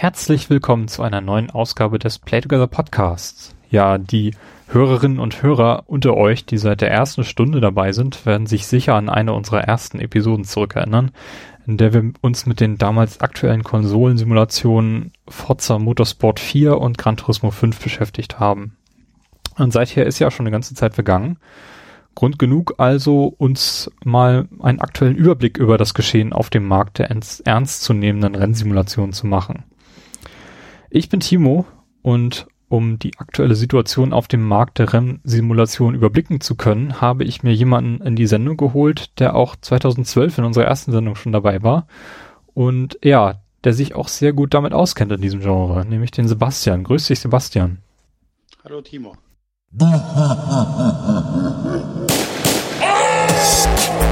Herzlich willkommen zu einer neuen Ausgabe des Play Together Podcasts. Ja, die Hörerinnen und Hörer unter euch, die seit der ersten Stunde dabei sind, werden sich sicher an eine unserer ersten Episoden zurückerinnern, in der wir uns mit den damals aktuellen Konsolensimulationen Forza Motorsport 4 und Gran Turismo 5 beschäftigt haben. Und seither ist ja schon eine ganze Zeit vergangen. Grund genug also, uns mal einen aktuellen Überblick über das Geschehen auf dem Markt der ernstzunehmenden Rennsimulationen zu machen. Ich bin Timo und um die aktuelle Situation auf dem Markt der Rennsimulation überblicken zu können, habe ich mir jemanden in die Sendung geholt, der auch 2012 in unserer ersten Sendung schon dabei war und ja, der sich auch sehr gut damit auskennt in diesem Genre, nämlich den Sebastian. Grüß dich, Sebastian. Hallo, Timo.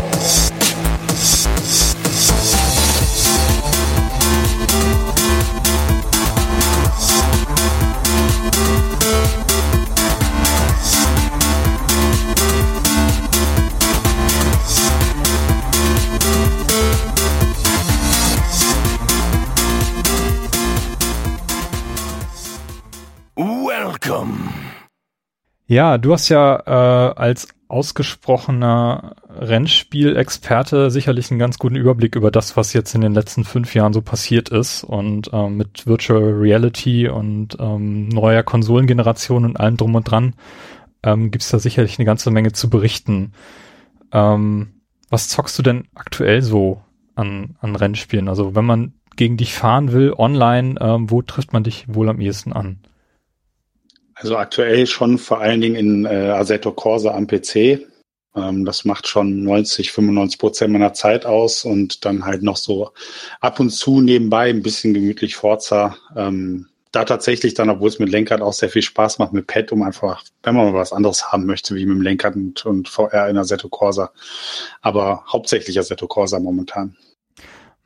Welcome. Ja, du hast ja äh, als ausgesprochener Rennspielexperte sicherlich einen ganz guten Überblick über das, was jetzt in den letzten fünf Jahren so passiert ist und ähm, mit Virtual Reality und ähm, neuer Konsolengeneration und allem drum und dran ähm, gibt da sicherlich eine ganze Menge zu berichten. Ähm, was zockst du denn aktuell so an, an Rennspielen? Also wenn man gegen dich fahren will, online, ähm, wo trifft man dich wohl am ehesten an? Also aktuell schon vor allen Dingen in äh, Assetto Corsa am PC. Ähm, das macht schon 90, 95 Prozent meiner Zeit aus und dann halt noch so ab und zu nebenbei ein bisschen gemütlich Forza. Ähm, da tatsächlich dann, obwohl es mit Lenkrad auch sehr viel Spaß macht, mit Pad, um einfach, wenn man mal was anderes haben möchte, wie mit dem Lenkrad und, und VR in Assetto Corsa. Aber hauptsächlich Assetto Corsa momentan.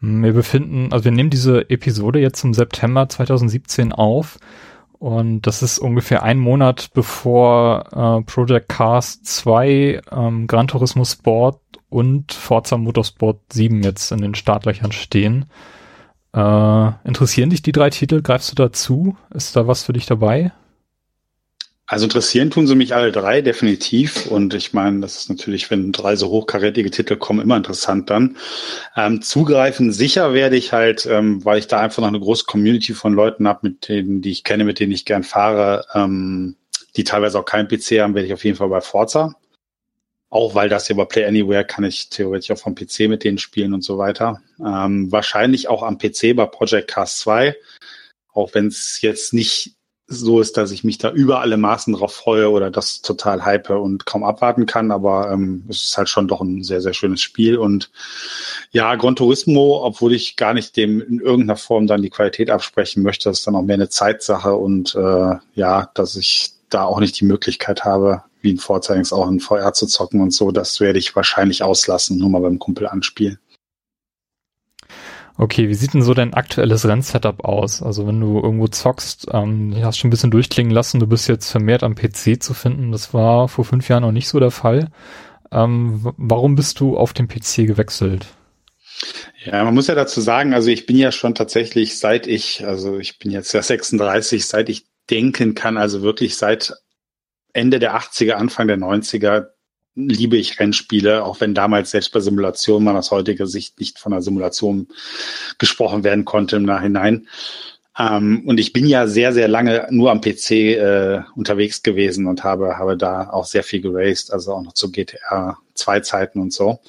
Wir befinden, also wir nehmen diese Episode jetzt im September 2017 auf. Und das ist ungefähr ein Monat bevor äh, Project Cars 2, ähm, Gran Turismo Sport und Forza Motorsport 7 jetzt in den Startlöchern stehen. Äh, interessieren dich die drei Titel? Greifst du dazu? Ist da was für dich dabei? Also interessieren tun sie mich alle drei definitiv. Und ich meine, das ist natürlich, wenn drei so hochkarätige Titel kommen, immer interessant dann. Ähm, zugreifen sicher werde ich halt, ähm, weil ich da einfach noch eine große Community von Leuten habe, mit denen, die ich kenne, mit denen ich gern fahre, ähm, die teilweise auch keinen PC haben, werde ich auf jeden Fall bei Forza. Auch weil das hier bei Play Anywhere kann ich theoretisch auch vom PC mit denen spielen und so weiter. Ähm, wahrscheinlich auch am PC bei Project Cast 2. Auch wenn es jetzt nicht so ist, dass ich mich da über alle Maßen drauf freue oder das total hype und kaum abwarten kann, aber ähm, es ist halt schon doch ein sehr, sehr schönes Spiel. Und ja, Gran Turismo, obwohl ich gar nicht dem in irgendeiner Form dann die Qualität absprechen möchte, ist dann auch mehr eine Zeitsache. Und äh, ja, dass ich da auch nicht die Möglichkeit habe, wie ein Vorzeigens auch in VR zu zocken und so, das werde ich wahrscheinlich auslassen, nur mal beim Kumpel anspielen. Okay, wie sieht denn so dein aktuelles Rennsetup aus? Also wenn du irgendwo zockst, ähm, hast schon ein bisschen durchklingen lassen, du bist jetzt vermehrt am PC zu finden. Das war vor fünf Jahren noch nicht so der Fall. Ähm, warum bist du auf den PC gewechselt? Ja, man muss ja dazu sagen, also ich bin ja schon tatsächlich seit ich, also ich bin jetzt ja 36, seit ich denken kann, also wirklich seit Ende der 80er, Anfang der 90er liebe ich Rennspiele, auch wenn damals selbst bei Simulationen man aus heutiger Sicht nicht von einer Simulation gesprochen werden konnte im Nachhinein. Ähm, und ich bin ja sehr, sehr lange nur am PC äh, unterwegs gewesen und habe, habe da auch sehr viel geraced, also auch noch zu GTA 2 Zeiten und so.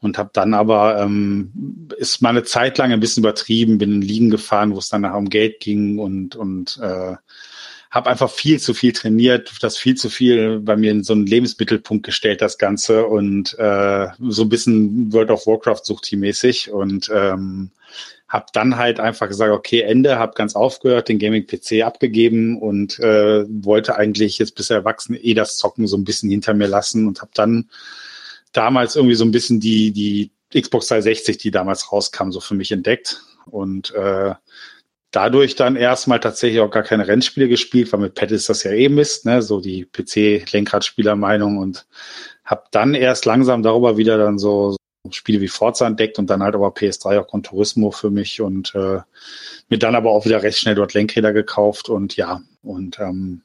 Und habe dann aber, ähm, ist meine Zeit lang ein bisschen übertrieben, bin in Ligen gefahren, wo es dann nachher um Geld ging und, und äh, habe einfach viel zu viel trainiert, das viel zu viel bei mir in so einen Lebensmittelpunkt gestellt, das Ganze. Und äh, so ein bisschen World of Warcraft suchti-mäßig und ähm, habe dann halt einfach gesagt, okay, Ende, habe ganz aufgehört, den Gaming-PC abgegeben und äh, wollte eigentlich jetzt bis erwachsen eh das Zocken so ein bisschen hinter mir lassen und habe dann damals irgendwie so ein bisschen die die Xbox 360, die damals rauskam, so für mich entdeckt. Und äh, dadurch dann erstmal tatsächlich auch gar keine Rennspiele gespielt, weil mit Pad ist das ja eh Mist, ne? so die PC-Lenkradspielermeinung und habe dann erst langsam darüber wieder dann so Spiele wie Forza entdeckt und dann halt aber PS3 auch Gran Turismo für mich und äh, mir dann aber auch wieder recht schnell dort Lenkräder gekauft und ja, und ähm,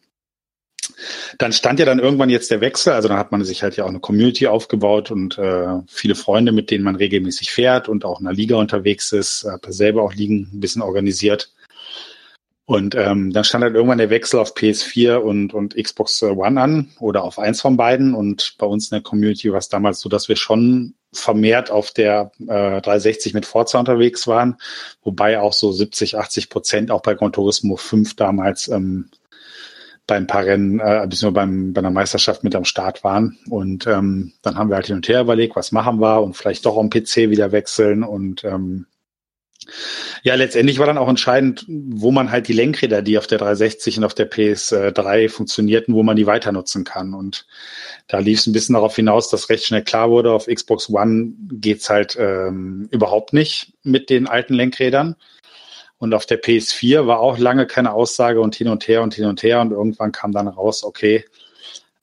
dann stand ja dann irgendwann jetzt der Wechsel, also dann hat man sich halt ja auch eine Community aufgebaut und äh, viele Freunde, mit denen man regelmäßig fährt und auch in der Liga unterwegs ist, hat selber auch Ligen ein bisschen organisiert. Und ähm, dann stand halt irgendwann der Wechsel auf PS4 und, und Xbox One an oder auf eins von beiden. Und bei uns in der Community war es damals so, dass wir schon vermehrt auf der äh, 360 mit Forza unterwegs waren, wobei auch so 70, 80 Prozent auch bei Gran Turismo 5 damals ähm, beim paar Rennen, äh, beziehungsweise beim, bei einer Meisterschaft mit am Start waren. Und ähm, dann haben wir halt hin und her überlegt, was machen wir und vielleicht doch am PC wieder wechseln. Und ähm, ja, letztendlich war dann auch entscheidend, wo man halt die Lenkräder, die auf der 360 und auf der PS3 funktionierten, wo man die weiter nutzen kann. Und da lief es ein bisschen darauf hinaus, dass recht schnell klar wurde, auf Xbox One geht's halt ähm, überhaupt nicht mit den alten Lenkrädern. Und auf der PS4 war auch lange keine Aussage und hin und her und hin und her. Und irgendwann kam dann raus, okay,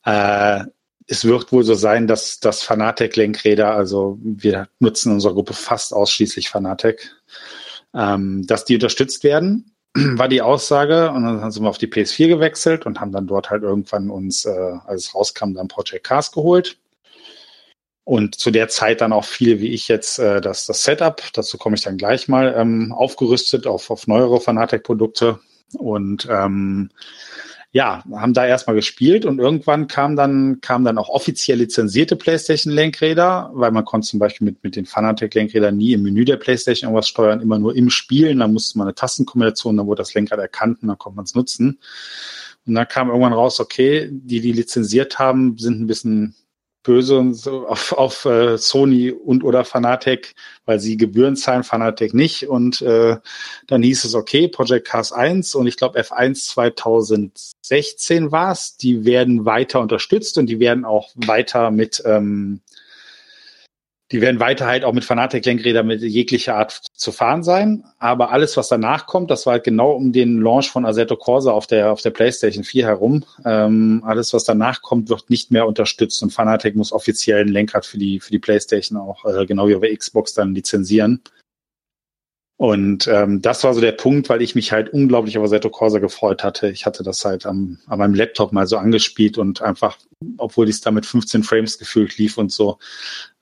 äh, es wird wohl so sein, dass das Fanatec-Lenkräder, also wir nutzen in unserer Gruppe fast ausschließlich Fanatec, ähm, dass die unterstützt werden, war die Aussage. Und dann sind wir auf die PS4 gewechselt und haben dann dort halt irgendwann uns, äh, als es rauskam, dann Project Cars geholt und zu der Zeit dann auch viele wie ich jetzt äh, das, das Setup, dazu komme ich dann gleich mal, ähm, aufgerüstet auf, auf neuere Fanatec-Produkte und ähm, ja, haben da erstmal gespielt und irgendwann kam dann, kam dann auch offiziell lizenzierte PlayStation-Lenkräder, weil man konnte zum Beispiel mit, mit den Fanatec-Lenkrädern nie im Menü der PlayStation irgendwas steuern, immer nur im Spielen. Da musste man eine Tastenkombination, dann wurde das Lenkrad erkannt und dann konnte man es nutzen. Und dann kam irgendwann raus, okay, die, die lizenziert haben, sind ein bisschen böse und so auf, auf äh, Sony und oder Fanatec, weil sie Gebühren zahlen, Fanatec nicht. Und äh, dann hieß es, okay, Project Cars 1 und ich glaube F1 2016 war es, die werden weiter unterstützt und die werden auch weiter mit ähm, die werden weiter halt auch mit Fanatec-Lenkrädern mit jeglicher Art zu fahren sein. Aber alles, was danach kommt, das war halt genau um den Launch von Assetto Corsa auf der, auf der PlayStation 4 herum. Ähm, alles, was danach kommt, wird nicht mehr unterstützt und Fanatec muss offiziell ein Lenkrad für die, für die PlayStation auch, äh, genau wie auf Xbox dann lizenzieren. Und ähm, das war so der Punkt, weil ich mich halt unglaublich über Assetto Corsa gefreut hatte. Ich hatte das halt am, an meinem Laptop mal so angespielt und einfach, obwohl dies da mit 15 Frames gefühlt lief und so,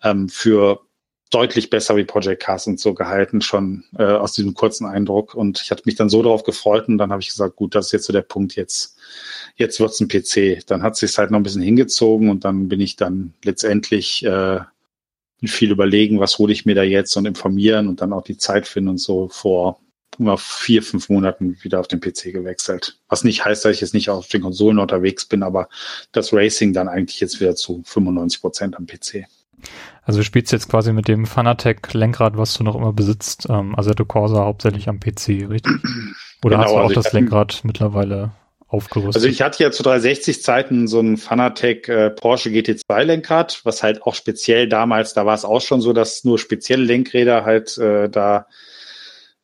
ähm, für deutlich besser wie Project Cars und so gehalten, schon äh, aus diesem kurzen Eindruck. Und ich hatte mich dann so darauf gefreut und dann habe ich gesagt, gut, das ist jetzt so der Punkt, jetzt, jetzt wird's ein PC. Dann hat sich halt noch ein bisschen hingezogen und dann bin ich dann letztendlich äh, viel überlegen, was hole ich mir da jetzt und informieren und dann auch die Zeit finden und so vor immer vier, fünf Monaten wieder auf den PC gewechselt. Was nicht heißt, dass ich jetzt nicht auf den Konsolen unterwegs bin, aber das Racing dann eigentlich jetzt wieder zu 95 Prozent am PC. Also du spielst jetzt quasi mit dem Fanatec-Lenkrad, was du noch immer besitzt, ähm, Assetto Corsa hauptsächlich am PC, richtig? Oder genau, hast du auch also das Lenkrad mittlerweile aufgerüstet. Also ich hatte ja zu 360 Zeiten so ein Fanatec äh, Porsche GT2 Lenkrad, was halt auch speziell damals, da war es auch schon so, dass nur spezielle Lenkräder halt äh, da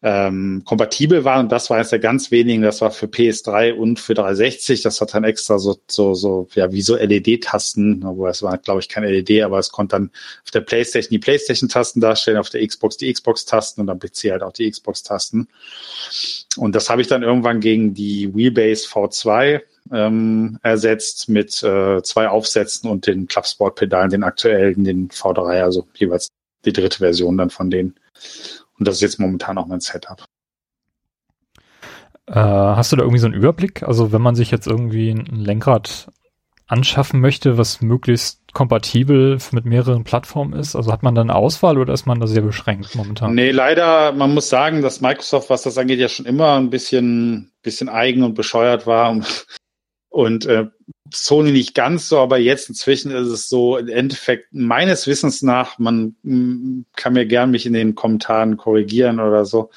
ähm, kompatibel waren. Und das war eines der ganz wenigen, das war für PS3 und für 360. Das hat dann extra so, so, so ja, wie so LED-Tasten, obwohl es war, glaube ich, kein LED, aber es konnte dann auf der Playstation die Playstation-Tasten darstellen, auf der Xbox die Xbox-Tasten und am PC halt auch die Xbox-Tasten. Und das habe ich dann irgendwann gegen die Wheelbase V2 ähm, ersetzt mit äh, zwei Aufsätzen und den Clubsport-Pedalen, den aktuellen, den V3, also jeweils die dritte Version dann von denen. Und das ist jetzt momentan auch mein Setup. Äh, hast du da irgendwie so einen Überblick? Also wenn man sich jetzt irgendwie ein Lenkrad anschaffen möchte, was möglichst kompatibel mit mehreren Plattformen ist? Also hat man dann eine Auswahl oder ist man da sehr beschränkt momentan? Nee, leider, man muss sagen, dass Microsoft, was das angeht, ja schon immer ein bisschen, bisschen eigen und bescheuert war. Und, und äh, Sony nicht ganz so, aber jetzt inzwischen ist es so, im Endeffekt meines Wissens nach, man mm, kann mir gern mich in den Kommentaren korrigieren oder so,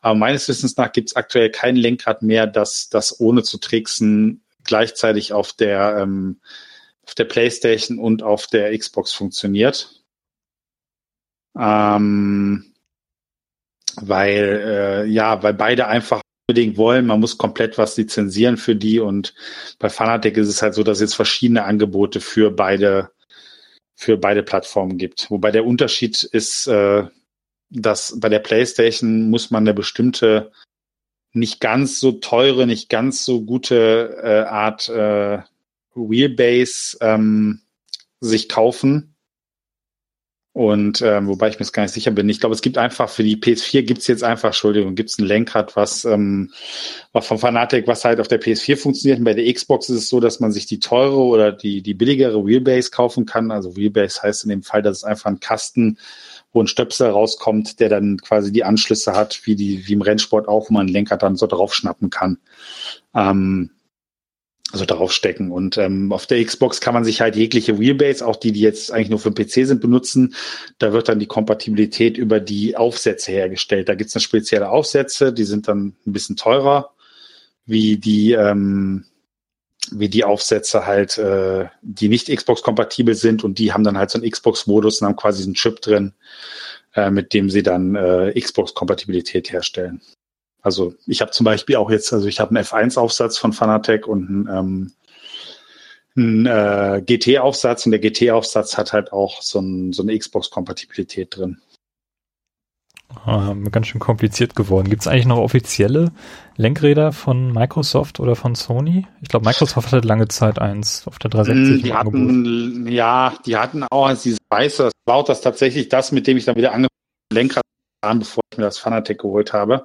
aber meines Wissens nach gibt es aktuell kein Lenkrad mehr, das, das ohne zu tricksen gleichzeitig auf der, ähm, auf der PlayStation und auf der Xbox funktioniert. Ähm, weil, äh, ja, weil beide einfach unbedingt wollen. Man muss komplett was lizenzieren für die und bei Fanatec ist es halt so, dass jetzt verschiedene Angebote für beide für beide Plattformen gibt. Wobei der Unterschied ist, äh, dass bei der PlayStation muss man eine bestimmte, nicht ganz so teure, nicht ganz so gute äh, Art äh, Wheelbase ähm, sich kaufen und ähm, wobei ich mir jetzt gar nicht sicher bin. Ich glaube, es gibt einfach für die PS4 gibt es jetzt einfach, Entschuldigung, gibt es ein Lenkrad, was, ähm, was von Fanatec, was halt auf der PS4 funktioniert. Und bei der Xbox ist es so, dass man sich die teure oder die, die billigere Wheelbase kaufen kann. Also Wheelbase heißt in dem Fall, dass es einfach ein Kasten, wo ein Stöpsel rauskommt, der dann quasi die Anschlüsse hat, wie die, wie im Rennsport auch, wo man ein Lenkrad dann so draufschnappen kann. Ähm, also darauf stecken. Und ähm, auf der Xbox kann man sich halt jegliche Wheelbase, auch die, die jetzt eigentlich nur für den PC sind, benutzen. Da wird dann die Kompatibilität über die Aufsätze hergestellt. Da gibt's dann spezielle Aufsätze, die sind dann ein bisschen teurer, wie die, ähm, wie die Aufsätze halt, äh, die nicht Xbox-kompatibel sind und die haben dann halt so einen Xbox-Modus und haben quasi einen Chip drin, äh, mit dem sie dann äh, Xbox-Kompatibilität herstellen. Also ich habe zum Beispiel auch jetzt, also ich habe einen F1-Aufsatz von Fanatec und einen, ähm, einen äh, GT-Aufsatz und der GT-Aufsatz hat halt auch so, ein, so eine Xbox-Kompatibilität drin. Ah, ganz schön kompliziert geworden. Gibt es eigentlich noch offizielle Lenkräder von Microsoft oder von Sony? Ich glaube, Microsoft hatte lange Zeit eins auf der 360. Die hatten, ja, die hatten auch dieses weiße, das war auch das tatsächlich das, mit dem ich dann wieder angefangen habe, Lenkrad bevor ich mir das Fanatec geholt habe.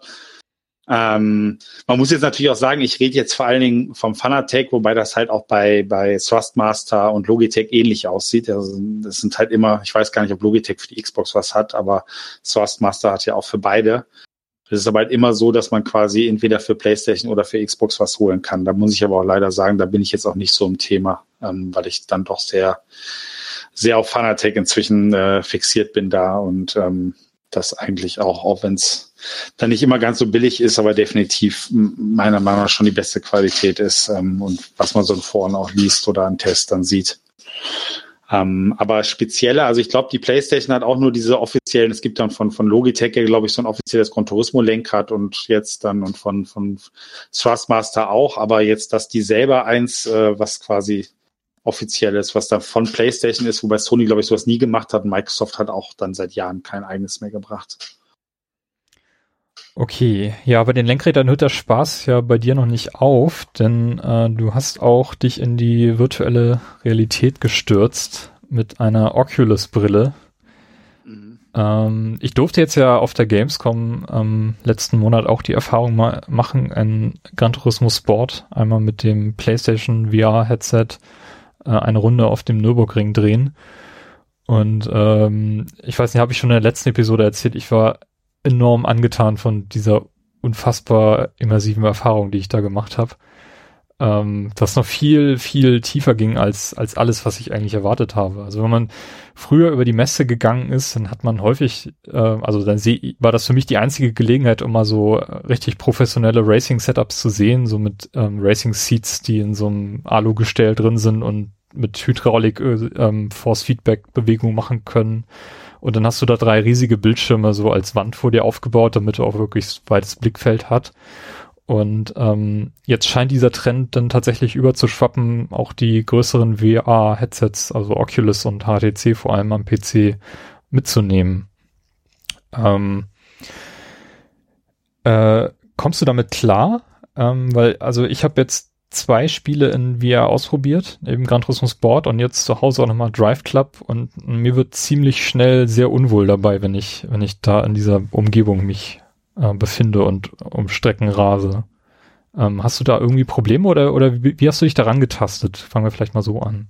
Ähm, man muss jetzt natürlich auch sagen, ich rede jetzt vor allen Dingen vom Fanatec, wobei das halt auch bei, bei Thrustmaster und Logitech ähnlich aussieht. Also das sind halt immer, ich weiß gar nicht, ob Logitech für die Xbox was hat, aber Thrustmaster hat ja auch für beide. Es ist aber halt immer so, dass man quasi entweder für PlayStation oder für Xbox was holen kann. Da muss ich aber auch leider sagen, da bin ich jetzt auch nicht so im Thema, ähm, weil ich dann doch sehr, sehr auf Fanatec inzwischen äh, fixiert bin da und ähm, das eigentlich auch, auch wenn es dann nicht immer ganz so billig ist, aber definitiv meiner Meinung nach schon die beste Qualität ist ähm, und was man so in Foren auch liest oder an Tests dann sieht. Ähm, aber spezielle, also ich glaube, die PlayStation hat auch nur diese offiziellen, es gibt dann von, von Logitech, glaube ich, so ein offizielles Gran Turismo Lenkrad und jetzt dann und von, von Thrustmaster auch, aber jetzt, dass die selber eins, äh, was quasi offiziell ist, was da von PlayStation ist, wobei Sony, glaube ich, sowas nie gemacht hat. Microsoft hat auch dann seit Jahren kein eigenes mehr gebracht. Okay, ja, bei den Lenkrädern hört der Spaß ja bei dir noch nicht auf, denn äh, du hast auch dich in die virtuelle Realität gestürzt mit einer Oculus-Brille. Mhm. Ähm, ich durfte jetzt ja auf der Gamescom ähm, letzten Monat auch die Erfahrung ma machen, ein Gran Turismo Sport einmal mit dem PlayStation VR-Headset äh, eine Runde auf dem Nürburgring drehen. Und ähm, ich weiß nicht, habe ich schon in der letzten Episode erzählt, ich war enorm angetan von dieser unfassbar immersiven Erfahrung, die ich da gemacht habe. Ähm, das noch viel, viel tiefer ging als, als alles, was ich eigentlich erwartet habe. Also wenn man früher über die Messe gegangen ist, dann hat man häufig, äh, also dann seh, war das für mich die einzige Gelegenheit, um mal so richtig professionelle Racing-Setups zu sehen, so mit ähm, Racing-Seats, die in so einem Alu-Gestell drin sind und mit Hydraulik, äh, ähm, Force-Feedback-Bewegung machen können und dann hast du da drei riesige Bildschirme so als Wand vor dir aufgebaut, damit du auch wirklich weites Blickfeld hat. Und ähm, jetzt scheint dieser Trend dann tatsächlich überzuschwappen, auch die größeren VR-Headsets, also Oculus und HTC vor allem am PC mitzunehmen. Ähm, äh, kommst du damit klar? Ähm, weil, also ich habe jetzt zwei Spiele in VR ausprobiert, eben Gran Turismo Sport und jetzt zu Hause auch nochmal Drive Club und mir wird ziemlich schnell sehr unwohl dabei, wenn ich, wenn ich da in dieser Umgebung mich äh, befinde und um Strecken rase. Ähm, hast du da irgendwie Probleme oder, oder wie, wie hast du dich daran getastet? Fangen wir vielleicht mal so an.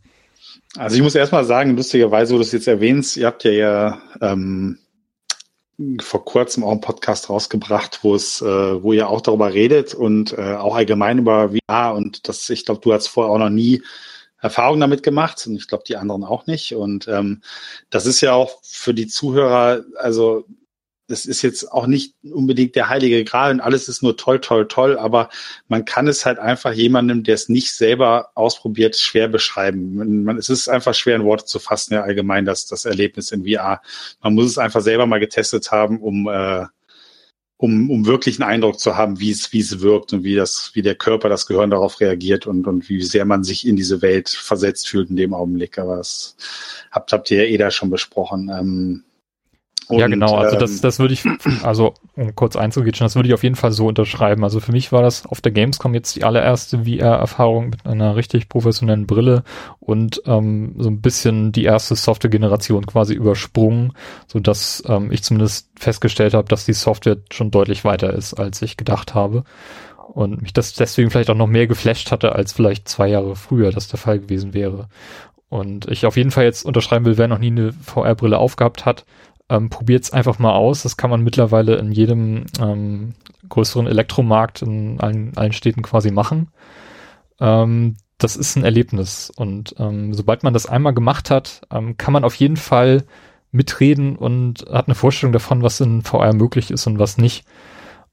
Also ich muss erstmal sagen, lustigerweise, wo du es jetzt erwähnst, ihr habt ja ja ähm, vor kurzem auch einen Podcast rausgebracht, wo es, äh, wo ihr auch darüber redet und äh, auch allgemein über VR und das, ich glaube, du hast vorher auch noch nie Erfahrung damit gemacht und ich glaube die anderen auch nicht. Und ähm, das ist ja auch für die Zuhörer, also das ist jetzt auch nicht unbedingt der heilige Gral und alles ist nur toll, toll, toll, aber man kann es halt einfach jemandem, der es nicht selber ausprobiert, schwer beschreiben. Man, es ist einfach schwer in Worte zu fassen, ja allgemein das, das Erlebnis in VR. Man muss es einfach selber mal getestet haben, um, äh, um, um wirklich einen Eindruck zu haben, wie es, wie es wirkt und wie das, wie der Körper, das Gehirn darauf reagiert und, und wie sehr man sich in diese Welt versetzt fühlt in dem Augenblick. Aber das habt, habt ihr ja eh da schon besprochen. Ähm, und, ja, genau. Also das, ähm, das würde ich, also um kurz einzugehen, das würde ich auf jeden Fall so unterschreiben. Also für mich war das auf der Gamescom jetzt die allererste VR-Erfahrung mit einer richtig professionellen Brille und ähm, so ein bisschen die erste Software-Generation quasi übersprungen, so dass ähm, ich zumindest festgestellt habe, dass die Software schon deutlich weiter ist, als ich gedacht habe. Und mich das deswegen vielleicht auch noch mehr geflasht hatte, als vielleicht zwei Jahre früher das der Fall gewesen wäre. Und ich auf jeden Fall jetzt unterschreiben will, wer noch nie eine VR-Brille aufgehabt hat, ähm, Probiert es einfach mal aus. Das kann man mittlerweile in jedem ähm, größeren Elektromarkt in allen, allen Städten quasi machen. Ähm, das ist ein Erlebnis. Und ähm, sobald man das einmal gemacht hat, ähm, kann man auf jeden Fall mitreden und hat eine Vorstellung davon, was in VR möglich ist und was nicht.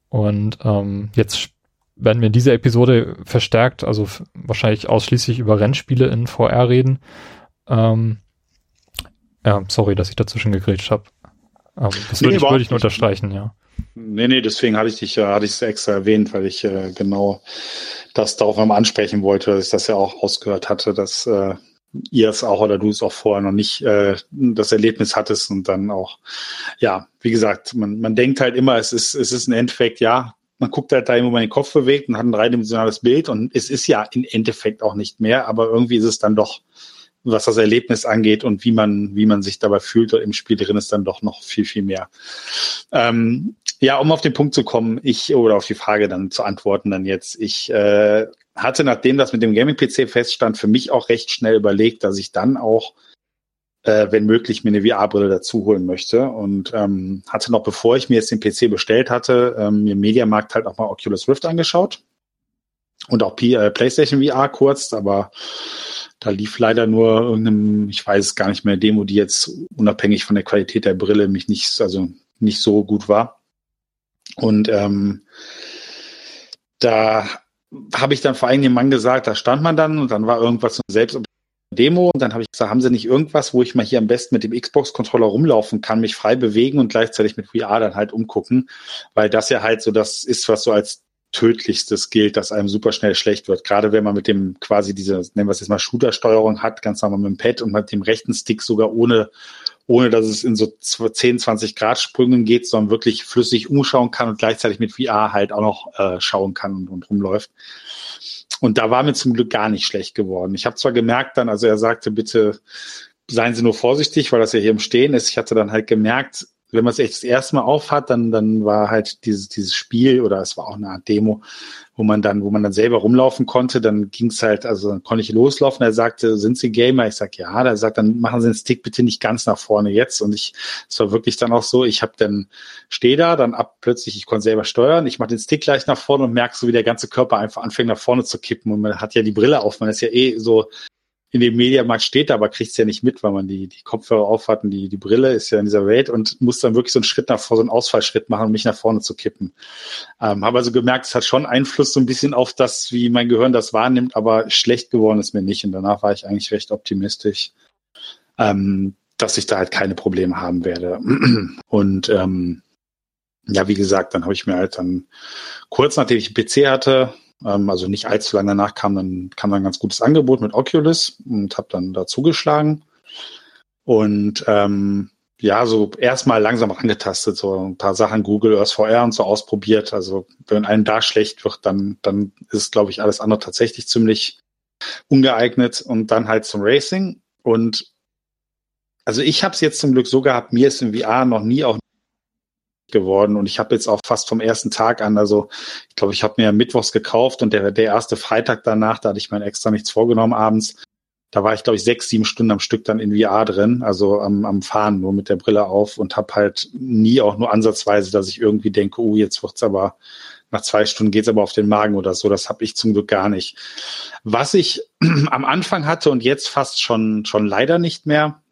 Und ähm, jetzt werden wir in dieser Episode verstärkt, also wahrscheinlich ausschließlich über Rennspiele in VR reden. Ähm, ja, sorry, dass ich dazwischen gegrätscht habe. Das nee, würde ich, würd ich nur unterstreichen, ja. Nee, nee, deswegen hatte ich dich, hatte ich es extra erwähnt, weil ich äh, genau das darauf einmal ansprechen wollte, dass ich das ja auch ausgehört hatte, dass äh, ihr es auch oder du es auch vorher noch nicht äh, das Erlebnis hattest und dann auch, ja, wie gesagt, man, man denkt halt immer, es ist, es ist ein Endeffekt, ja, man guckt halt da, wo man den Kopf bewegt und hat ein dreidimensionales Bild und es ist ja im Endeffekt auch nicht mehr, aber irgendwie ist es dann doch was das Erlebnis angeht und wie man, wie man sich dabei fühlt im Spiel drin ist dann doch noch viel, viel mehr. Ähm, ja, um auf den Punkt zu kommen, ich oder auf die Frage dann zu antworten dann jetzt. Ich äh, hatte, nachdem das mit dem Gaming-PC feststand, für mich auch recht schnell überlegt, dass ich dann auch, äh, wenn möglich, mir eine VR-Brille dazu holen möchte. Und ähm, hatte noch, bevor ich mir jetzt den PC bestellt hatte, ähm, mir im Mediamarkt halt auch mal Oculus Rift angeschaut. Und auch P äh, PlayStation VR kurz, aber da lief leider nur irgendeinem, ich weiß es gar nicht mehr, Demo, die jetzt unabhängig von der Qualität der Brille mich nicht, also nicht so gut war. Und ähm, da habe ich dann vor allem dem Mann gesagt, da stand man dann und dann war irgendwas selbst Demo und dann habe ich gesagt, haben Sie nicht irgendwas, wo ich mal hier am besten mit dem Xbox-Controller rumlaufen kann, mich frei bewegen und gleichzeitig mit VR dann halt umgucken, weil das ja halt so das ist, was so als tödlichstes gilt, dass einem super schnell schlecht wird. Gerade wenn man mit dem quasi diese, nennen wir es jetzt mal Shooter-Steuerung hat, ganz normal mit dem Pad und mit dem rechten Stick sogar ohne, ohne dass es in so 10, 20 Grad Sprüngen geht, sondern wirklich flüssig umschauen kann und gleichzeitig mit VR halt auch noch äh, schauen kann und, und rumläuft. Und da war mir zum Glück gar nicht schlecht geworden. Ich habe zwar gemerkt dann, also er sagte, bitte seien Sie nur vorsichtig, weil das ja hier im Stehen ist. Ich hatte dann halt gemerkt, wenn man es echt das erste Mal aufhat, dann, dann war halt dieses, dieses Spiel oder es war auch eine Art Demo, wo man dann, wo man dann selber rumlaufen konnte, dann ging es halt, also dann konnte ich loslaufen. Er sagte, sind Sie Gamer? Ich sag ja. Da sagt, dann machen Sie den Stick bitte nicht ganz nach vorne jetzt. Und ich, es war wirklich dann auch so, ich habe dann stehe da, dann ab plötzlich, ich konnte selber steuern, ich mache den Stick gleich nach vorne und merke so, wie der ganze Körper einfach anfängt nach vorne zu kippen. Und man hat ja die Brille auf, man ist ja eh so in dem Mediamarkt steht, aber kriegt es ja nicht mit, weil man die, die Kopfhörer aufhat und die, die Brille ist ja in dieser Welt und muss dann wirklich so einen Schritt nach vor, so einen Ausfallschritt machen, um mich nach vorne zu kippen. Ähm, habe also gemerkt, es hat schon Einfluss so ein bisschen auf das, wie mein Gehirn das wahrnimmt, aber schlecht geworden ist mir nicht. Und danach war ich eigentlich recht optimistisch, ähm, dass ich da halt keine Probleme haben werde. Und ähm, ja, wie gesagt, dann habe ich mir halt dann kurz nachdem ich einen PC hatte, also nicht allzu lange danach kam dann, kam dann ein ganz gutes Angebot mit Oculus und habe dann da zugeschlagen. Und ähm, ja, so erstmal langsam angetastet, so ein paar Sachen Google Earth VR und so ausprobiert. Also wenn einem da schlecht wird, dann, dann ist, glaube ich, alles andere tatsächlich ziemlich ungeeignet und dann halt zum Racing. Und also ich habe es jetzt zum Glück so gehabt, mir ist im VR noch nie auch geworden und ich habe jetzt auch fast vom ersten Tag an, also ich glaube, ich habe mir Mittwochs gekauft und der, der erste Freitag danach, da hatte ich mir extra nichts vorgenommen abends, da war ich glaube ich sechs, sieben Stunden am Stück dann in VR drin, also am, am Fahren nur mit der Brille auf und habe halt nie auch nur ansatzweise, dass ich irgendwie denke, oh, jetzt wird's aber nach zwei Stunden geht's aber auf den Magen oder so. Das habe ich zum Glück gar nicht. Was ich am Anfang hatte und jetzt fast schon schon leider nicht mehr,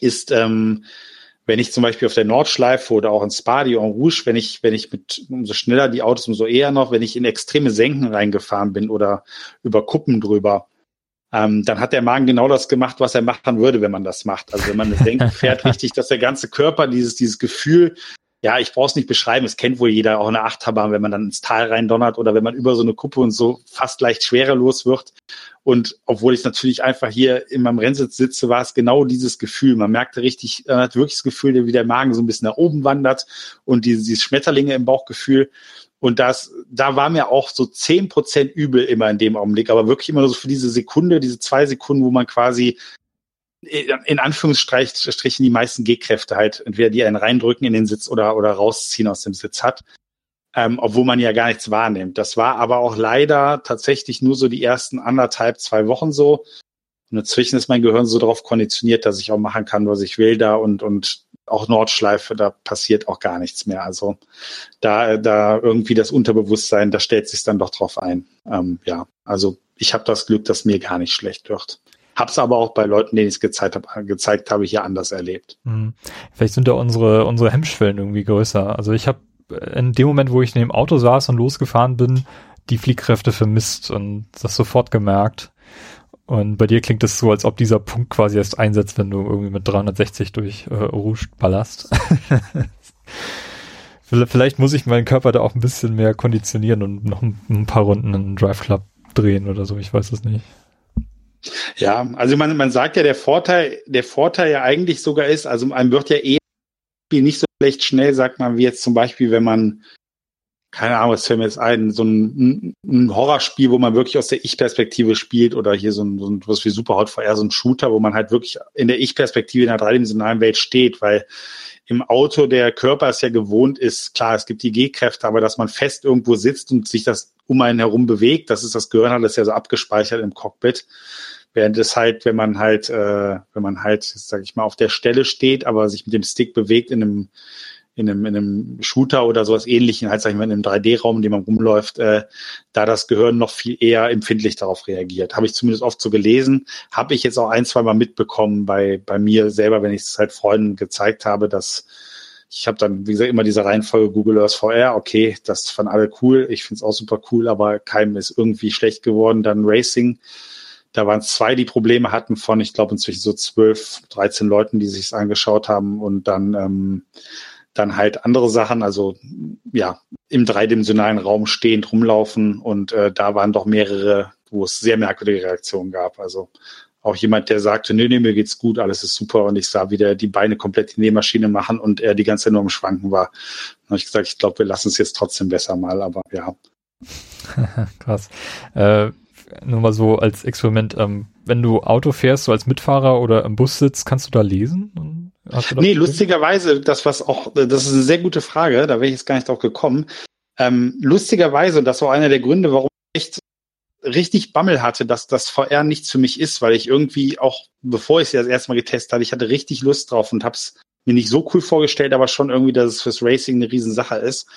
ist ähm, wenn ich zum Beispiel auf der Nordschleife oder auch in Spa, die en Rouge, wenn ich, wenn ich mit, umso schneller die Autos, umso eher noch, wenn ich in extreme Senken reingefahren bin oder über Kuppen drüber, ähm, dann hat der Magen genau das gemacht, was er machen würde, wenn man das macht. Also wenn man eine Senke fährt, richtig, dass der ganze Körper dieses, dieses Gefühl ja, ich brauche es nicht beschreiben, es kennt wohl jeder auch eine Achterbahn, wenn man dann ins Tal reindonnert oder wenn man über so eine Kuppe und so fast leicht schwerelos wird. Und obwohl ich natürlich einfach hier in meinem Rennsitz sitze, war es genau dieses Gefühl. Man merkte richtig, man hat wirklich das Gefühl, wie der Magen so ein bisschen nach oben wandert und diese, dieses Schmetterlinge im Bauchgefühl. Und das, da war mir auch so zehn Prozent übel immer in dem Augenblick, aber wirklich immer nur so für diese Sekunde, diese zwei Sekunden, wo man quasi in Anführungsstrichen die meisten G-Kräfte halt, entweder die einen reindrücken in den Sitz oder, oder rausziehen aus dem Sitz hat, ähm, obwohl man ja gar nichts wahrnimmt. Das war aber auch leider tatsächlich nur so die ersten anderthalb, zwei Wochen so. Und dazwischen ist mein Gehirn so darauf konditioniert, dass ich auch machen kann, was ich will da und, und auch Nordschleife, da passiert auch gar nichts mehr. Also da, da irgendwie das Unterbewusstsein, da stellt sich dann doch drauf ein. Ähm, ja, also ich habe das Glück, dass mir gar nicht schlecht wird. Hab's aber auch bei Leuten, denen ich es gezeigt habe, gezeigt habe, hier anders erlebt. Hm. Vielleicht sind da unsere, unsere Hemmschwellen irgendwie größer. Also ich habe in dem Moment, wo ich in dem Auto saß und losgefahren bin, die Fliehkräfte vermisst und das sofort gemerkt. Und bei dir klingt es so, als ob dieser Punkt quasi erst einsetzt, wenn du irgendwie mit 360 durch äh, Rouge ballerst. Vielleicht muss ich meinen Körper da auch ein bisschen mehr konditionieren und noch ein paar Runden einen Drive Club drehen oder so. Ich weiß es nicht. Ja, also man, man sagt ja, der Vorteil, der Vorteil ja eigentlich sogar ist, also einem wird ja eh nicht so schlecht schnell, sagt man, wie jetzt zum Beispiel, wenn man, keine Ahnung, was fällt mir jetzt ein, so ein, ein Horrorspiel, wo man wirklich aus der Ich-Perspektive spielt oder hier so ein, so ein was wie Superhot VR, so ein Shooter, wo man halt wirklich in der Ich-Perspektive in der dreidimensionalen Welt steht, weil im Auto der Körper es ja gewohnt ist, klar, es gibt die G-Kräfte, aber dass man fest irgendwo sitzt und sich das um einen herum bewegt, das ist das Gehirn hat das ja so abgespeichert im Cockpit. Während es halt, wenn man halt, äh, wenn man halt, sag ich mal, auf der Stelle steht, aber sich mit dem Stick bewegt in einem, in einem, in einem Shooter oder sowas ähnlichen, halt sag ich mal, in einem 3D-Raum, in dem man rumläuft, äh, da das Gehirn noch viel eher empfindlich darauf reagiert. Habe ich zumindest oft so gelesen, habe ich jetzt auch ein, zwei Mal mitbekommen bei, bei mir selber, wenn ich es halt Freunden gezeigt habe, dass ich habe dann, wie gesagt, immer diese Reihenfolge Google Earth VR, okay, das fanden alle cool, ich finde es auch super cool, aber keinem ist irgendwie schlecht geworden. Dann Racing, da waren es zwei, die Probleme hatten von, ich glaube, inzwischen so zwölf, dreizehn Leuten, die sich angeschaut haben und dann, ähm, dann halt andere Sachen, also ja, im dreidimensionalen Raum stehend rumlaufen und äh, da waren doch mehrere, wo es sehr merkwürdige Reaktionen gab. Also auch jemand, der sagte, nee, nee, mir geht's gut, alles ist super und ich sah, wie der die Beine komplett in die Maschine machen und er die ganze Zeit nur am Schwanken war. Dann habe ich gesagt, ich glaube, wir lassen es jetzt trotzdem besser mal, aber ja. Krass. Äh, nur mal so als Experiment, ähm, wenn du Auto fährst, so als Mitfahrer oder im Bus sitzt, kannst du da lesen? Nee, lustigerweise, das was auch, das ist eine sehr gute Frage, da wäre ich jetzt gar nicht drauf gekommen. Ähm, lustigerweise, und das war einer der Gründe, warum ich echt richtig Bammel hatte, dass das VR nichts für mich ist, weil ich irgendwie auch, bevor ich es das erste Mal getestet hatte, ich hatte richtig Lust drauf und hab's mir nicht so cool vorgestellt, aber schon irgendwie, dass es fürs Racing eine Riesensache ist.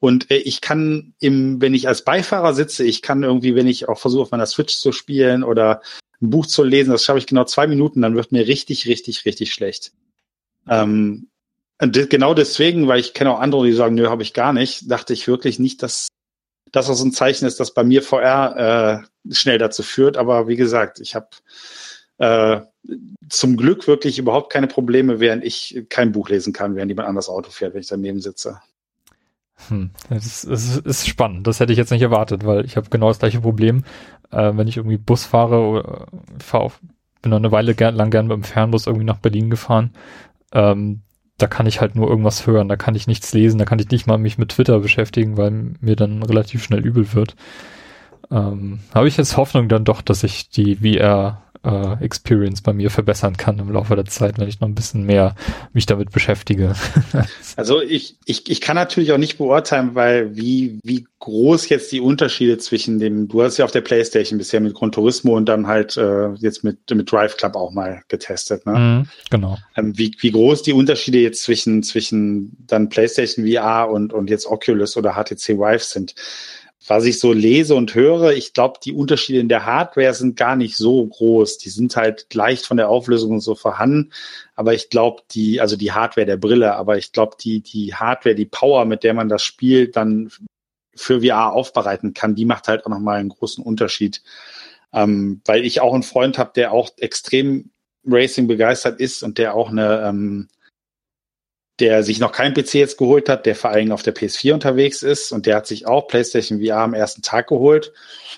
Und äh, ich kann im, wenn ich als Beifahrer sitze, ich kann irgendwie, wenn ich auch versuche, auf meiner Switch zu spielen oder ein Buch zu lesen, das schaffe ich genau zwei Minuten, dann wird mir richtig, richtig, richtig schlecht. Ähm, genau deswegen, weil ich kenne auch andere, die sagen, nö, habe ich gar nicht, dachte ich wirklich nicht, dass das so ein Zeichen ist, dass bei mir VR äh, schnell dazu führt. Aber wie gesagt, ich habe äh, zum Glück wirklich überhaupt keine Probleme, während ich kein Buch lesen kann, während jemand anders Auto fährt, wenn ich daneben sitze. Hm, das ist, ist spannend. Das hätte ich jetzt nicht erwartet, weil ich habe genau das gleiche Problem. Äh, wenn ich irgendwie Bus fahre oder fahre auf, bin noch eine Weile gern, lang gern mit dem Fernbus irgendwie nach Berlin gefahren. Ähm, da kann ich halt nur irgendwas hören, da kann ich nichts lesen, da kann ich nicht mal mich mit Twitter beschäftigen, weil mir dann relativ schnell übel wird. Ähm, habe ich jetzt Hoffnung dann doch, dass ich die VR äh, Experience bei mir verbessern kann im Laufe der Zeit, wenn ich noch ein bisschen mehr mich damit beschäftige. also ich, ich, ich kann natürlich auch nicht beurteilen, weil wie, wie groß jetzt die Unterschiede zwischen dem, du hast ja auf der Playstation bisher mit Gran Turismo und dann halt äh, jetzt mit, mit Drive Club auch mal getestet, ne? Mm, genau. Ähm, wie, wie groß die Unterschiede jetzt zwischen, zwischen dann Playstation VR und, und jetzt Oculus oder HTC Vive sind was ich so lese und höre, ich glaube, die Unterschiede in der Hardware sind gar nicht so groß. Die sind halt leicht von der Auflösung und so vorhanden. Aber ich glaube, die, also die Hardware der Brille, aber ich glaube, die, die Hardware, die Power, mit der man das Spiel dann für VR aufbereiten kann, die macht halt auch nochmal einen großen Unterschied. Ähm, weil ich auch einen Freund habe, der auch extrem Racing begeistert ist und der auch eine, ähm, der sich noch kein PC jetzt geholt hat, der vor allem auf der PS4 unterwegs ist und der hat sich auch PlayStation VR am ersten Tag geholt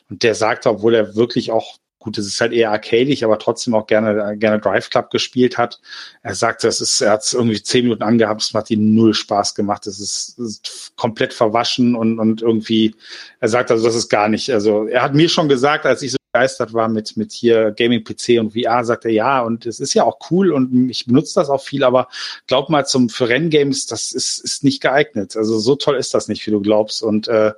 und der sagt, obwohl er wirklich auch gut, es ist halt eher arcadisch, aber trotzdem auch gerne, gerne Drive Club gespielt hat. Er sagt, das ist, er hat es irgendwie zehn Minuten angehabt, es hat ihm null Spaß gemacht. Es ist, ist, komplett verwaschen und, und irgendwie, er sagt also, das ist gar nicht, also er hat mir schon gesagt, als ich so begeistert war mit, mit hier Gaming-PC und VR, sagt er, ja, und es ist ja auch cool und ich benutze das auch viel, aber glaub mal zum, für Renngames, das ist, ist nicht geeignet. Also so toll ist das nicht, wie du glaubst und, äh,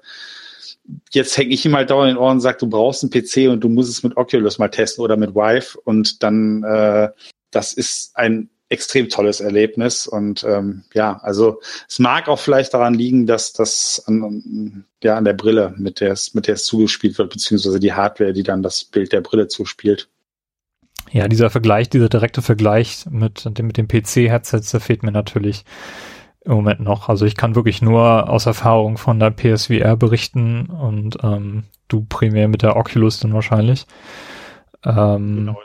jetzt hänge ich ihm halt dauernd in den Ohren und sage, du brauchst einen PC und du musst es mit Oculus mal testen oder mit Vive und dann, äh, das ist ein extrem tolles Erlebnis und ähm, ja, also es mag auch vielleicht daran liegen, dass das an, ja, an der Brille, mit der es, mit der es zugespielt wird, beziehungsweise die Hardware, die dann das Bild der Brille zuspielt. Ja, dieser Vergleich, dieser direkte Vergleich mit dem, mit dem PC-Headsets, der fehlt mir natürlich im Moment noch. Also ich kann wirklich nur aus Erfahrung von der PSVR berichten und ähm, du primär mit der Oculus dann wahrscheinlich. Ähm, genau.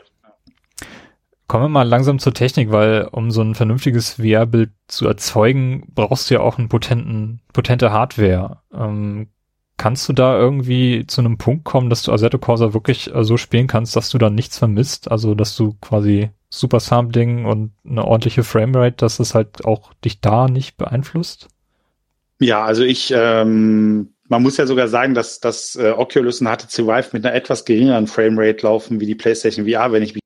Kommen wir mal langsam zur Technik, weil um so ein vernünftiges VR-Bild zu erzeugen, brauchst du ja auch einen potenten, potente Hardware. Ähm, kannst du da irgendwie zu einem Punkt kommen, dass du Assetto Corsa wirklich äh, so spielen kannst, dass du da nichts vermisst? Also, dass du quasi Super Sampling und eine ordentliche Framerate, dass es halt auch dich da nicht beeinflusst? Ja, also ich, ähm, man muss ja sogar sagen, dass das äh, Oculus und HTC Vive mit einer etwas geringeren Framerate laufen wie die PlayStation VR, wenn ich mich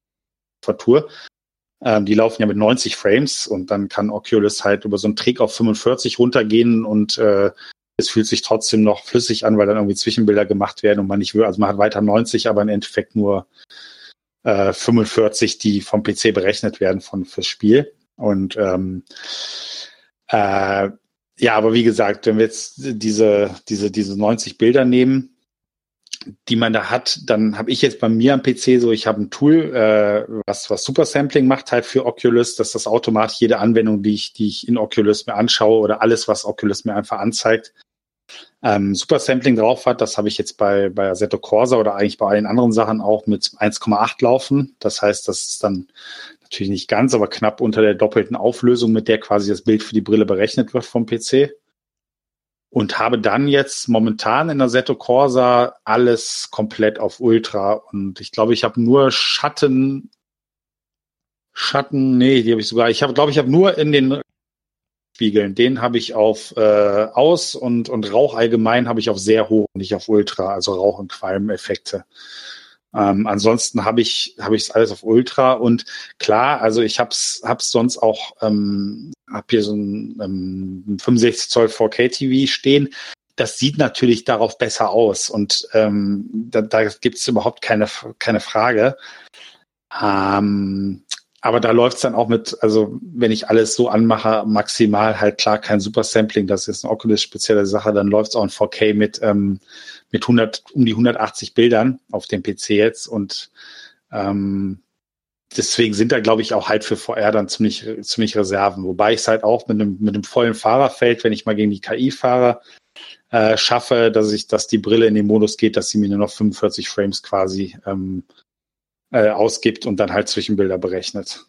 vertue. Ähm, die laufen ja mit 90 Frames und dann kann Oculus halt über so einen Trick auf 45 runtergehen und äh, es fühlt sich trotzdem noch flüssig an, weil dann irgendwie Zwischenbilder gemacht werden und man nicht will, also man hat weiter 90, aber im Endeffekt nur äh, 45, die vom PC berechnet werden von fürs Spiel. Und ähm, äh, ja, aber wie gesagt, wenn wir jetzt diese, diese, diese 90 Bilder nehmen, die man da hat, dann habe ich jetzt bei mir am PC so, ich habe ein Tool, äh, was, was Super Sampling macht halt für Oculus, dass das automatisch jede Anwendung, die ich, die ich in Oculus mir anschaue oder alles, was Oculus mir einfach anzeigt, ähm, Super Sampling drauf hat. Das habe ich jetzt bei, bei Assetto Corsa oder eigentlich bei allen anderen Sachen auch mit 1,8 laufen. Das heißt, das ist dann natürlich nicht ganz, aber knapp unter der doppelten Auflösung, mit der quasi das Bild für die Brille berechnet wird vom PC. Und habe dann jetzt momentan in Assetto Corsa alles komplett auf Ultra. Und ich glaube, ich habe nur Schatten, Schatten, nee, die habe ich sogar, ich habe, glaube ich, habe nur in den spiegeln. Den habe ich auf äh, aus und, und Rauch allgemein habe ich auf sehr hoch, nicht auf Ultra, also Rauch- und Qualmeffekte. Ähm, ansonsten habe ich habe ich es alles auf Ultra und klar, also ich hab's hab's sonst auch ähm, hab hier so ein ähm, 65 Zoll 4K TV stehen. Das sieht natürlich darauf besser aus und ähm, da, da gibt es überhaupt keine keine Frage. Ähm, aber da läuft's dann auch mit, also wenn ich alles so anmache, maximal halt klar kein Super Sampling, das ist eine Oculus spezielle Sache, dann läuft's auch in 4K mit ähm, mit 100 um die 180 Bildern auf dem PC jetzt und ähm, deswegen sind da glaube ich auch halt für VR dann ziemlich ziemlich Reserven, wobei ich es halt auch mit einem mit einem vollen Fahrerfeld, wenn ich mal gegen die KI fahre, äh, schaffe, dass ich, dass die Brille in den Modus geht, dass sie mir nur noch 45 Frames quasi ähm, äh, ausgibt und dann halt Zwischenbilder berechnet.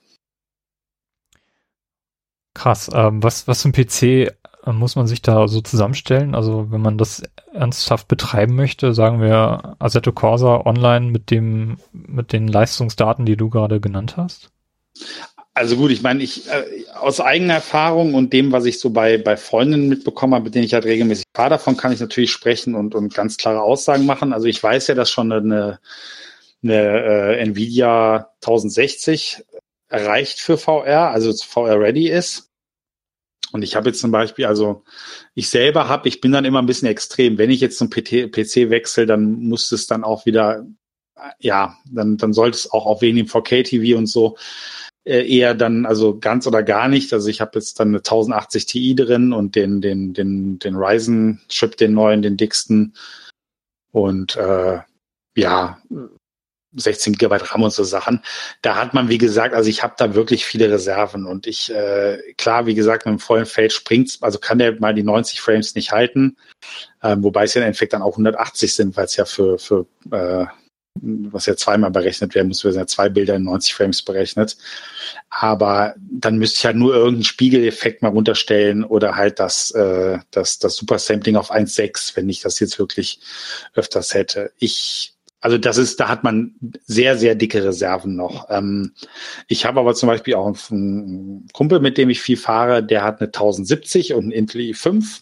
Krass. Ähm, was, was für ein PC muss man sich da so zusammenstellen? Also wenn man das ernsthaft betreiben möchte, sagen wir Assetto Corsa online mit dem, mit den Leistungsdaten, die du gerade genannt hast? Also gut, ich meine, ich äh, aus eigener Erfahrung und dem, was ich so bei bei Freundinnen mitbekommen habe, mit denen ich halt regelmäßig fahre, davon kann ich natürlich sprechen und und ganz klare Aussagen machen. Also ich weiß ja, dass schon eine eine äh, Nvidia 1060 erreicht für VR, also VR ready ist. Und ich habe jetzt zum Beispiel, also ich selber habe, ich bin dann immer ein bisschen extrem. Wenn ich jetzt zum PC, PC wechsle, dann muss es dann auch wieder, ja, dann, dann sollte es auch auf wegen dem 4K-TV und so äh, eher dann, also ganz oder gar nicht. Also ich habe jetzt dann eine 1080 Ti drin und den, den, den, den Ryzen-Chip, den neuen, den dicksten. Und äh, ja, 16 Gigabyte RAM und so Sachen. Da hat man, wie gesagt, also ich habe da wirklich viele Reserven und ich, äh, klar, wie gesagt, mit dem vollen Feld springt's, also kann der mal die 90 Frames nicht halten, ähm, wobei es ja im Endeffekt dann auch 180 sind, weil es ja für, für äh, was ja zweimal berechnet werden muss, wir sind ja zwei Bilder in 90 Frames berechnet. Aber dann müsste ich halt nur irgendeinen Spiegeleffekt mal runterstellen oder halt das, äh, das, das Super Sampling auf 1.6, wenn ich das jetzt wirklich öfters hätte. Ich also das ist, da hat man sehr, sehr dicke Reserven noch. Ähm, ich habe aber zum Beispiel auch einen Kumpel, mit dem ich viel fahre, der hat eine 1070 und einen Intel i5.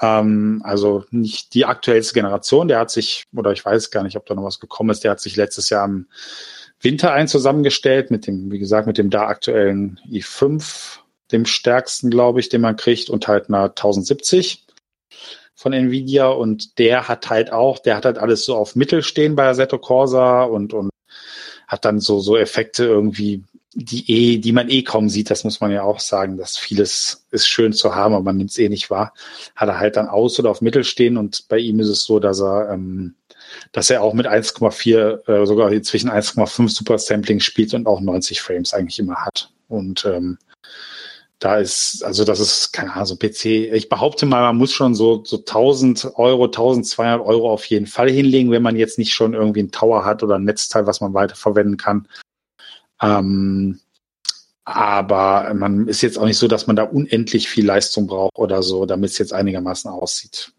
Ähm, also nicht die aktuellste Generation, der hat sich, oder ich weiß gar nicht, ob da noch was gekommen ist, der hat sich letztes Jahr im Winter ein zusammengestellt mit dem, wie gesagt, mit dem da aktuellen i5, dem stärksten, glaube ich, den man kriegt und halt einer 1070 von Nvidia und der hat halt auch, der hat halt alles so auf Mittel stehen bei Assetto Corsa und, und hat dann so, so Effekte irgendwie, die eh, die man eh kaum sieht, das muss man ja auch sagen, dass vieles ist schön zu haben, aber man nimmt es eh nicht wahr. Hat er halt dann aus oder auf Mittel stehen und bei ihm ist es so, dass er, ähm, dass er auch mit 1,4, äh, sogar zwischen 1,5 Super Sampling spielt und auch 90 Frames eigentlich immer hat. Und ähm, da ist, also das ist, keine Ahnung, so PC. Ich behaupte mal, man muss schon so, so 1000 Euro, 1200 Euro auf jeden Fall hinlegen, wenn man jetzt nicht schon irgendwie einen Tower hat oder ein Netzteil, was man weiterverwenden kann. Ähm, aber man ist jetzt auch nicht so, dass man da unendlich viel Leistung braucht oder so, damit es jetzt einigermaßen aussieht.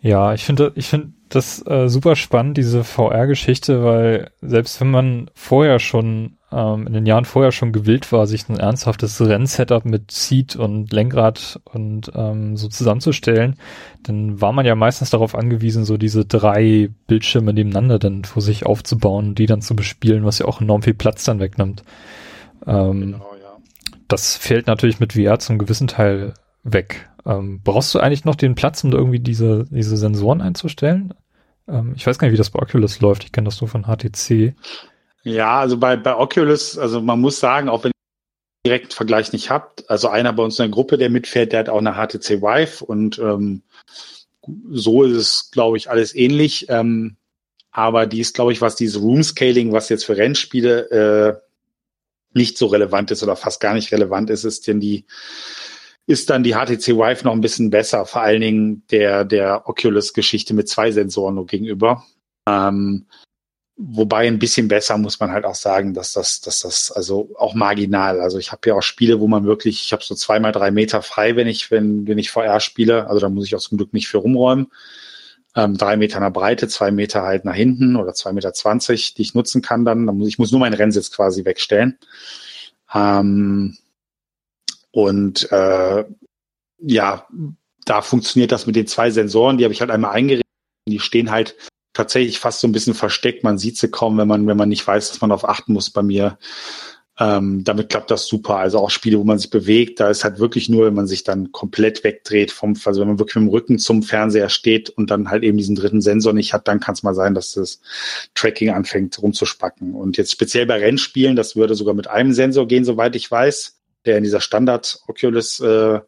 Ja, ich finde, ich finde das äh, super spannend, diese VR-Geschichte, weil selbst wenn man vorher schon ähm, in den Jahren vorher schon gewillt war, sich ein ernsthaftes Rennsetup mit Seat und Lenkrad und ähm, so zusammenzustellen, dann war man ja meistens darauf angewiesen, so diese drei Bildschirme nebeneinander dann vor sich aufzubauen und die dann zu bespielen, was ja auch enorm viel Platz dann wegnimmt. Ähm, genau, ja. Das fällt natürlich mit VR zum gewissen Teil weg. Ähm, brauchst du eigentlich noch den Platz, um irgendwie diese, diese Sensoren einzustellen? Ähm, ich weiß gar nicht, wie das bei Oculus läuft. Ich kenne das nur von HTC. Ja, also bei, bei Oculus, also man muss sagen, auch wenn ihr direkt Vergleich nicht habt, also einer bei uns in der Gruppe, der mitfährt, der hat auch eine HTC Vive und ähm, so ist es, glaube ich, alles ähnlich. Ähm, aber die ist, glaube ich, was dieses Room Scaling, was jetzt für Rennspiele äh, nicht so relevant ist oder fast gar nicht relevant ist, ist denn die ist dann die HTC Vive noch ein bisschen besser, vor allen Dingen der der Oculus Geschichte mit zwei Sensoren nur gegenüber. Ähm, Wobei ein bisschen besser muss man halt auch sagen, dass das, dass das also auch marginal. Also ich habe ja auch Spiele, wo man wirklich, ich habe so zweimal drei Meter frei, wenn ich wenn wenn ich VR spiele. Also da muss ich auch zum Glück nicht für rumräumen. Ähm, drei Meter der Breite, zwei Meter halt nach hinten oder zwei Meter zwanzig, die ich nutzen kann. Dann, dann muss ich muss nur meinen Rennsitz quasi wegstellen. Ähm, und äh, ja, da funktioniert das mit den zwei Sensoren. Die habe ich halt einmal eingerichtet. Die stehen halt tatsächlich fast so ein bisschen versteckt. Man sieht sie kaum, wenn man, wenn man nicht weiß, dass man auf achten muss bei mir. Ähm, damit klappt das super. Also auch Spiele, wo man sich bewegt, da ist halt wirklich nur, wenn man sich dann komplett wegdreht vom, also wenn man wirklich mit dem Rücken zum Fernseher steht und dann halt eben diesen dritten Sensor nicht hat, dann kann es mal sein, dass das Tracking anfängt rumzuspacken. Und jetzt speziell bei Rennspielen, das würde sogar mit einem Sensor gehen, soweit ich weiß, der in dieser Standard Oculus äh,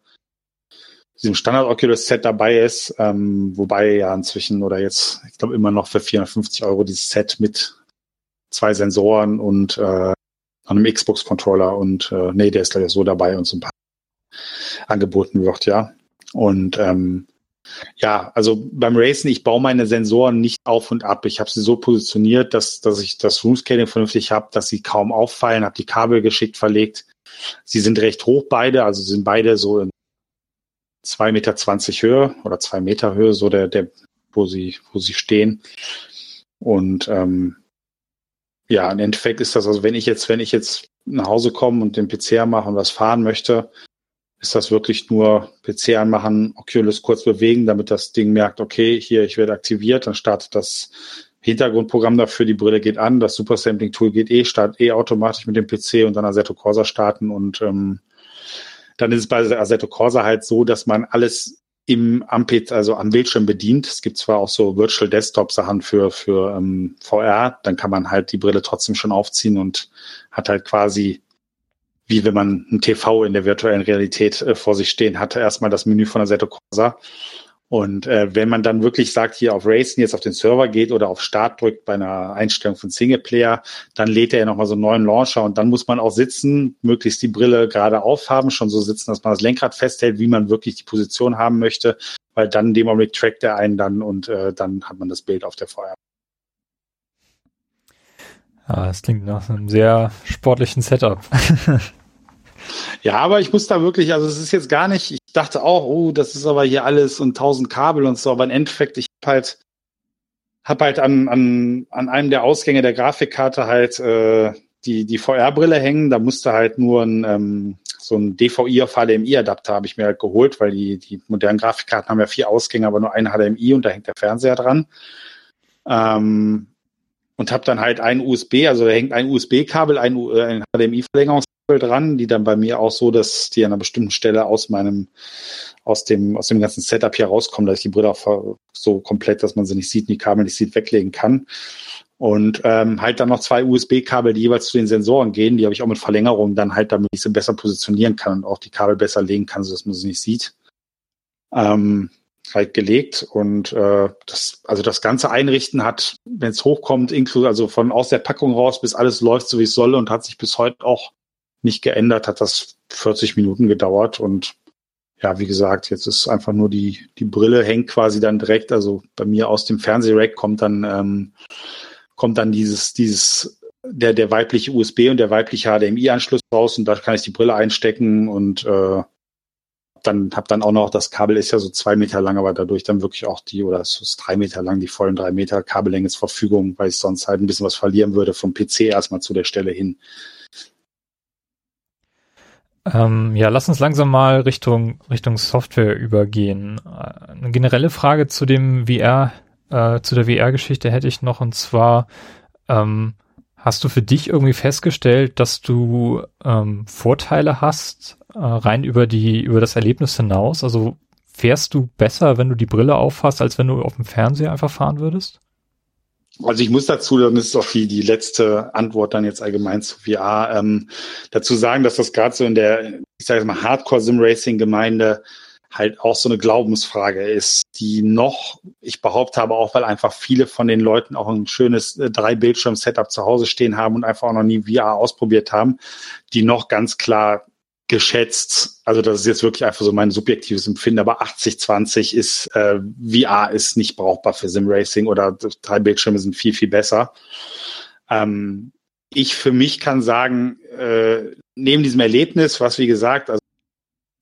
diesem Standard Oculus Set dabei ist, ähm, wobei ja inzwischen oder jetzt, ich glaube immer noch für 450 Euro dieses Set mit zwei Sensoren und äh, einem Xbox Controller und äh, nee, der ist leider so dabei und so ein paar angeboten wird, ja. Und ähm, ja, also beim Racen, ich baue meine Sensoren nicht auf und ab. Ich habe sie so positioniert, dass, dass ich das Roomscaling vernünftig habe, dass sie kaum auffallen, habe die Kabel geschickt verlegt. Sie sind recht hoch beide, also sind beide so in 2,20 Meter Höhe oder zwei Meter Höhe, so der, der, wo sie, wo sie stehen. Und ähm, ja, im Endeffekt ist das, also wenn ich jetzt, wenn ich jetzt nach Hause komme und den PC anmache und was fahren möchte, ist das wirklich nur PC anmachen, Oculus kurz bewegen, damit das Ding merkt, okay, hier, ich werde aktiviert, dann startet das Hintergrundprogramm dafür, die Brille geht an, das Super Sampling Tool geht eh, startet eh automatisch mit dem PC und dann Assetto Corsa starten und ähm, dann ist es bei Assetto Corsa halt so, dass man alles im am also am Bildschirm bedient. Es gibt zwar auch so Virtual Desktop Sachen für für ähm, VR, dann kann man halt die Brille trotzdem schon aufziehen und hat halt quasi wie wenn man ein TV in der virtuellen Realität äh, vor sich stehen hatte, erstmal das Menü von Assetto Corsa und äh, wenn man dann wirklich sagt, hier auf Racing jetzt auf den Server geht oder auf Start drückt bei einer Einstellung von Singleplayer, dann lädt er ja nochmal so einen neuen Launcher und dann muss man auch sitzen, möglichst die Brille gerade aufhaben, schon so sitzen, dass man das Lenkrad festhält, wie man wirklich die Position haben möchte. weil dann in dem Augenblick trackt er einen dann und äh, dann hat man das Bild auf der VR. Ja, das klingt nach einem sehr sportlichen Setup. ja, aber ich muss da wirklich, also es ist jetzt gar nicht, ich dachte auch, oh, das ist aber hier alles und tausend Kabel und so, aber im Endeffekt, ich habe halt, hab halt an, an, an einem der Ausgänge der Grafikkarte halt äh, die, die VR-Brille hängen. Da musste halt nur ein, ähm, so ein DVI auf HDMI-Adapter habe ich mir halt geholt, weil die, die modernen Grafikkarten haben ja vier Ausgänge, aber nur ein HDMI und da hängt der Fernseher dran. Ähm, und habe dann halt ein USB, also da hängt ein USB-Kabel, ein, äh, ein HDMI-Verlängerungskabel dran, die dann bei mir auch so, dass die an einer bestimmten Stelle aus meinem, aus dem, aus dem ganzen Setup hier rauskommen, dass ich die Brille auch so komplett, dass man sie nicht sieht, die Kabel nicht sieht, weglegen kann. Und ähm, halt dann noch zwei USB-Kabel, die jeweils zu den Sensoren gehen. Die habe ich auch mit Verlängerung dann halt, damit ich sie besser positionieren kann und auch die Kabel besser legen kann, sodass man sie nicht sieht. Ähm, halt gelegt und äh, das also das ganze Einrichten hat, wenn es hochkommt, inklusive also von aus der Packung raus bis alles läuft so wie es soll und hat sich bis heute auch nicht geändert, hat das 40 Minuten gedauert. Und ja, wie gesagt, jetzt ist einfach nur die die Brille hängt quasi dann direkt, also bei mir aus dem Fernsehrack kommt dann ähm, kommt dann dieses dieses der der weibliche USB und der weibliche HDMI-Anschluss raus. Und da kann ich die Brille einstecken und äh, dann habe dann auch noch, das Kabel ist ja so zwei Meter lang, aber dadurch dann wirklich auch die, oder es ist drei Meter lang, die vollen drei Meter Kabellänge zur Verfügung, weil ich sonst halt ein bisschen was verlieren würde vom PC erstmal zu der Stelle hin. Ähm, ja, lass uns langsam mal Richtung, Richtung Software übergehen. Eine generelle Frage zu dem VR, äh, zu der VR-Geschichte hätte ich noch, und zwar, ähm, Hast du für dich irgendwie festgestellt, dass du ähm, Vorteile hast, äh, rein über die, über das Erlebnis hinaus? Also fährst du besser, wenn du die Brille aufhast, als wenn du auf dem Fernseher einfach fahren würdest? Also ich muss dazu, dann ist auch die, die letzte Antwort dann jetzt allgemein zu VR, ähm, dazu sagen, dass das gerade so in der, ich sage mal, Hardcore-Sim-Racing-Gemeinde halt auch so eine Glaubensfrage ist, die noch, ich behaupte aber auch, weil einfach viele von den Leuten auch ein schönes äh, Drei-Bildschirm-Setup zu Hause stehen haben und einfach auch noch nie VR ausprobiert haben, die noch ganz klar geschätzt, also das ist jetzt wirklich einfach so mein subjektives Empfinden, aber 80-20 ist, äh, VR ist nicht brauchbar für Sim-Racing oder drei Bildschirme sind viel, viel besser. Ähm, ich für mich kann sagen, äh, neben diesem Erlebnis, was wie gesagt, also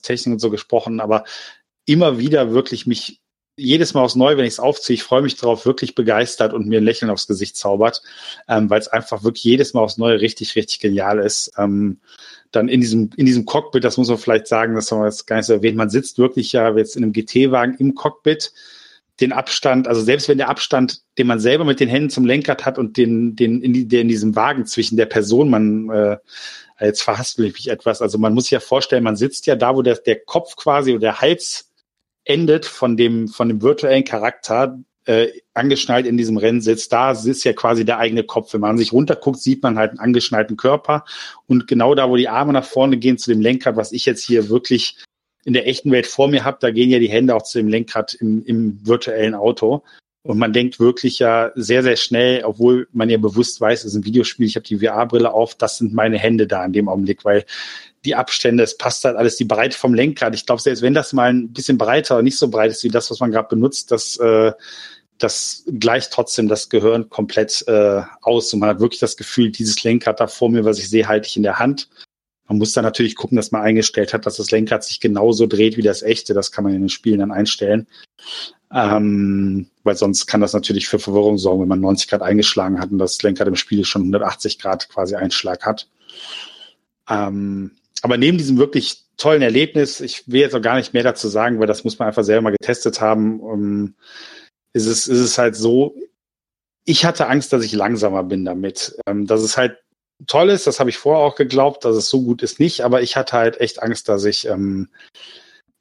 Technik und so gesprochen, aber immer wieder wirklich mich jedes Mal aufs Neue, wenn ich es aufziehe, ich freue mich darauf, wirklich begeistert und mir ein Lächeln aufs Gesicht zaubert, ähm, weil es einfach wirklich jedes Mal aufs Neue richtig, richtig genial ist. Ähm, dann in diesem, in diesem Cockpit, das muss man vielleicht sagen, das haben wir jetzt gar nicht so erwähnt, man sitzt wirklich ja jetzt in einem GT-Wagen im Cockpit, den Abstand, also selbst wenn der Abstand, den man selber mit den Händen zum Lenkrad hat und den, den, in die, der in diesem Wagen zwischen der Person man äh, jetzt verhaspel ich mich etwas. Also man muss sich ja vorstellen, man sitzt ja da, wo der, der Kopf quasi oder der Hals endet von dem, von dem virtuellen Charakter, äh, angeschnallt in diesem Rennsitz, da ist ja quasi der eigene Kopf. Wenn man sich runterguckt, sieht man halt einen angeschnallten Körper. Und genau da, wo die Arme nach vorne gehen zu dem Lenkrad, was ich jetzt hier wirklich in der echten Welt vor mir habe, da gehen ja die Hände auch zu dem Lenkrad im, im virtuellen Auto. Und man denkt wirklich ja sehr, sehr schnell, obwohl man ja bewusst weiß, es ist ein Videospiel, ich habe die VR-Brille auf, das sind meine Hände da in dem Augenblick, weil die Abstände, es passt halt alles, die Breite vom Lenkrad. Ich glaube, selbst wenn das mal ein bisschen breiter oder nicht so breit ist wie das, was man gerade benutzt, das, äh, das gleicht trotzdem das Gehirn komplett äh, aus. Und man hat wirklich das Gefühl, dieses Lenkrad da vor mir, was ich sehe, halte ich in der Hand. Man muss dann natürlich gucken, dass man eingestellt hat, dass das Lenkrad sich genauso dreht wie das echte. Das kann man in den Spielen dann einstellen. Ähm, weil sonst kann das natürlich für Verwirrung sorgen, wenn man 90 Grad eingeschlagen hat und das Lenkrad im Spiel schon 180 Grad quasi Einschlag hat. Ähm, aber neben diesem wirklich tollen Erlebnis, ich will jetzt auch gar nicht mehr dazu sagen, weil das muss man einfach selber mal getestet haben, um, ähm, ist, es, ist es halt so, ich hatte Angst, dass ich langsamer bin damit. Ähm, dass es halt toll ist, das habe ich vorher auch geglaubt, dass es so gut ist nicht, aber ich hatte halt echt Angst, dass ich ähm,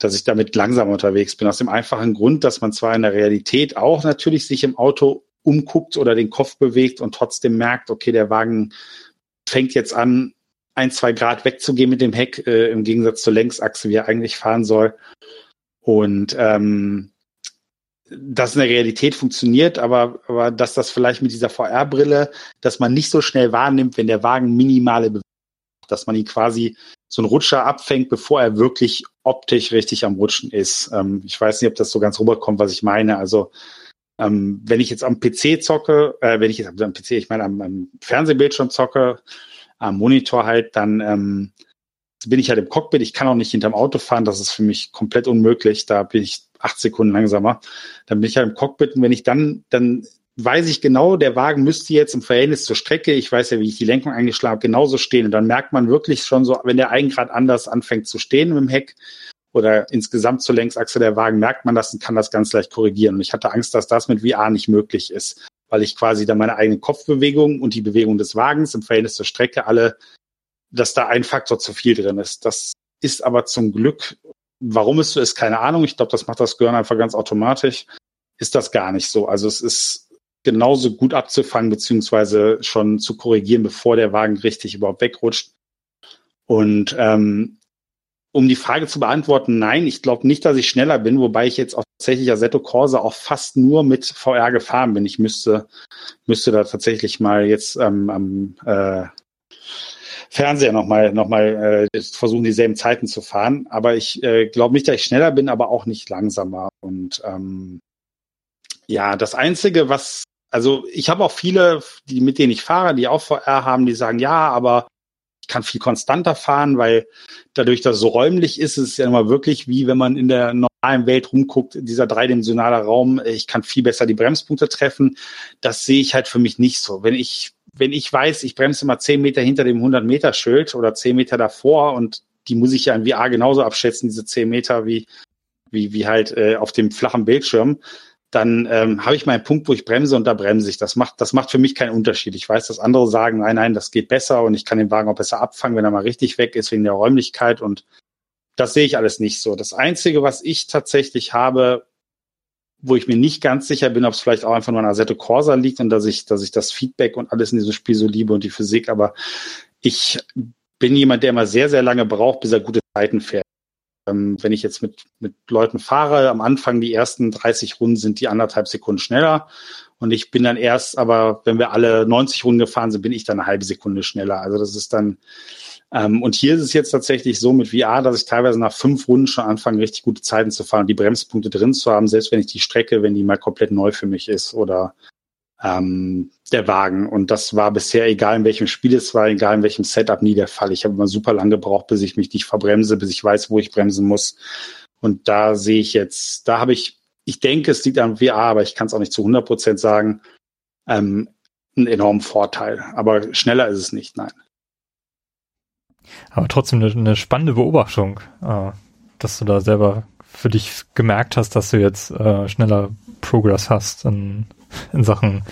dass ich damit langsam unterwegs bin. Aus dem einfachen Grund, dass man zwar in der Realität auch natürlich sich im Auto umguckt oder den Kopf bewegt und trotzdem merkt, okay, der Wagen fängt jetzt an, ein, zwei Grad wegzugehen mit dem Heck, äh, im Gegensatz zur Längsachse, wie er eigentlich fahren soll. Und ähm, das in der Realität funktioniert, aber, aber dass das vielleicht mit dieser VR-Brille, dass man nicht so schnell wahrnimmt, wenn der Wagen minimale Bewegung, dass man ihn quasi so ein Rutscher abfängt, bevor er wirklich optisch richtig am Rutschen ist. Ähm, ich weiß nicht, ob das so ganz rüberkommt, was ich meine. Also ähm, wenn ich jetzt am PC zocke, äh, wenn ich jetzt am PC, ich meine am, am Fernsehbildschirm zocke, am Monitor halt, dann ähm, bin ich halt im Cockpit. Ich kann auch nicht hinterm Auto fahren. Das ist für mich komplett unmöglich. Da bin ich acht Sekunden langsamer. Dann bin ich halt im Cockpit und wenn ich dann, dann weiß ich genau, der Wagen müsste jetzt im Verhältnis zur Strecke, ich weiß ja, wie ich die Lenkung eingeschlagen habe, genauso stehen. Und dann merkt man wirklich schon so, wenn der Eigengrad anders anfängt zu stehen im Heck oder insgesamt zur Längsachse der Wagen, merkt man das und kann das ganz leicht korrigieren. Und ich hatte Angst, dass das mit VR nicht möglich ist, weil ich quasi dann meine eigene Kopfbewegung und die Bewegung des Wagens im Verhältnis zur Strecke alle, dass da ein Faktor zu viel drin ist. Das ist aber zum Glück, warum es so ist, keine Ahnung. Ich glaube, das macht das Gehirn einfach ganz automatisch. Ist das gar nicht so. Also es ist genauso gut abzufangen, beziehungsweise schon zu korrigieren, bevor der Wagen richtig überhaupt wegrutscht. Und ähm, um die Frage zu beantworten, nein, ich glaube nicht, dass ich schneller bin, wobei ich jetzt auch tatsächlich Assetto Corsa auch fast nur mit VR gefahren bin. Ich müsste, müsste da tatsächlich mal jetzt ähm, am äh, Fernseher nochmal noch mal, äh, versuchen, dieselben Zeiten zu fahren. Aber ich äh, glaube nicht, dass ich schneller bin, aber auch nicht langsamer. Und ähm, ja, das Einzige, was also ich habe auch viele, die, mit denen ich fahre, die auch VR haben, die sagen, ja, aber ich kann viel konstanter fahren, weil dadurch, dass es so räumlich ist, ist es ja immer wirklich wie wenn man in der Welt rumguckt, dieser dreidimensionale Raum, ich kann viel besser die Bremspunkte treffen. Das sehe ich halt für mich nicht so. Wenn ich, wenn ich weiß, ich bremse immer zehn Meter hinter dem 100 Meter Schild oder zehn Meter davor und die muss ich ja in VR genauso abschätzen, diese zehn Meter wie, wie, wie halt äh, auf dem flachen Bildschirm, dann ähm, habe ich meinen Punkt, wo ich bremse und da bremse ich. Das macht, das macht für mich keinen Unterschied. Ich weiß, dass andere sagen, nein, nein, das geht besser und ich kann den Wagen auch besser abfangen, wenn er mal richtig weg ist wegen der Räumlichkeit und das sehe ich alles nicht so. Das Einzige, was ich tatsächlich habe, wo ich mir nicht ganz sicher bin, ob es vielleicht auch einfach nur an Assetto Corsa liegt und dass ich, dass ich das Feedback und alles in diesem Spiel so liebe und die Physik, aber ich bin jemand, der immer sehr, sehr lange braucht, bis er gute Zeiten fährt. Ähm, wenn ich jetzt mit, mit Leuten fahre, am Anfang die ersten 30 Runden sind die anderthalb Sekunden schneller. Und ich bin dann erst, aber wenn wir alle 90 Runden gefahren sind, bin ich dann eine halbe Sekunde schneller. Also das ist dann, ähm, und hier ist es jetzt tatsächlich so mit VR, dass ich teilweise nach fünf Runden schon anfange, richtig gute Zeiten zu fahren und die Bremspunkte drin zu haben, selbst wenn ich die Strecke, wenn die mal komplett neu für mich ist oder ähm, der Wagen. Und das war bisher, egal in welchem Spiel es war, egal in welchem Setup, nie der Fall. Ich habe immer super lang gebraucht, bis ich mich nicht verbremse, bis ich weiß, wo ich bremsen muss. Und da sehe ich jetzt, da habe ich, ich denke, es liegt am VR, aber ich kann es auch nicht zu 100 Prozent sagen, ähm, einen enormen Vorteil. Aber schneller ist es nicht, nein. Aber trotzdem eine, eine spannende Beobachtung, äh, dass du da selber für dich gemerkt hast, dass du jetzt äh, schneller Progress hast in, in Sachen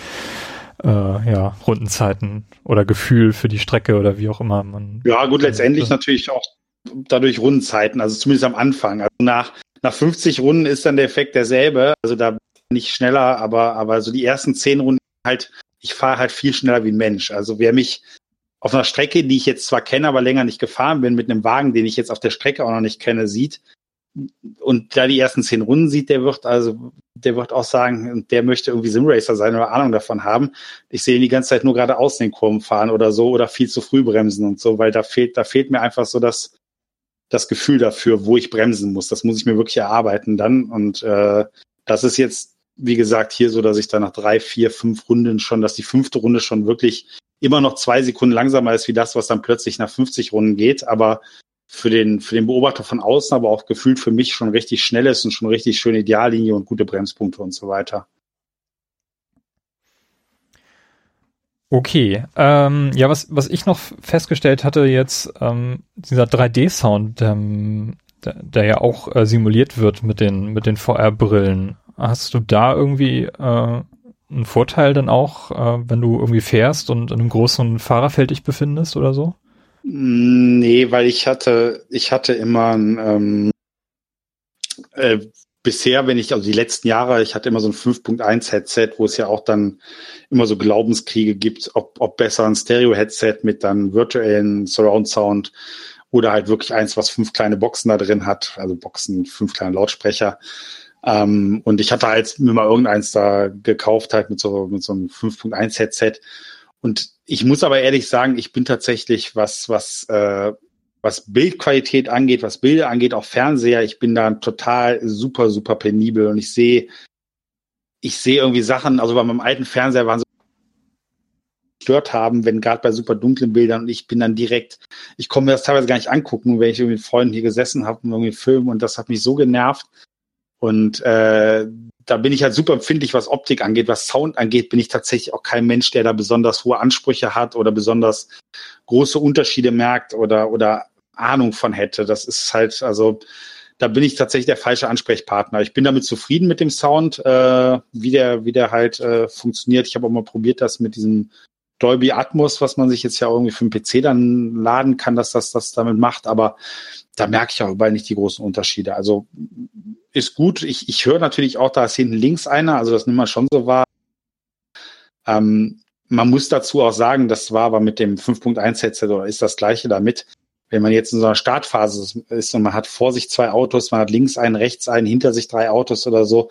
äh, ja, Rundenzeiten oder Gefühl für die Strecke oder wie auch immer man. Ja, gut, letztendlich äh, natürlich auch dadurch Rundenzeiten, also zumindest am Anfang. Also nach, nach 50 Runden ist dann der Effekt derselbe. Also da nicht schneller, aber, aber so die ersten zehn Runden halt, ich fahre halt viel schneller wie ein Mensch. Also wer mich auf einer Strecke, die ich jetzt zwar kenne, aber länger nicht gefahren bin, mit einem Wagen, den ich jetzt auf der Strecke auch noch nicht kenne, sieht, und da die ersten zehn Runden sieht, der wird also, der wird auch sagen, der möchte irgendwie Simracer sein oder Ahnung davon haben. Ich sehe ihn die ganze Zeit nur gerade aus den Kurven fahren oder so oder viel zu früh bremsen und so, weil da fehlt, da fehlt mir einfach so das, das Gefühl dafür, wo ich bremsen muss. Das muss ich mir wirklich erarbeiten dann. Und äh, das ist jetzt, wie gesagt, hier so, dass ich da nach drei, vier, fünf Runden schon, dass die fünfte Runde schon wirklich immer noch zwei Sekunden langsamer ist wie das, was dann plötzlich nach 50 Runden geht. Aber für den, für den Beobachter von außen, aber auch gefühlt für mich schon richtig schnell ist und schon richtig schöne Ideallinie und gute Bremspunkte und so weiter. Okay, ähm, ja, was, was ich noch festgestellt hatte jetzt, ähm, dieser 3D-Sound, ähm, der, der, ja auch äh, simuliert wird mit den, mit den VR-Brillen. Hast du da irgendwie äh, einen Vorteil dann auch, äh, wenn du irgendwie fährst und in einem großen Fahrerfeld dich befindest oder so? Nee, weil ich hatte, ich hatte immer ein, ähm, äh, bisher, wenn ich, also die letzten Jahre, ich hatte immer so ein 5.1 Headset, wo es ja auch dann immer so Glaubenskriege gibt, ob, ob besser ein Stereo-Headset mit dann virtuellen Surround Sound oder halt wirklich eins, was fünf kleine Boxen da drin hat, also Boxen, fünf kleine Lautsprecher. Ähm, und ich hatte halt mir mal irgendeins da gekauft, halt mit so, mit so einem 5.1 Headset und ich muss aber ehrlich sagen, ich bin tatsächlich was, was äh, was Bildqualität angeht, was Bilder angeht, auch Fernseher, ich bin da total super, super penibel und ich sehe, ich sehe irgendwie Sachen, also bei meinem alten Fernseher waren so gestört haben, wenn gerade bei super dunklen Bildern und ich bin dann direkt, ich komme mir das teilweise gar nicht angucken, wenn ich irgendwie mit Freunden hier gesessen habe und irgendwie filmen und das hat mich so genervt. Und äh, da bin ich halt super empfindlich, was Optik angeht, was Sound angeht, bin ich tatsächlich auch kein Mensch, der da besonders hohe Ansprüche hat oder besonders große Unterschiede merkt oder, oder Ahnung von hätte. Das ist halt, also da bin ich tatsächlich der falsche Ansprechpartner. Ich bin damit zufrieden mit dem Sound, äh, wie der, wie der halt äh, funktioniert. Ich habe auch mal probiert, das mit diesem Dolby Atmos, was man sich jetzt ja irgendwie für den PC dann laden kann, dass das das damit macht. Aber da merke ich auch überall nicht die großen Unterschiede. Also ist gut. Ich, ich höre natürlich auch, da ist hinten links einer, also das nimmt man schon so wahr. Ähm, man muss dazu auch sagen, das war aber mit dem 5.1 Headset oder ist das gleiche damit. Wenn man jetzt in so einer Startphase ist und man hat vor sich zwei Autos, man hat links einen, rechts einen, hinter sich drei Autos oder so,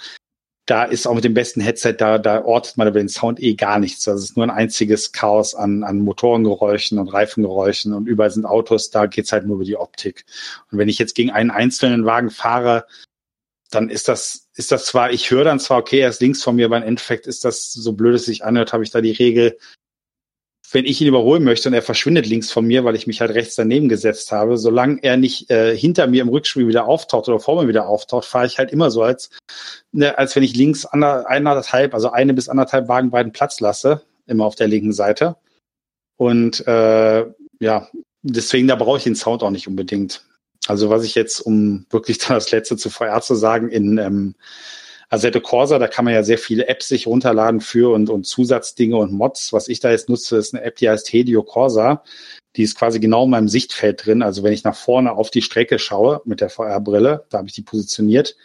da ist auch mit dem besten Headset, da, da ortet man über den Sound eh gar nichts. Das ist nur ein einziges Chaos an, an Motorengeräuschen und Reifengeräuschen und überall sind Autos, da geht's halt nur über die Optik. Und wenn ich jetzt gegen einen einzelnen Wagen fahre, dann ist das, ist das zwar, ich höre dann zwar, okay, er ist links von mir, aber im Endeffekt ist das, so blöd es sich anhört, habe ich da die Regel, wenn ich ihn überholen möchte und er verschwindet links von mir, weil ich mich halt rechts daneben gesetzt habe, solange er nicht äh, hinter mir im Rückspiel wieder auftaucht oder vor mir wieder auftaucht, fahre ich halt immer so, als, ne, als wenn ich links ander, anderthalb, also eine bis anderthalb Wagen beiden Platz lasse, immer auf der linken Seite. Und äh, ja, deswegen, da brauche ich den Sound auch nicht unbedingt. Also was ich jetzt, um wirklich dann das letzte zu VR zu sagen, in ähm, Assetto Corsa, da kann man ja sehr viele Apps sich runterladen für und, und Zusatzdinge und Mods. Was ich da jetzt nutze, ist eine App, die heißt Helio Corsa. Die ist quasi genau in meinem Sichtfeld drin. Also wenn ich nach vorne auf die Strecke schaue mit der VR-Brille, da habe ich die positioniert.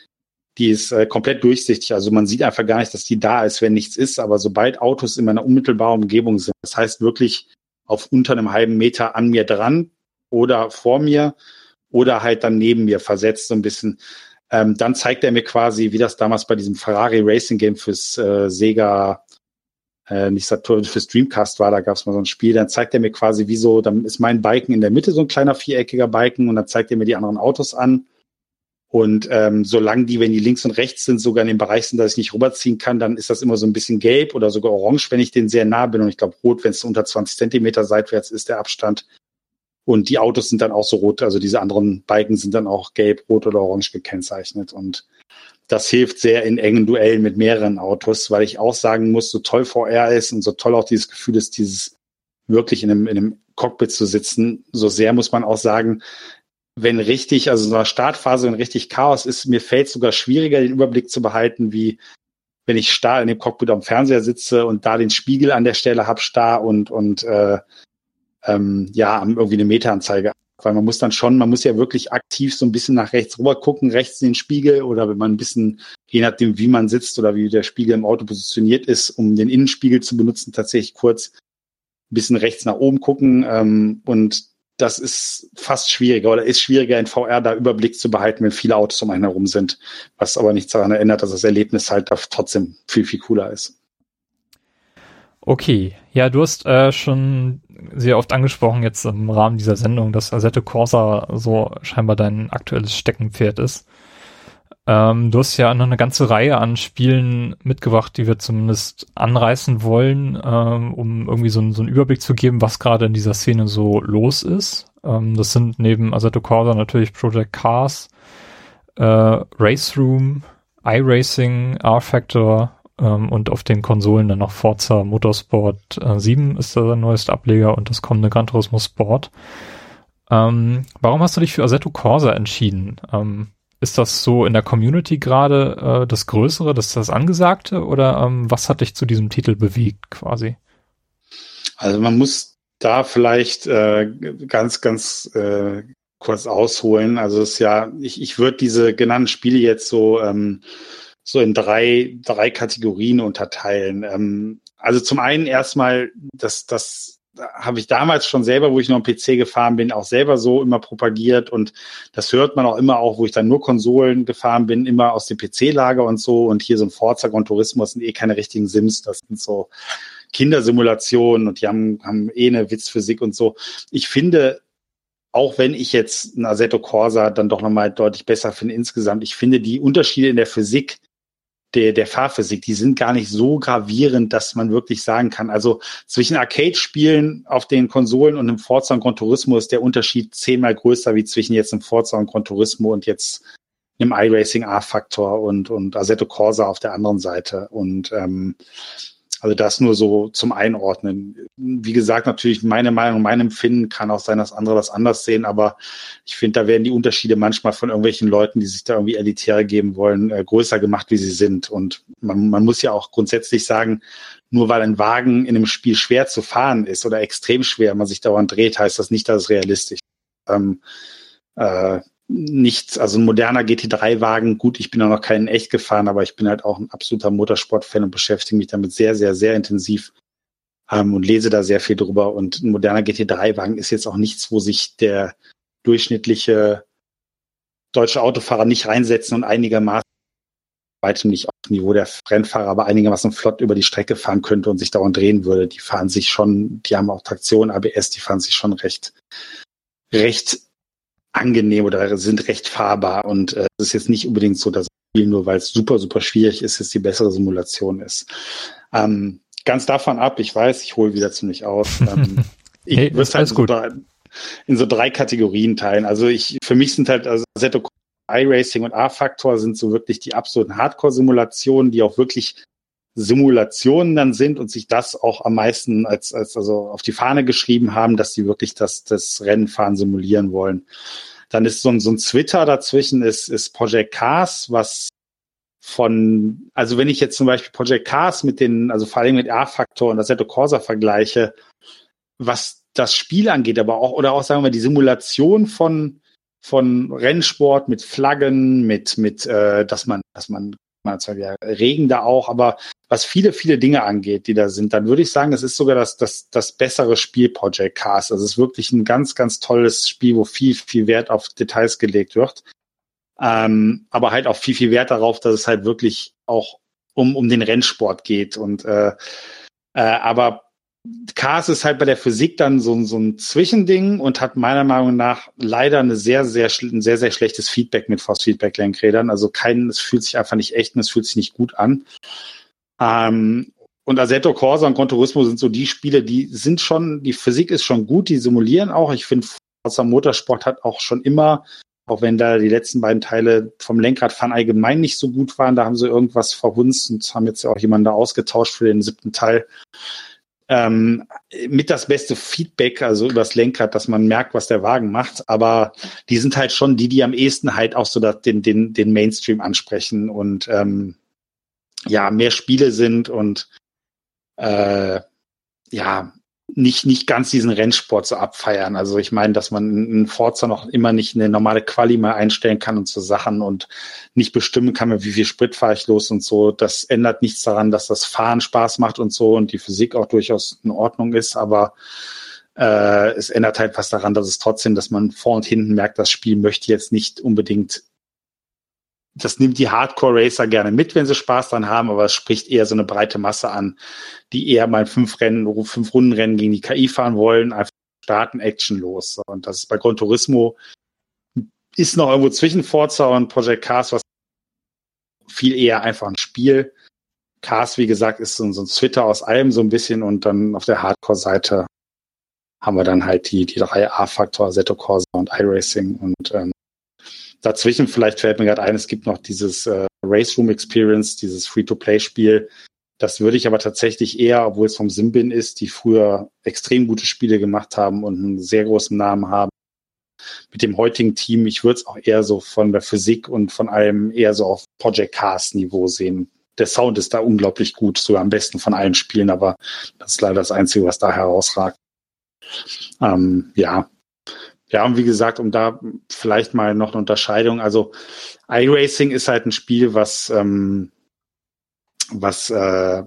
Die ist äh, komplett durchsichtig. Also man sieht einfach gar nicht, dass die da ist, wenn nichts ist. Aber sobald Autos in meiner unmittelbaren Umgebung sind, das heißt wirklich auf unter einem halben Meter an mir dran oder vor mir oder halt dann neben mir versetzt, so ein bisschen ähm, dann zeigt er mir quasi, wie das damals bei diesem Ferrari Racing Game fürs äh, Sega, äh, nicht Saturn, fürs Dreamcast war, da gab es mal so ein Spiel, dann zeigt er mir quasi, wie so, dann ist mein Biken in der Mitte so ein kleiner viereckiger Biken und dann zeigt er mir die anderen Autos an. Und ähm, solange die, wenn die links und rechts sind, sogar in dem Bereich sind, dass ich nicht rüberziehen kann, dann ist das immer so ein bisschen gelb oder sogar orange, wenn ich den sehr nah bin. Und ich glaube rot, wenn es unter 20 Zentimeter seitwärts ist, der Abstand. Und die Autos sind dann auch so rot, also diese anderen Balken sind dann auch gelb, rot oder orange gekennzeichnet. Und das hilft sehr in engen Duellen mit mehreren Autos, weil ich auch sagen muss, so toll VR ist und so toll auch dieses Gefühl ist, dieses wirklich in einem, in einem Cockpit zu sitzen, so sehr muss man auch sagen, wenn richtig, also so eine Startphase, wenn richtig Chaos ist, mir fällt es sogar schwieriger, den Überblick zu behalten, wie wenn ich starr in dem Cockpit am Fernseher sitze und da den Spiegel an der Stelle hab starr und, und äh, ähm, ja, irgendwie eine Metaanzeige. Weil man muss dann schon, man muss ja wirklich aktiv so ein bisschen nach rechts rüber gucken, rechts in den Spiegel oder wenn man ein bisschen, je nachdem, wie man sitzt oder wie der Spiegel im Auto positioniert ist, um den Innenspiegel zu benutzen, tatsächlich kurz ein bisschen rechts nach oben gucken. Ähm, und das ist fast schwieriger oder ist schwieriger in VR da Überblick zu behalten, wenn viele Autos um einen herum sind. Was aber nichts daran erinnert, dass das Erlebnis halt trotzdem viel, viel cooler ist. Okay, ja, du hast äh, schon sehr oft angesprochen jetzt im Rahmen dieser Sendung, dass Assetto Corsa so scheinbar dein aktuelles Steckenpferd ist. Ähm, du hast ja noch eine ganze Reihe an Spielen mitgebracht, die wir zumindest anreißen wollen, ähm, um irgendwie so, so, einen Überblick zu geben, was gerade in dieser Szene so los ist. Ähm, das sind neben Assetto Corsa natürlich Project Cars, äh, Race Room, iRacing, R-Factor, ähm, und auf den Konsolen dann noch Forza Motorsport äh, 7 ist der neueste Ableger und das kommende Gran Turismo Sport. Ähm, warum hast du dich für Assetto Corsa entschieden? Ähm, ist das so in der Community gerade äh, das Größere, das das Angesagte oder ähm, was hat dich zu diesem Titel bewegt quasi? Also man muss da vielleicht äh, ganz, ganz äh, kurz ausholen. Also es ist ja, ich, ich würde diese genannten Spiele jetzt so ähm, so in drei, drei Kategorien unterteilen. Ähm, also zum einen erstmal, das, das habe ich damals schon selber, wo ich noch am PC gefahren bin, auch selber so immer propagiert und das hört man auch immer auch, wo ich dann nur Konsolen gefahren bin, immer aus dem PC-Lager und so und hier so ein Forza Gran Turismo sind eh keine richtigen Sims, das sind so Kindersimulationen und die haben, haben eh eine Witzphysik und so. Ich finde, auch wenn ich jetzt ein Assetto Corsa dann doch nochmal deutlich besser finde insgesamt, ich finde die Unterschiede in der Physik der, der Fahrphysik, die sind gar nicht so gravierend, dass man wirklich sagen kann. Also zwischen Arcade-Spielen auf den Konsolen und einem Forza und Gran Turismo ist der Unterschied zehnmal größer wie zwischen jetzt einem Forza und Gran Turismo und jetzt einem iRacing A-Faktor und, und Assetto Corsa auf der anderen Seite. Und ähm, also das nur so zum Einordnen. Wie gesagt, natürlich meine Meinung, mein Empfinden kann auch sein, dass andere das anders sehen, aber ich finde, da werden die Unterschiede manchmal von irgendwelchen Leuten, die sich da irgendwie elitäre geben wollen, äh, größer gemacht, wie sie sind. Und man, man muss ja auch grundsätzlich sagen, nur weil ein Wagen in einem Spiel schwer zu fahren ist oder extrem schwer, man sich dauernd dreht, heißt das nicht, dass es realistisch ist. Ähm, äh, nichts, also ein moderner GT3-Wagen, gut, ich bin auch noch keinen echt gefahren, aber ich bin halt auch ein absoluter Motorsport-Fan und beschäftige mich damit sehr, sehr, sehr intensiv ähm, und lese da sehr viel drüber. Und ein moderner GT3-Wagen ist jetzt auch nichts, wo sich der durchschnittliche deutsche Autofahrer nicht reinsetzen und einigermaßen weitem nicht auf dem Niveau der Rennfahrer, aber einigermaßen flott über die Strecke fahren könnte und sich dauernd drehen würde. Die fahren sich schon, die haben auch Traktion, ABS, die fahren sich schon recht, recht angenehm oder sind recht fahrbar. Und äh, es äh, ist jetzt nicht unbedingt so, dass Spiel nur weil es super, super schwierig ist, jetzt die bessere Simulation ist. Ähm, ganz davon ab, ich weiß, ich hole wieder ziemlich aus. Ähm, ich hey, würde halt so drei, in so drei Kategorien teilen. Also ich, für mich sind halt also Assetto iRacing und A-Faktor sind so wirklich die absoluten Hardcore-Simulationen, die auch wirklich Simulationen dann sind und sich das auch am meisten als, als also auf die Fahne geschrieben haben, dass sie wirklich das, das Rennenfahren simulieren wollen. Dann ist so ein, so ein Twitter dazwischen, ist, ist Project Cars, was von, also wenn ich jetzt zum Beispiel Project Cars mit den, also vor allem mit R-Faktor und Assetto Corsa vergleiche, was das Spiel angeht, aber auch, oder auch sagen wir die Simulation von, von Rennsport mit Flaggen, mit, mit, äh, dass man, dass man zwar wieder Regen da auch, aber was viele, viele Dinge angeht, die da sind, dann würde ich sagen, es ist sogar das, das, das bessere Spiel Project Cast. Also es ist wirklich ein ganz, ganz tolles Spiel, wo viel, viel Wert auf Details gelegt wird. Ähm, aber halt auch viel, viel Wert darauf, dass es halt wirklich auch um, um den Rennsport geht. Und äh, äh, aber Cars ist halt bei der Physik dann so, so ein Zwischending und hat meiner Meinung nach leider eine sehr, sehr, ein sehr, sehr schlechtes Feedback mit Force-Feedback-Lenkrädern. Also kein, es fühlt sich einfach nicht echt und es fühlt sich nicht gut an. Ähm, und Assetto Corsa und Gran Turismo sind so die Spiele, die sind schon, die Physik ist schon gut, die simulieren auch. Ich finde, Forza Motorsport hat auch schon immer, auch wenn da die letzten beiden Teile vom Lenkradfahren allgemein nicht so gut waren, da haben sie irgendwas verhunzt und haben jetzt ja auch jemanden da ausgetauscht für den siebten Teil ähm, mit das beste Feedback, also übers Lenkrad, dass man merkt, was der Wagen macht. Aber die sind halt schon die, die am ehesten halt auch so den, den, den Mainstream ansprechen und ähm, ja, mehr Spiele sind und äh, ja, nicht, nicht ganz diesen Rennsport so abfeiern. Also ich meine, dass man einen Forza noch immer nicht eine normale Quali mal einstellen kann und so Sachen und nicht bestimmen kann, wie viel Sprit fahre ich los und so. Das ändert nichts daran, dass das Fahren Spaß macht und so und die Physik auch durchaus in Ordnung ist, aber äh, es ändert halt was daran, dass es trotzdem, dass man vor und hinten merkt, das Spiel möchte jetzt nicht unbedingt das nimmt die Hardcore-Racer gerne mit, wenn sie Spaß dran haben, aber es spricht eher so eine breite Masse an, die eher mal fünf Rennen, fünf Rundenrennen gegen die KI fahren wollen, einfach starten Action los. Und das ist bei Gran Turismo ist noch irgendwo zwischen Forza und Project Cars, was viel eher einfach ein Spiel. Cars, wie gesagt, ist so, so ein Twitter aus allem so ein bisschen und dann auf der Hardcore-Seite haben wir dann halt die, die drei A-Faktor, Seto Corsa und iRacing und ähm, dazwischen vielleicht fällt mir gerade ein, es gibt noch dieses äh, Race Room Experience, dieses Free-to-Play-Spiel. Das würde ich aber tatsächlich eher, obwohl es vom Simbin ist, die früher extrem gute Spiele gemacht haben und einen sehr großen Namen haben. Mit dem heutigen Team, ich würde es auch eher so von der Physik und von allem eher so auf Project Cars Niveau sehen. Der Sound ist da unglaublich gut, sogar am besten von allen Spielen, aber das ist leider das Einzige, was da herausragt. Ähm, ja, ja, und wie gesagt, um da vielleicht mal noch eine Unterscheidung, also iRacing ist halt ein Spiel, was, ähm, was äh,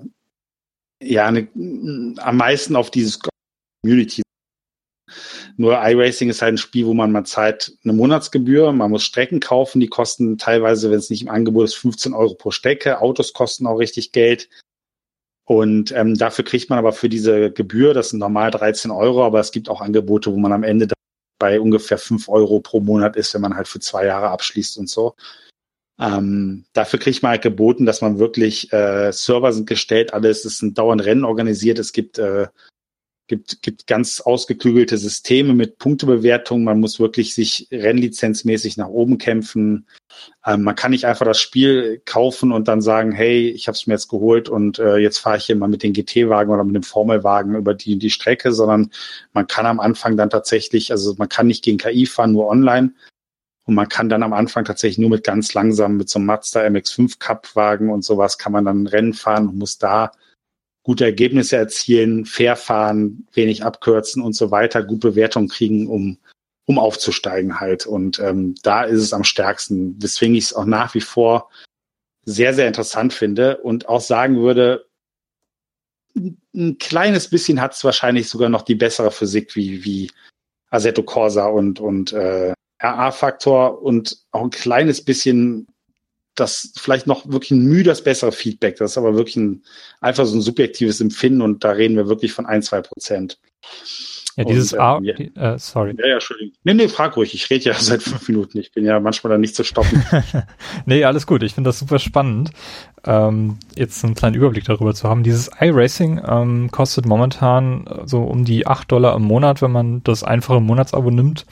ja eine, am meisten auf dieses Community. Nur iRacing ist halt ein Spiel, wo man mal zahlt eine Monatsgebühr, man muss Strecken kaufen, die kosten teilweise, wenn es nicht im Angebot ist, 15 Euro pro Strecke. Autos kosten auch richtig Geld. Und ähm, dafür kriegt man aber für diese Gebühr, das sind normal 13 Euro, aber es gibt auch Angebote, wo man am Ende bei ungefähr fünf Euro pro Monat ist, wenn man halt für zwei Jahre abschließt und so. Ähm, dafür kriegt man halt geboten, dass man wirklich äh, Server sind gestellt, alles ist ein dauernd Rennen organisiert. Es gibt äh, gibt, gibt ganz ausgeklügelte Systeme mit Punktebewertung. Man muss wirklich sich rennlizenzmäßig nach oben kämpfen. Ähm, man kann nicht einfach das Spiel kaufen und dann sagen, hey, ich habe es mir jetzt geholt und äh, jetzt fahre ich hier mal mit den GT-Wagen oder mit dem Formelwagen über die, die Strecke, sondern man kann am Anfang dann tatsächlich, also man kann nicht gegen KI fahren, nur online. Und man kann dann am Anfang tatsächlich nur mit ganz langsam, mit so einem Mazda MX5 Cup-Wagen und sowas kann man dann Rennen fahren und muss da gute Ergebnisse erzielen, fair fahren, wenig abkürzen und so weiter, gut Bewertung kriegen, um, um aufzusteigen halt. Und ähm, da ist es am stärksten, weswegen ich es auch nach wie vor sehr, sehr interessant finde und auch sagen würde, ein kleines bisschen hat es wahrscheinlich sogar noch die bessere Physik wie, wie Assetto Corsa und, und äh, RA-Faktor und auch ein kleines bisschen das vielleicht noch wirklich ein Mühe das bessere Feedback. Das ist aber wirklich ein, einfach so ein subjektives Empfinden und da reden wir wirklich von ein, zwei Prozent. Ja, dieses und, A, ja. äh, sorry. Ja, ja, Entschuldigung. Nee, nee, frag ruhig. Ich rede ja seit fünf Minuten. Ich bin ja manchmal da nicht zu stoppen. nee, alles gut. Ich finde das super spannend, ähm, jetzt einen kleinen Überblick darüber zu haben. Dieses iRacing ähm, kostet momentan so um die acht Dollar im Monat, wenn man das einfache Monatsabo nimmt.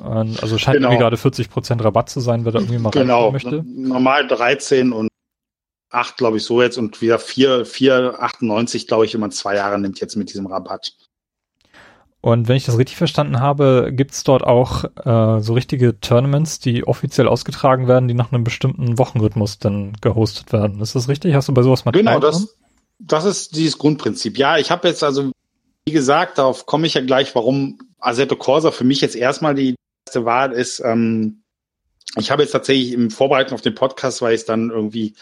Also scheint genau. irgendwie gerade 40 Prozent Rabatt zu sein, wer da irgendwie mal genau. möchte. Normal 13 und 8, glaube ich, so jetzt und wieder 4, 4,98, glaube ich, wenn man zwei Jahre nimmt jetzt mit diesem Rabatt. Und wenn ich das richtig verstanden habe, gibt es dort auch äh, so richtige Tournaments, die offiziell ausgetragen werden, die nach einem bestimmten Wochenrhythmus dann gehostet werden. Ist das richtig? Hast du bei sowas mal Genau, das, das ist dieses Grundprinzip. Ja, ich habe jetzt also, wie gesagt, darauf komme ich ja gleich, warum Assetto Corsa für mich jetzt erstmal die erste Wahl ist, ähm, ich habe jetzt tatsächlich im Vorbereiten auf den Podcast, weil ich es dann irgendwie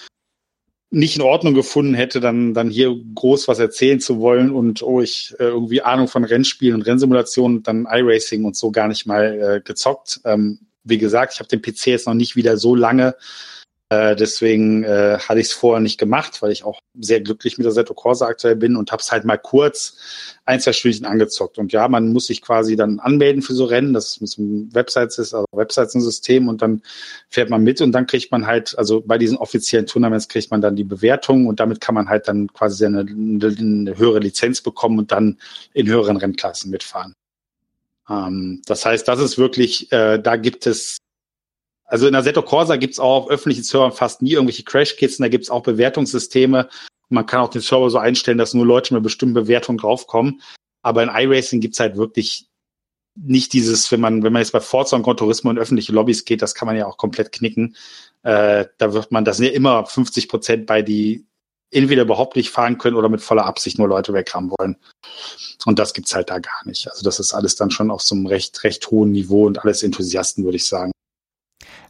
nicht in Ordnung gefunden hätte, dann, dann hier groß was erzählen zu wollen und oh, ich äh, irgendwie Ahnung von Rennspielen und Rennsimulationen, dann iRacing und so gar nicht mal äh, gezockt. Ähm, wie gesagt, ich habe den PC jetzt noch nicht wieder so lange äh, deswegen äh, hatte ich es vorher nicht gemacht, weil ich auch sehr glücklich mit der Seto Corsa aktuell bin und habe es halt mal kurz ein, zwei Stündchen angezockt. Und ja, man muss sich quasi dann anmelden für so Rennen, das mit einem Websites ist, also Websites ein System und dann fährt man mit und dann kriegt man halt, also bei diesen offiziellen Tournaments kriegt man dann die Bewertung und damit kann man halt dann quasi eine, eine höhere Lizenz bekommen und dann in höheren Rennklassen mitfahren. Ähm, das heißt, das ist wirklich, äh, da gibt es also in Assetto Corsa gibt's auch auf öffentlichen Servern fast nie irgendwelche Crash-Kits und da gibt's auch Bewertungssysteme. Man kann auch den Server so einstellen, dass nur Leute mit bestimmten Bewertungen draufkommen. Aber in iRacing gibt's halt wirklich nicht dieses, wenn man, wenn man jetzt bei Forza und Gran Turismo in öffentliche Lobbys geht, das kann man ja auch komplett knicken. Äh, da wird man, das sind ja immer 50 Prozent bei, die entweder überhaupt nicht fahren können oder mit voller Absicht nur Leute weghaben wollen. Und das gibt's halt da gar nicht. Also das ist alles dann schon auf so einem recht, recht hohen Niveau und alles Enthusiasten, würde ich sagen.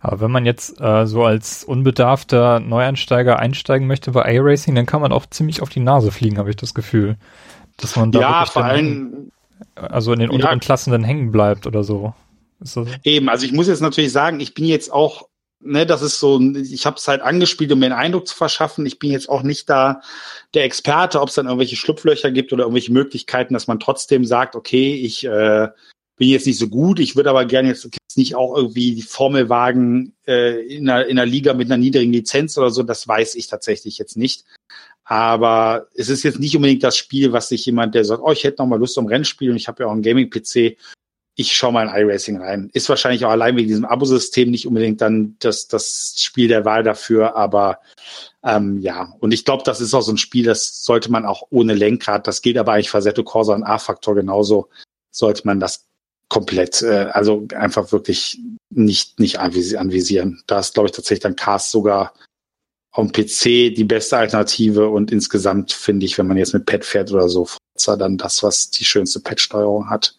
Aber wenn man jetzt äh, so als unbedarfter Neueinsteiger einsteigen möchte bei iRacing, dann kann man auch ziemlich auf die Nase fliegen, habe ich das Gefühl. Dass man da ja, vor allem, also in den unteren ja, Klassen dann hängen bleibt oder so. Eben, also ich muss jetzt natürlich sagen, ich bin jetzt auch, ne, das ist so, ich habe es halt angespielt, um mir einen Eindruck zu verschaffen. Ich bin jetzt auch nicht da der Experte, ob es dann irgendwelche Schlupflöcher gibt oder irgendwelche Möglichkeiten, dass man trotzdem sagt, okay, ich äh, bin jetzt nicht so gut, ich würde aber gerne jetzt nicht auch irgendwie die Formelwagen äh, in, einer, in einer Liga mit einer niedrigen Lizenz oder so, das weiß ich tatsächlich jetzt nicht. Aber es ist jetzt nicht unbedingt das Spiel, was sich jemand, der sagt, oh, ich hätte noch mal Lust um Rennspiel und ich habe ja auch einen Gaming-PC, ich schaue mal in iRacing rein. Ist wahrscheinlich auch allein wegen diesem Abo-System nicht unbedingt dann das, das Spiel der Wahl dafür, aber ähm, ja, und ich glaube, das ist auch so ein Spiel, das sollte man auch ohne Lenkrad, das gilt aber eigentlich für Corsa und A-Faktor genauso, sollte man das komplett, äh, also einfach wirklich nicht, nicht anvisieren. Da ist, glaube ich, tatsächlich dann Cast sogar am PC die beste Alternative und insgesamt finde ich, wenn man jetzt mit Pad fährt oder so, Forza dann das, was die schönste Pad-Steuerung hat.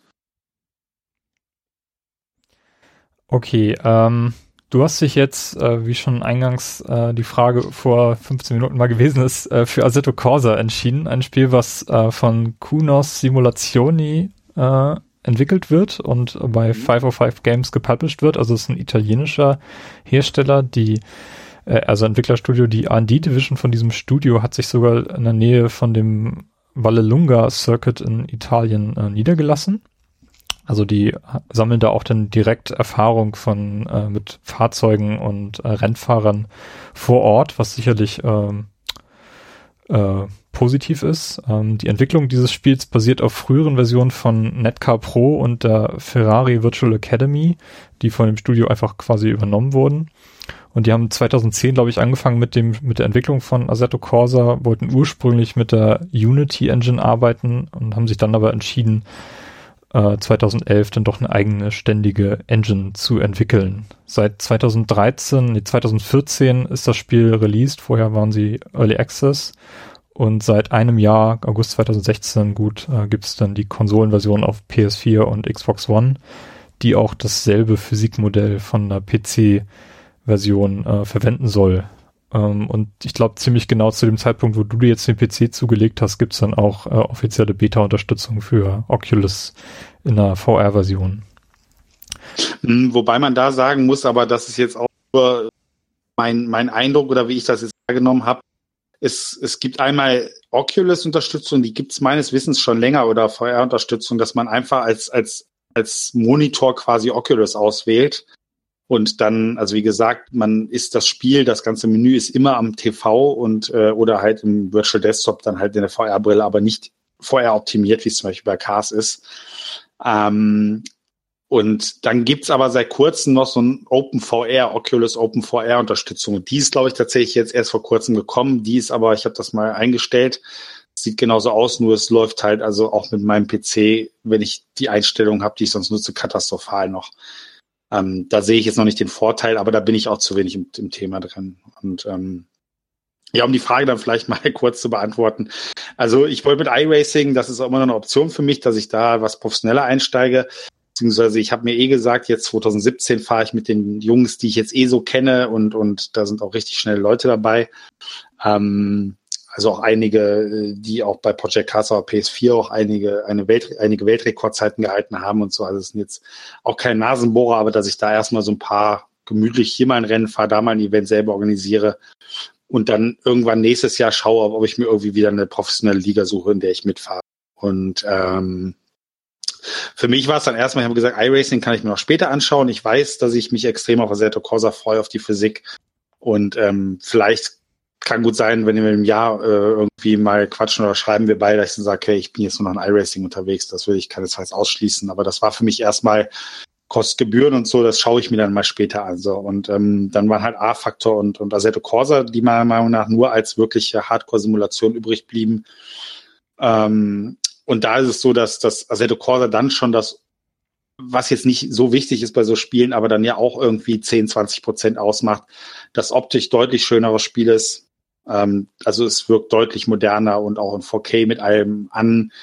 Okay, ähm, du hast dich jetzt, äh, wie schon eingangs äh, die Frage vor 15 Minuten mal gewesen ist, äh, für Assetto Corsa entschieden. Ein Spiel, was äh, von Kunos Simulazioni äh, entwickelt wird und bei 505 mhm. Games gepublished wird. Also es ist ein italienischer Hersteller, die äh, also Entwicklerstudio, die R&D Division von diesem Studio hat sich sogar in der Nähe von dem Vallelunga Circuit in Italien äh, niedergelassen. Also die sammeln da auch dann direkt Erfahrung von äh, mit Fahrzeugen und äh, Rennfahrern vor Ort, was sicherlich ähm, äh, positiv ist. Ähm, die Entwicklung dieses Spiels basiert auf früheren Versionen von Netcar Pro und der Ferrari Virtual Academy, die von dem Studio einfach quasi übernommen wurden. Und die haben 2010, glaube ich, angefangen mit dem mit der Entwicklung von Assetto Corsa, wollten ursprünglich mit der Unity Engine arbeiten und haben sich dann aber entschieden, äh, 2011 dann doch eine eigene ständige Engine zu entwickeln. Seit 2013, nee, 2014 ist das Spiel released, vorher waren sie Early Access und seit einem Jahr, August 2016, gut, äh, gibt es dann die Konsolenversion auf PS4 und Xbox One, die auch dasselbe Physikmodell von der PC-Version äh, verwenden soll. Ähm, und ich glaube, ziemlich genau zu dem Zeitpunkt, wo du dir jetzt den PC zugelegt hast, gibt es dann auch äh, offizielle Beta-Unterstützung für Oculus in der VR-Version. Hm, wobei man da sagen muss, aber das ist jetzt auch mein, mein Eindruck oder wie ich das jetzt wahrgenommen habe, es, es gibt einmal Oculus-Unterstützung, die gibt es meines Wissens schon länger oder VR-Unterstützung, dass man einfach als, als, als Monitor quasi Oculus auswählt. Und dann, also wie gesagt, man ist das Spiel, das ganze Menü ist immer am TV und äh, oder halt im Virtual Desktop dann halt in der VR-Brille, aber nicht VR optimiert, wie es zum Beispiel bei Cars ist. Ähm, und dann gibt's aber seit kurzem noch so ein OpenVR, Oculus OpenVR Unterstützung. Die ist, glaube ich, tatsächlich jetzt erst vor kurzem gekommen. Die ist aber, ich habe das mal eingestellt, sieht genauso aus, nur es läuft halt also auch mit meinem PC, wenn ich die Einstellung habe, die ich sonst nutze, katastrophal noch. Ähm, da sehe ich jetzt noch nicht den Vorteil, aber da bin ich auch zu wenig im, im Thema drin. Und ähm, ja, um die Frage dann vielleicht mal kurz zu beantworten. Also ich wollte mit iRacing, das ist auch immer noch eine Option für mich, dass ich da was professioneller einsteige beziehungsweise ich habe mir eh gesagt, jetzt 2017 fahre ich mit den Jungs, die ich jetzt eh so kenne und, und da sind auch richtig schnelle Leute dabei. Ähm, also auch einige, die auch bei Project oder PS4 auch einige, eine Welt, einige Weltrekordzeiten gehalten haben und so. Also es sind jetzt auch kein Nasenbohrer, aber dass ich da erstmal so ein paar gemütlich hier mal ein Rennen fahre, da mal ein Event selber organisiere und dann irgendwann nächstes Jahr schaue, ob ich mir irgendwie wieder eine professionelle Liga suche, in der ich mitfahre. Und ähm, für mich war es dann erstmal, ich habe gesagt, iRacing kann ich mir noch später anschauen. Ich weiß, dass ich mich extrem auf Assetto Corsa freue, auf die Physik. Und ähm, vielleicht kann gut sein, wenn wir im Jahr äh, irgendwie mal quatschen oder schreiben wir beide, dass ich dann sage, okay, ich bin jetzt nur noch in iRacing unterwegs. Das will ich keinesfalls ausschließen. Aber das war für mich erstmal Kostgebühren und so, das schaue ich mir dann mal später an. So. Und ähm, dann waren halt A-Faktor und, und Assetto Corsa, die meiner Meinung nach nur als wirkliche Hardcore-Simulation übrig blieben. Ähm, und da ist es so, dass das Assetto Corsa dann schon das, was jetzt nicht so wichtig ist bei so Spielen, aber dann ja auch irgendwie 10, 20 Prozent ausmacht, das optisch deutlich schöneres Spiel ist. Ähm, also es wirkt deutlich moderner und auch in 4K mit allem an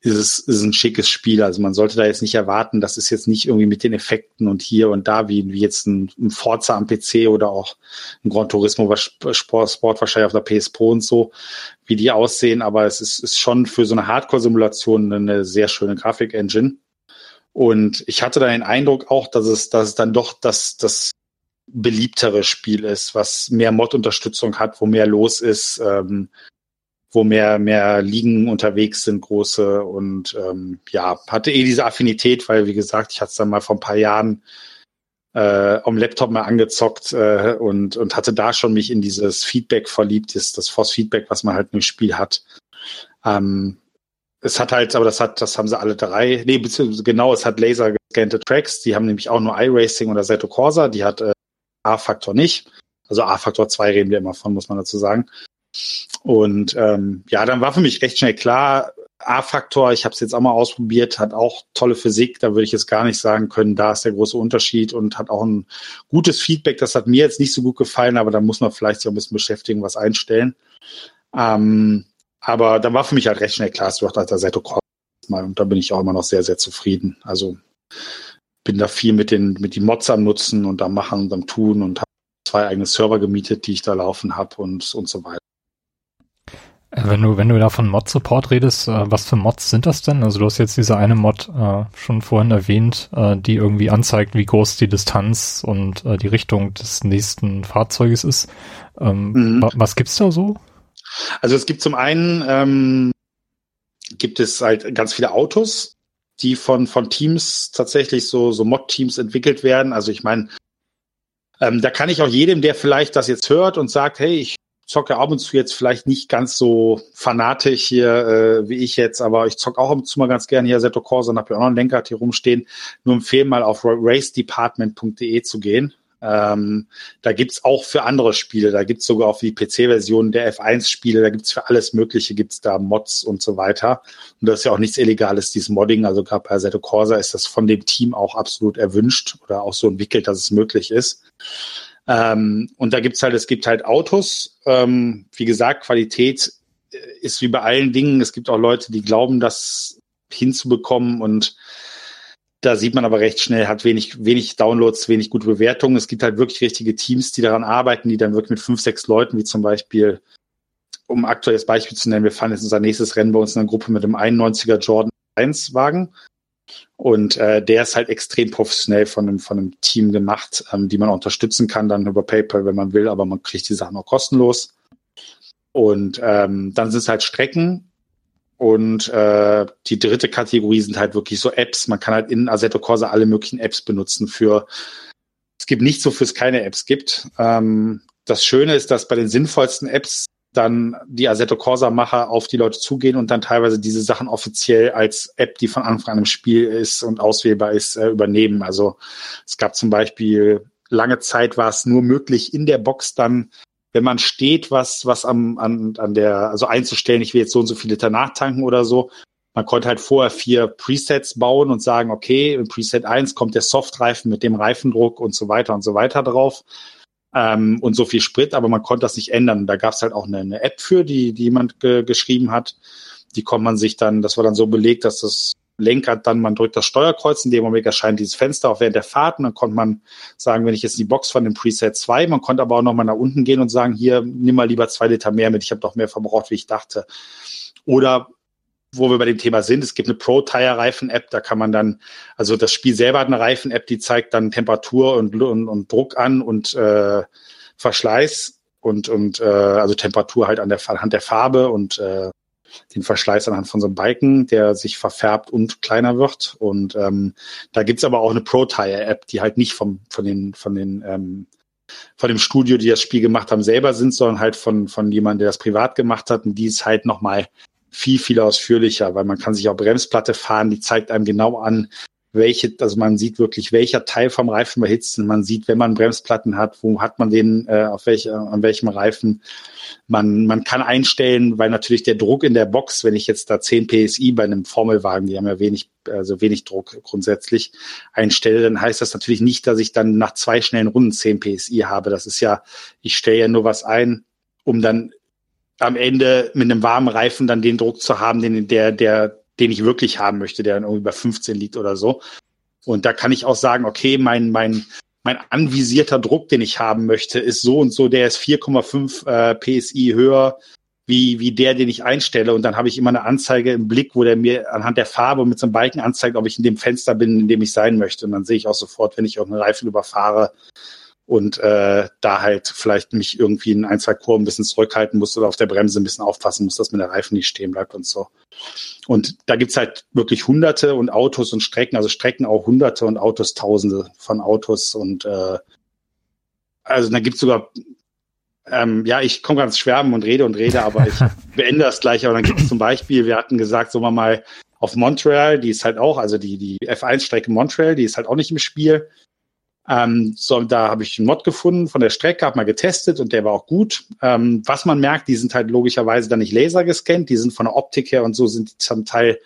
ist es ist ein schickes Spiel. Also man sollte da jetzt nicht erwarten, das ist jetzt nicht irgendwie mit den Effekten und hier und da wie, wie jetzt ein, ein Forza am PC oder auch ein Gran Turismo Sport, Sport wahrscheinlich auf der PS Pro und so, wie die aussehen. Aber es ist, ist schon für so eine Hardcore-Simulation eine sehr schöne Grafik-Engine. Und ich hatte da den Eindruck auch, dass es, dass es dann doch das, das beliebtere Spiel ist, was mehr Mod-Unterstützung hat, wo mehr los ist, ähm, wo mehr, mehr Ligen unterwegs sind, große und ähm, ja, hatte eh diese Affinität, weil wie gesagt, ich hatte es dann mal vor ein paar Jahren äh, am Laptop mal angezockt äh, und, und hatte da schon mich in dieses Feedback verliebt, ist das Force-Feedback, was man halt im Spiel hat. Ähm, es hat halt, aber das hat, das haben sie alle drei, nee, beziehungsweise genau, es hat laser gescannte Tracks, die haben nämlich auch nur iRacing oder Seto Corsa, die hat äh, A-Faktor nicht. Also A-Faktor 2 reden wir immer von, muss man dazu sagen. Und ähm, ja, dann war für mich recht schnell klar, A-Faktor, ich habe es jetzt auch mal ausprobiert, hat auch tolle Physik, da würde ich jetzt gar nicht sagen können, da ist der große Unterschied und hat auch ein gutes Feedback. Das hat mir jetzt nicht so gut gefallen, aber da muss man vielleicht sich auch ein bisschen beschäftigen, was einstellen. Ähm, aber da war für mich halt recht schnell klar, es wird halt der Seto mal und da bin ich auch immer noch sehr, sehr zufrieden. Also bin da viel mit den, mit den Mods am Nutzen und am Machen und am Tun und habe zwei eigene Server gemietet, die ich da laufen habe und, und so weiter. Äh, wenn du, wenn du da von Mod-Support redest, äh, was für Mods sind das denn? Also du hast jetzt diese eine Mod äh, schon vorhin erwähnt, äh, die irgendwie anzeigt, wie groß die Distanz und äh, die Richtung des nächsten Fahrzeuges ist. Ähm, mhm. wa was gibt's da so? Also es gibt zum einen ähm, gibt es halt ganz viele Autos, die von, von Teams tatsächlich so, so Mod-Teams entwickelt werden. Also ich meine, ähm, da kann ich auch jedem, der vielleicht das jetzt hört und sagt, hey, ich zocke ab und zu jetzt vielleicht nicht ganz so fanatisch hier äh, wie ich jetzt, aber ich zocke auch ab und zu mal ganz gerne hier Seto Corsa und habe ja auch noch einen Lenkrad hier rumstehen. Nur empfehlen mal auf racedepartment.de zu gehen. Ähm, da gibt's auch für andere Spiele, da gibt's sogar auch für die PC-Version der F1-Spiele, da gibt's für alles Mögliche, gibt's da Mods und so weiter. Und das ist ja auch nichts Illegales, dieses Modding. Also gerade bei Assetto Corsa ist das von dem Team auch absolut erwünscht oder auch so entwickelt, dass es möglich ist. Ähm, und da gibt's halt, es gibt halt Autos. Ähm, wie gesagt, Qualität ist wie bei allen Dingen. Es gibt auch Leute, die glauben, das hinzubekommen und da sieht man aber recht schnell, hat wenig, wenig Downloads, wenig gute Bewertungen. Es gibt halt wirklich richtige Teams, die daran arbeiten, die dann wirklich mit fünf, sechs Leuten, wie zum Beispiel, um ein aktuelles Beispiel zu nennen, wir fahren jetzt unser nächstes Rennen bei uns in einer Gruppe mit einem 91er Jordan 1 Wagen. Und äh, der ist halt extrem professionell von einem, von einem Team gemacht, ähm, die man unterstützen kann, dann über PayPal, wenn man will, aber man kriegt die Sachen auch kostenlos. Und ähm, dann sind es halt Strecken, und äh, die dritte Kategorie sind halt wirklich so Apps. Man kann halt in Assetto Corsa alle möglichen Apps benutzen für, es gibt nichts, wofür es keine Apps gibt. Ähm, das Schöne ist, dass bei den sinnvollsten Apps dann die Assetto Corsa-Macher auf die Leute zugehen und dann teilweise diese Sachen offiziell als App, die von Anfang an im Spiel ist und auswählbar ist, äh, übernehmen. Also es gab zum Beispiel lange Zeit war es nur möglich, in der Box dann wenn man steht, was, was am, an, an der, also einzustellen, ich will jetzt so und so viele Liter nachtanken oder so. Man konnte halt vorher vier Presets bauen und sagen, okay, in Preset 1 kommt der Softreifen mit dem Reifendruck und so weiter und so weiter drauf. Ähm, und so viel Sprit, aber man konnte das nicht ändern. Da gab es halt auch eine, eine, App für, die, die jemand ge geschrieben hat. Die konnte man sich dann, das war dann so belegt, dass das Lenkrad, dann man drückt das Steuerkreuz, in dem Moment erscheint dieses Fenster auch während der Fahrt und dann konnte man sagen, wenn ich jetzt die Box von dem Preset 2, man konnte aber auch nochmal nach unten gehen und sagen, hier, nimm mal lieber zwei Liter mehr mit, ich habe doch mehr verbraucht, wie ich dachte. Oder wo wir bei dem Thema sind, es gibt eine Pro-Tire-Reifen-App, da kann man dann, also das Spiel selber hat eine Reifen-App, die zeigt dann Temperatur und, und, und Druck an und äh, Verschleiß und, und äh, also Temperatur halt an der, anhand der Farbe und äh, den Verschleiß anhand von so einem Balken, der sich verfärbt und kleiner wird. Und ähm, da gibt's aber auch eine Pro-Tire-App, die halt nicht vom, von den, von den ähm, von dem Studio, die das Spiel gemacht haben, selber sind, sondern halt von, von jemandem, der das privat gemacht hat. Und die ist halt nochmal viel, viel ausführlicher, weil man kann sich auch Bremsplatte fahren, die zeigt einem genau an, welche, also man sieht wirklich, welcher Teil vom Reifen behitzt. Man sieht, wenn man Bremsplatten hat, wo hat man den, äh, auf welche, an welchem Reifen. Man, man kann einstellen, weil natürlich der Druck in der Box, wenn ich jetzt da 10 PSI bei einem Formelwagen, die haben ja wenig, also wenig Druck grundsätzlich einstelle, dann heißt das natürlich nicht, dass ich dann nach zwei schnellen Runden 10 PSI habe. Das ist ja, ich stelle ja nur was ein, um dann am Ende mit einem warmen Reifen dann den Druck zu haben, den der, der den ich wirklich haben möchte, der dann irgendwie bei 15 liegt oder so. Und da kann ich auch sagen, okay, mein, mein, mein anvisierter Druck, den ich haben möchte, ist so und so, der ist 4,5 äh, PSI höher wie, wie der, den ich einstelle. Und dann habe ich immer eine Anzeige im Blick, wo der mir anhand der Farbe mit so einem Balken anzeigt, ob ich in dem Fenster bin, in dem ich sein möchte. Und dann sehe ich auch sofort, wenn ich auf einen Reifen überfahre, und äh, da halt vielleicht mich irgendwie in ein, zwei Kurven ein bisschen zurückhalten muss oder auf der Bremse ein bisschen aufpassen muss, dass mir der Reifen nicht stehen bleibt und so. Und da gibt's halt wirklich Hunderte und Autos und Strecken, also Strecken auch Hunderte und Autos Tausende von Autos und äh, also da gibt's sogar ähm, ja, ich komme ganz schwärmen und rede und rede, aber ich beende das gleich. Aber dann gibt es zum Beispiel, wir hatten gesagt, sagen wir mal, auf Montreal, die ist halt auch, also die, die F1-Strecke Montreal, die ist halt auch nicht im Spiel. Ähm, so, da habe ich einen Mod gefunden von der Strecke, habe mal getestet und der war auch gut. Ähm, was man merkt, die sind halt logischerweise dann nicht laser gescannt, die sind von der Optik her und so sind die zum Teil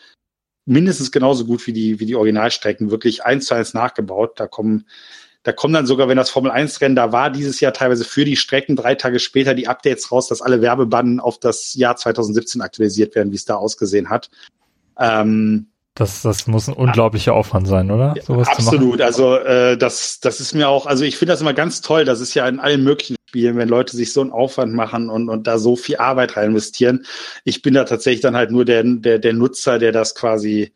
mindestens genauso gut wie die, wie die Originalstrecken, wirklich eins zu eins nachgebaut. Da kommen, da kommen dann sogar, wenn das Formel 1 Rennen da war, dieses Jahr teilweise für die Strecken drei Tage später die Updates raus, dass alle Werbebannen auf das Jahr 2017 aktualisiert werden, wie es da ausgesehen hat. Ähm, das, das muss ein unglaublicher Aufwand sein, oder? Sowas Absolut. Also äh, das, das ist mir auch, also ich finde das immer ganz toll. Das ist ja in allen möglichen Spielen, wenn Leute sich so einen Aufwand machen und, und da so viel Arbeit rein investieren. Ich bin da tatsächlich dann halt nur der, der, der Nutzer, der das quasi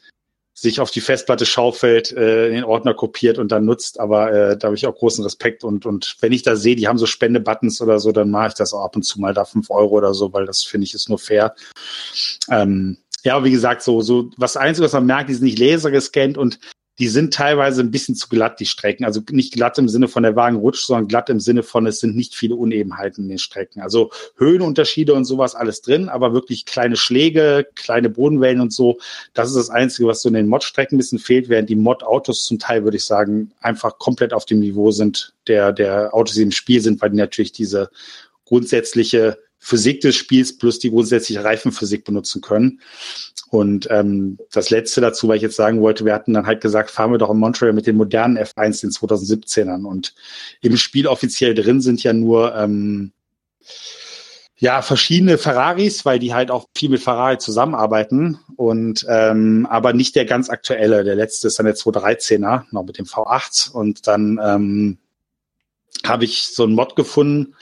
sich auf die Festplatte schaufelt, äh, in den Ordner kopiert und dann nutzt. Aber äh, da habe ich auch großen Respekt. Und, und wenn ich da sehe, die haben so Spende-Buttons oder so, dann mache ich das auch ab und zu mal da fünf Euro oder so, weil das finde ich ist nur fair. Ähm, Ja, wie gesagt, so, so, was Einzige, was man merkt, die sind nicht laser gescannt und die sind teilweise ein bisschen zu glatt, die Strecken. Also nicht glatt im Sinne von der Wagen rutscht, sondern glatt im Sinne von, es sind nicht viele Unebenheiten in den Strecken. Also Höhenunterschiede und sowas alles drin, aber wirklich kleine Schläge, kleine Bodenwellen und so. Das ist das Einzige, was so in den Mod-Strecken ein bisschen fehlt, während die Mod-Autos zum Teil, würde ich sagen, einfach komplett auf dem Niveau sind der, der Autos, die im Spiel sind, weil die natürlich diese grundsätzliche Physik des Spiels plus die grundsätzliche Reifenphysik benutzen können. Und ähm, das letzte dazu, weil ich jetzt sagen wollte, wir hatten dann halt gesagt, fahren wir doch in Montreal mit den modernen F1, den 2017ern. Und im Spiel offiziell drin sind ja nur ähm, ja verschiedene Ferraris, weil die halt auch viel mit Ferrari zusammenarbeiten. Und ähm, aber nicht der ganz aktuelle. Der letzte ist dann der 213er, noch mit dem V8. Und dann ähm, habe ich so ein Mod gefunden,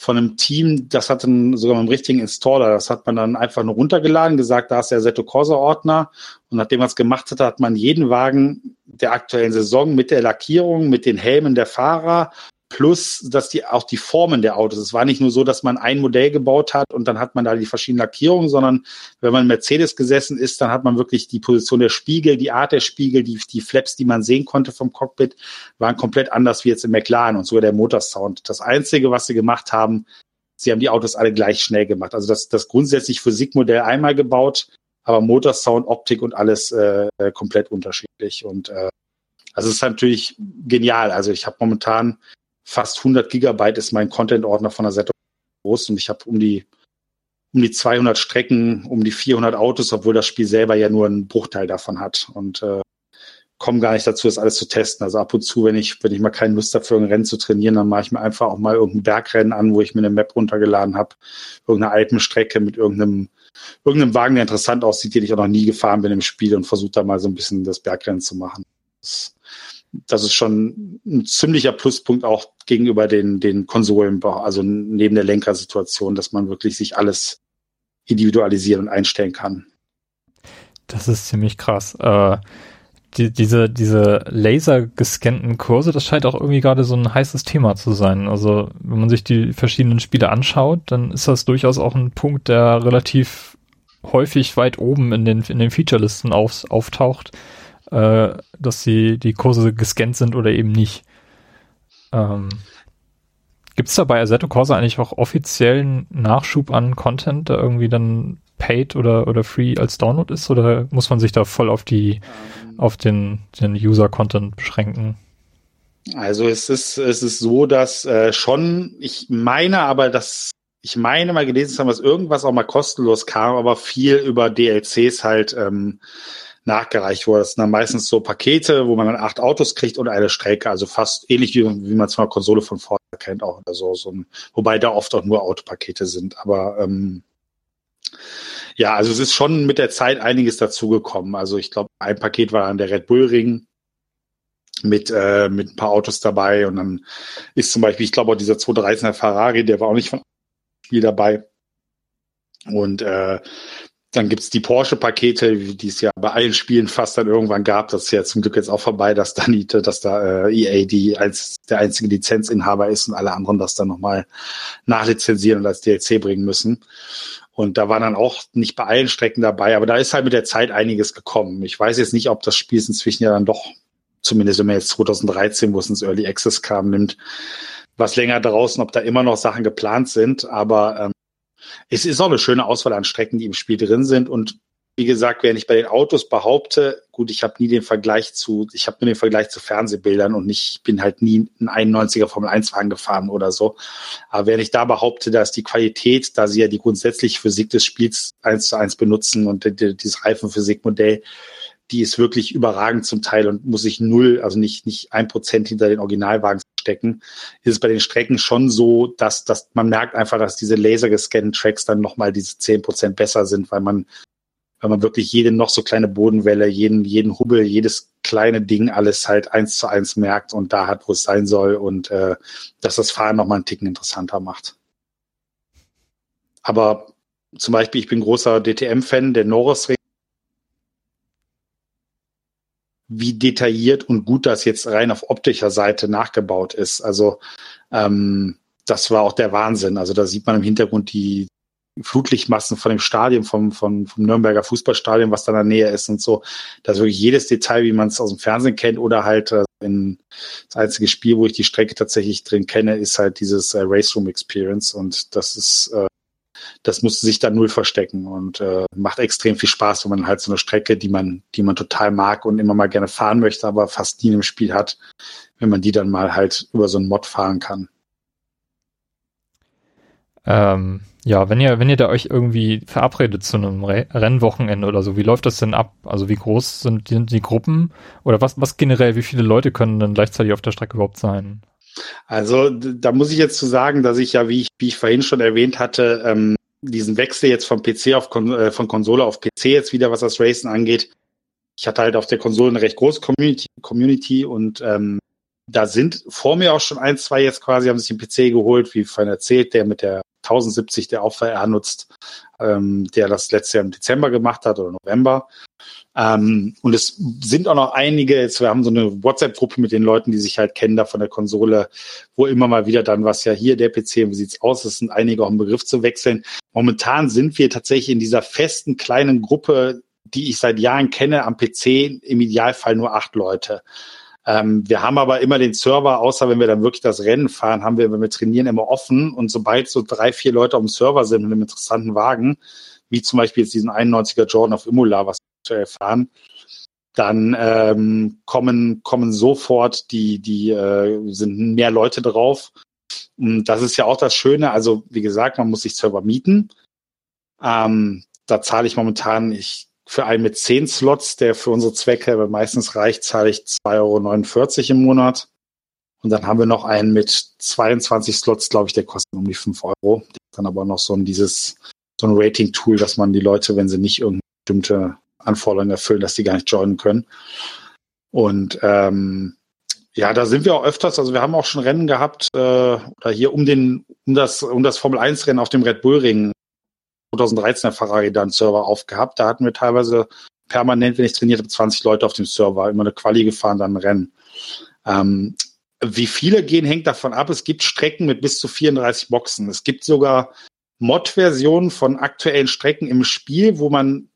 von einem Team, das hat dann sogar mit einem richtigen Installer, das hat man dann einfach nur runtergeladen, gesagt, da ist der Seto Corsa Ordner. Und nachdem man es gemacht hat, hat man jeden Wagen der aktuellen Saison mit der Lackierung, mit den Helmen der Fahrer plus dass die auch die Formen der Autos. Es war nicht nur so, dass man ein Modell gebaut hat und dann hat man da die verschiedenen Lackierungen, sondern wenn man Mercedes gesessen ist, dann hat man wirklich die Position der Spiegel, die Art der Spiegel, die, die Flaps, die man sehen konnte vom Cockpit, waren komplett anders wie jetzt im McLaren und sogar der Motorsound. Das Einzige, was sie gemacht haben, sie haben die Autos alle gleich schnell gemacht. Also das, das grundsätzlich Physikmodell einmal gebaut, aber Motorsound, Optik und alles äh, komplett unterschiedlich. Und äh, also es ist natürlich genial. Also ich habe momentan fast 100 Gigabyte ist mein Content-Ordner von der Seite groß und ich habe um die um die 200 Strecken, um die 400 Autos, obwohl das Spiel selber ja nur einen Bruchteil davon hat und äh, komme gar nicht dazu, das alles zu testen. Also ab und zu, wenn ich wenn ich mal keine Lust habe, für ein Rennen zu trainieren, dann mache ich mir einfach auch mal irgendein Bergrennen an, wo ich mir eine Map runtergeladen habe, irgendeine Alpenstrecke mit irgendeinem irgendeinem Wagen, der interessant aussieht, den ich auch noch nie gefahren bin im Spiel und versuche da mal so ein bisschen das Bergrennen zu machen. Das das ist schon ein ziemlicher Pluspunkt auch gegenüber den, den Konsolen, also neben der Lenkersituation, dass man wirklich sich alles individualisieren und einstellen kann. Das ist ziemlich krass. Äh, die, diese, diese laser gescannten Kurse, das scheint auch irgendwie gerade so ein heißes Thema zu sein. Also, wenn man sich die verschiedenen Spiele anschaut, dann ist das durchaus auch ein Punkt, der relativ häufig weit oben in den, in den Featurelisten auf, auftaucht äh, dass die, die Kurse gescannt sind oder eben nicht. Ähm, Gibt es da bei Assetto Corsa eigentlich auch offiziellen Nachschub an Content, der irgendwie dann paid oder, oder free als Download ist? Oder muss man sich da voll auf die, ähm, auf den, den User-Content beschränken? Also es ist, es ist so, dass äh, schon, ich meine aber, dass ich meine mal gelesen zu haben, dass irgendwas auch mal kostenlos kam, aber viel über DLCs halt ähm, nachgereicht wurde. Das sind dann meistens so Pakete, wo man dann acht Autos kriegt und eine Strecke, also fast ähnlich wie, wie man es von der Konsole von Ford kennt auch oder so, so ein, wobei da oft auch nur Autopakete sind. Aber ähm, ja, also es ist schon mit der Zeit einiges dazugekommen. Also ich glaube, ein Paket war dann der Red Bull Ring mit äh, mit ein paar Autos dabei und dann ist zum Beispiel, ich glaube auch dieser 213er Ferrari, der war auch nicht von Spiel dabei. Und äh, dann gibt's die Porsche-Pakete, die es ja bei allen Spielen fast dann irgendwann gab. Das ist ja zum Glück jetzt auch vorbei, dass da, die, dass da äh, EA die als der einzige Lizenzinhaber ist und alle anderen das dann nochmal nachlizenzieren und als DLC bringen müssen. Und da war dann auch nicht bei allen Strecken dabei, aber da ist halt mit der Zeit einiges gekommen. Ich weiß jetzt nicht, ob das Spiel inzwischen ja dann doch, zumindest wenn man jetzt 2013, wo es ins Early Access kam, nimmt, was länger draußen, ob da immer noch Sachen geplant sind. Aber ähm, es ist auch eine schöne Auswahl an Strecken, die im Spiel drin sind. Und wie gesagt, wenn ich bei den Autos behaupte, gut, ich habe nie den Vergleich zu, ich habe nur den Vergleich zu Fernsehbildern und nicht, ich bin halt nie ein 91er Formel 1 Wagen gefahren oder so. Aber wenn ich da behaupte, dass die Qualität, da sie ja die grundsätzliche Physik des Spiels eins zu eins benutzen und dieses Reifenphysikmodell, die ist wirklich überragend zum Teil und muss ich null, also nicht, nicht ein Prozent hinter den Originalwagen stecken, ist es bei den Strecken schon so, dass, dass man merkt einfach, dass diese lasergescannten Tracks dann nochmal diese zehn Prozent besser sind, weil man, weil man wirklich jede noch so kleine Bodenwelle, jeden, jeden Hubbel, jedes kleine Ding alles halt eins zu eins merkt und da hat, wo es sein soll und äh, dass das Fahren nochmal einen Ticken interessanter macht. Aber zum Beispiel, ich bin großer DTM-Fan, der Norris wie detailliert und gut das jetzt rein auf optischer Seite nachgebaut ist. Also ähm, das war auch der Wahnsinn. Also da sieht man im Hintergrund die Flutlichtmassen von dem Stadion, vom, vom, vom Nürnberger Fußballstadion, was da in der Nähe ist und so. Das ist wirklich jedes Detail, wie man es aus dem Fernsehen kennt oder halt äh, in, das einzige Spiel, wo ich die Strecke tatsächlich drin kenne, ist halt dieses äh, Race Room Experience und das ist, äh, das musste sich da null verstecken und äh, macht extrem viel Spaß, wenn man halt so eine Strecke, die man, die man total mag und immer mal gerne fahren möchte, aber fast nie im Spiel hat, wenn man die dann mal halt über so einen Mod fahren kann. Ähm, ja, wenn ihr, wenn ihr da euch irgendwie verabredet zu einem Re Rennwochenende oder so, wie läuft das denn ab? Also wie groß sind die, sind die Gruppen? Oder was, was generell, wie viele Leute können dann gleichzeitig auf der Strecke überhaupt sein? Also da muss ich jetzt zu sagen, dass ich ja, wie ich, wie ich vorhin schon erwähnt hatte, ähm, diesen Wechsel jetzt vom PC auf Kon äh, von Konsole auf PC jetzt wieder, was das Racing angeht. Ich hatte halt auf der Konsole eine recht große Community, Community und ähm, da sind vor mir auch schon ein, zwei jetzt quasi, haben sich den PC geholt, wie vorhin erzählt, der mit der 1070, der auch VR nutzt, ähm, der das letzte Jahr im Dezember gemacht hat oder November. Ähm, und es sind auch noch einige, jetzt, wir haben so eine WhatsApp-Gruppe mit den Leuten, die sich halt kennen da von der Konsole, wo immer mal wieder dann was ja hier der PC, wie sieht's aus? Es sind einige auch im Begriff zu wechseln. Momentan sind wir tatsächlich in dieser festen kleinen Gruppe, die ich seit Jahren kenne, am PC im Idealfall nur acht Leute. Ähm, wir haben aber immer den Server, außer wenn wir dann wirklich das Rennen fahren, haben wir, wenn wir trainieren, immer offen. Und sobald so drei, vier Leute auf dem Server sind mit einem interessanten Wagen, wie zum Beispiel jetzt diesen 91er Jordan of Imola, was wir erfahren, dann ähm, kommen, kommen sofort die, die äh, sind mehr Leute drauf. Und das ist ja auch das Schöne. Also, wie gesagt, man muss sich Server mieten. Ähm, da zahle ich momentan, ich für einen mit zehn Slots, der für unsere Zwecke meistens reicht, zahle ich 2,49 Euro im Monat. Und dann haben wir noch einen mit 22 Slots, glaube ich, der kostet um die 5 Euro. Dann aber noch so ein dieses, so ein Rating-Tool, dass man die Leute, wenn sie nicht irgendeine bestimmte Anforderungen erfüllen, dass die gar nicht joinen können. Und ähm, ja, da sind wir auch öfters, also wir haben auch schon Rennen gehabt, äh, oder hier um den, um das, um das Formel 1 Rennen auf dem Red Bull Ring 2013 der Ferrari dann Server aufgehabt. Da hatten wir teilweise permanent, wenn ich trainiert habe, 20 Leute auf dem Server, immer eine Quali gefahren, dann ein Rennen. Ähm, wie viele gehen, hängt davon ab. Es gibt Strecken mit bis zu 34 Boxen. Es gibt sogar Mod-Versionen von aktuellen Strecken im Spiel, wo man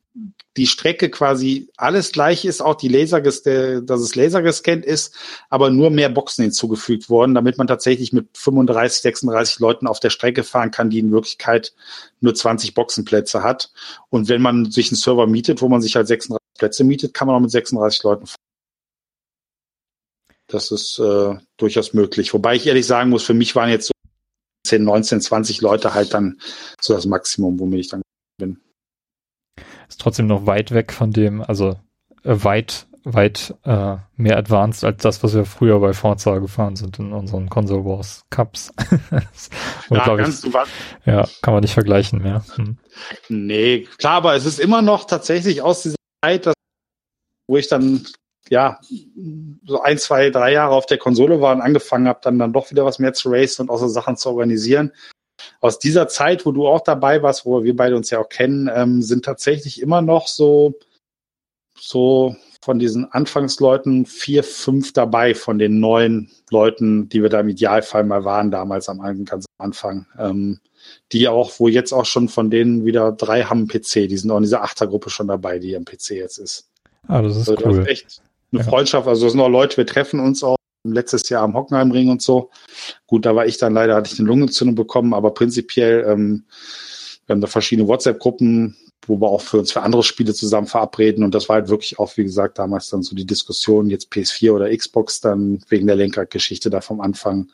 die Strecke quasi alles gleich ist, auch die Laser, dass es Laser gescannt ist, aber nur mehr Boxen hinzugefügt worden, damit man tatsächlich mit 35, 36 Leuten auf der Strecke fahren kann, die in Wirklichkeit nur 20 Boxenplätze hat. Und wenn man sich einen Server mietet, wo man sich halt 36 Plätze mietet, kann man auch mit 36 Leuten fahren. Das ist äh, durchaus möglich. Wobei ich ehrlich sagen muss, für mich waren jetzt so 10, 19, 20 Leute halt dann so das Maximum, womit ich dann bin ist trotzdem noch weit weg von dem, also äh, weit, weit äh, mehr advanced als das, was wir früher bei Forza gefahren sind in unseren Console Wars Cups. ja, ich, ja, kann man nicht vergleichen mehr. Hm. Nee, klar, aber es ist immer noch tatsächlich aus dieser Zeit, dass, wo ich dann ja, so ein, zwei, drei Jahre auf der Konsole war und angefangen habe, dann, dann doch wieder was mehr zu racen und auch so Sachen zu organisieren aus dieser Zeit, wo du auch dabei warst, wo wir beide uns ja auch kennen, ähm, sind tatsächlich immer noch so, so von diesen Anfangsleuten vier, fünf dabei von den neuen Leuten, die wir da im Idealfall mal waren, damals am ganz Anfang. Ähm, die auch, wo jetzt auch schon von denen wieder drei haben PC, die sind auch in dieser Achtergruppe schon dabei, die am PC jetzt ist. Ah, das ist also, cool. Das ist echt eine ja. Freundschaft, also es sind auch Leute, wir treffen uns auch letztes Jahr am Hockenheimring und so. Gut, da war ich dann leider, hatte ich eine Lungenentzündung bekommen, aber prinzipiell, ähm, wir haben da verschiedene WhatsApp-Gruppen, wo wir auch für uns für andere Spiele zusammen verabreden. Und das war halt wirklich auch, wie gesagt, damals dann so die Diskussion, jetzt PS4 oder Xbox, dann wegen der Lenkradgeschichte da vom Anfang.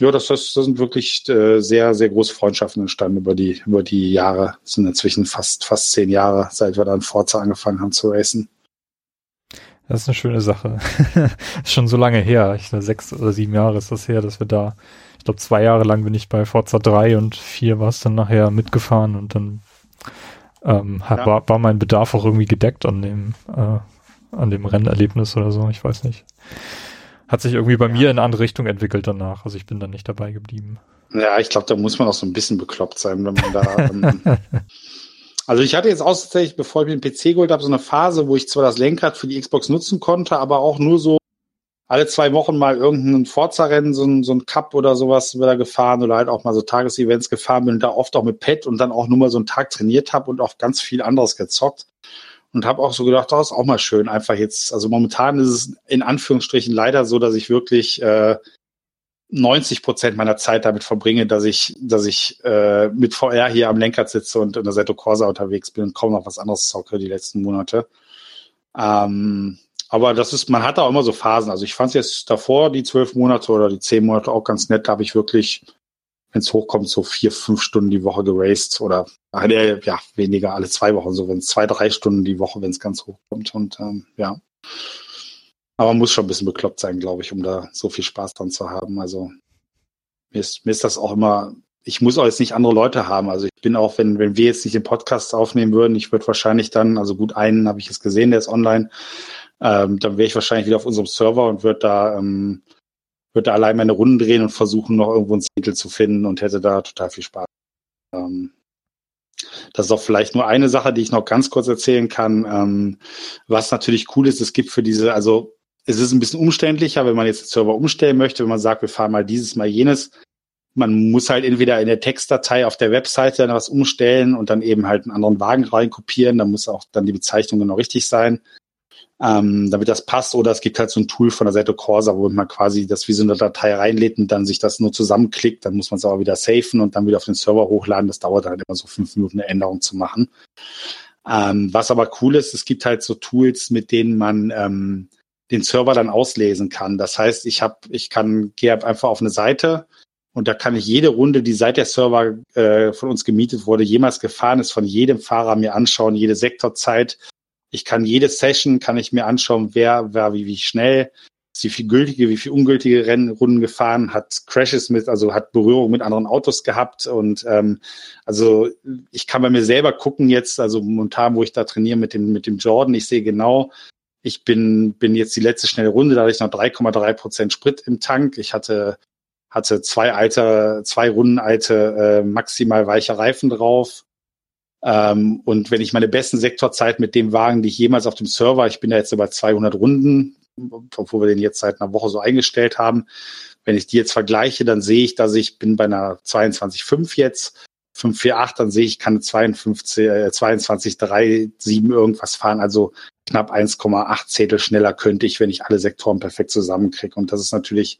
Ja, das, das, sind wirklich äh, sehr, sehr große Freundschaften entstanden über die, über die Jahre. Das sind inzwischen fast, fast zehn Jahre, seit wir dann Forza angefangen haben zu racen. Das ist eine schöne Sache. ist schon so lange her. Ich glaube, sechs oder sieben Jahre ist das her, dass wir da, ich glaube, zwei Jahre lang bin ich bei Forza 3 und 4 war es dann nachher mitgefahren und dann ähm, ja. war, war mein Bedarf auch irgendwie gedeckt an dem, äh, an dem Rennerlebnis oder so. Ich weiß nicht. Hat sich irgendwie bei ja. mir in eine andere Richtung entwickelt danach. Also ich bin dann nicht dabei geblieben. Ja, ich glaube, da muss man auch so ein bisschen bekloppt sein, wenn man da ähm, Also ich hatte jetzt auch tatsächlich, bevor ich mir den PC geholt habe, so eine Phase, wo ich zwar das Lenkrad für die Xbox nutzen konnte, aber auch nur so alle zwei Wochen mal irgendein Forza-Rennen, so ein, so ein Cup oder sowas wieder gefahren oder halt auch mal so Tagesevents gefahren bin und da oft auch mit Pet und dann auch nur mal so einen Tag trainiert habe und auch ganz viel anderes gezockt. Und habe auch so gedacht, das ist auch mal schön, einfach jetzt, also momentan ist es in Anführungsstrichen leider so, dass ich wirklich äh, 90 Prozent meiner Zeit damit verbringe, dass ich, dass ich äh, mit VR hier am Lenkrad sitze und in der Seto Corsa unterwegs bin und kaum noch was anderes zocke die letzten Monate. Ähm, aber das ist, man hat da auch immer so Phasen. Also ich fand es jetzt davor, die zwölf Monate oder die zehn Monate auch ganz nett. Da habe ich wirklich, wenn es hochkommt, so vier, fünf Stunden die Woche geraced oder ja, weniger alle zwei Wochen, so wenn es zwei, drei Stunden die Woche, wenn es ganz hochkommt. Und ähm, ja. Aber man muss schon ein bisschen bekloppt sein, glaube ich, um da so viel Spaß dran zu haben. Also mir ist, mir ist das auch immer, ich muss auch jetzt nicht andere Leute haben. Also ich bin auch, wenn, wenn wir jetzt nicht den Podcast aufnehmen würden, ich würde wahrscheinlich dann, also gut, einen habe ich jetzt gesehen, der ist online, ähm, dann wäre ich wahrscheinlich wieder auf unserem Server und würde da, ähm, würde da allein meine Runden drehen und versuchen, noch irgendwo ein Titel zu finden und hätte da total viel Spaß. Ähm, das ist auch vielleicht nur eine Sache, die ich noch ganz kurz erzählen kann. Ähm, was natürlich cool ist, es gibt für diese, also es ist ein bisschen umständlicher, wenn man jetzt den Server umstellen möchte, wenn man sagt, wir fahren mal dieses, mal jenes. Man muss halt entweder in der Textdatei auf der Webseite dann was umstellen und dann eben halt einen anderen Wagen reinkopieren. Da muss auch dann die Bezeichnung genau richtig sein, ähm, damit das passt. Oder es gibt halt so ein Tool von der Seite Corsa, wo man quasi das wie so eine Datei reinlädt und dann sich das nur zusammenklickt. Dann muss man es aber wieder safen und dann wieder auf den Server hochladen. Das dauert halt immer so fünf Minuten eine Änderung zu machen. Ähm, was aber cool ist, es gibt halt so Tools, mit denen man ähm, den Server dann auslesen kann. Das heißt, ich habe, ich kann, gehe einfach auf eine Seite und da kann ich jede Runde, die seit der Server äh, von uns gemietet wurde, jemals gefahren ist, von jedem Fahrer mir anschauen, jede Sektorzeit. Ich kann jede Session, kann ich mir anschauen, wer, wer wie, wie schnell, wie viel gültige, wie viel ungültige Rennrunden gefahren, hat Crashes mit, also hat Berührung mit anderen Autos gehabt und ähm, also ich kann bei mir selber gucken jetzt, also momentan, wo ich da trainiere mit dem mit dem Jordan, ich sehe genau, ich bin, bin jetzt die letzte schnelle Runde, da hatte ich noch 3,3 Prozent Sprit im Tank. Ich hatte, hatte zwei alte, zwei Runden alte, äh, maximal weiche Reifen drauf. Ähm, und wenn ich meine besten Sektorzeit mit dem Wagen, die ich jemals auf dem Server, ich bin da jetzt über 200 Runden, obwohl wir den jetzt seit einer Woche so eingestellt haben, wenn ich die jetzt vergleiche, dann sehe ich, dass ich bin bei einer 22,5 jetzt, 548, dann sehe ich, kann 52, äh, 22, 3, 7 irgendwas fahren. Also knapp 1,8 Zehntel schneller könnte ich, wenn ich alle Sektoren perfekt zusammenkriege. Und das ist natürlich,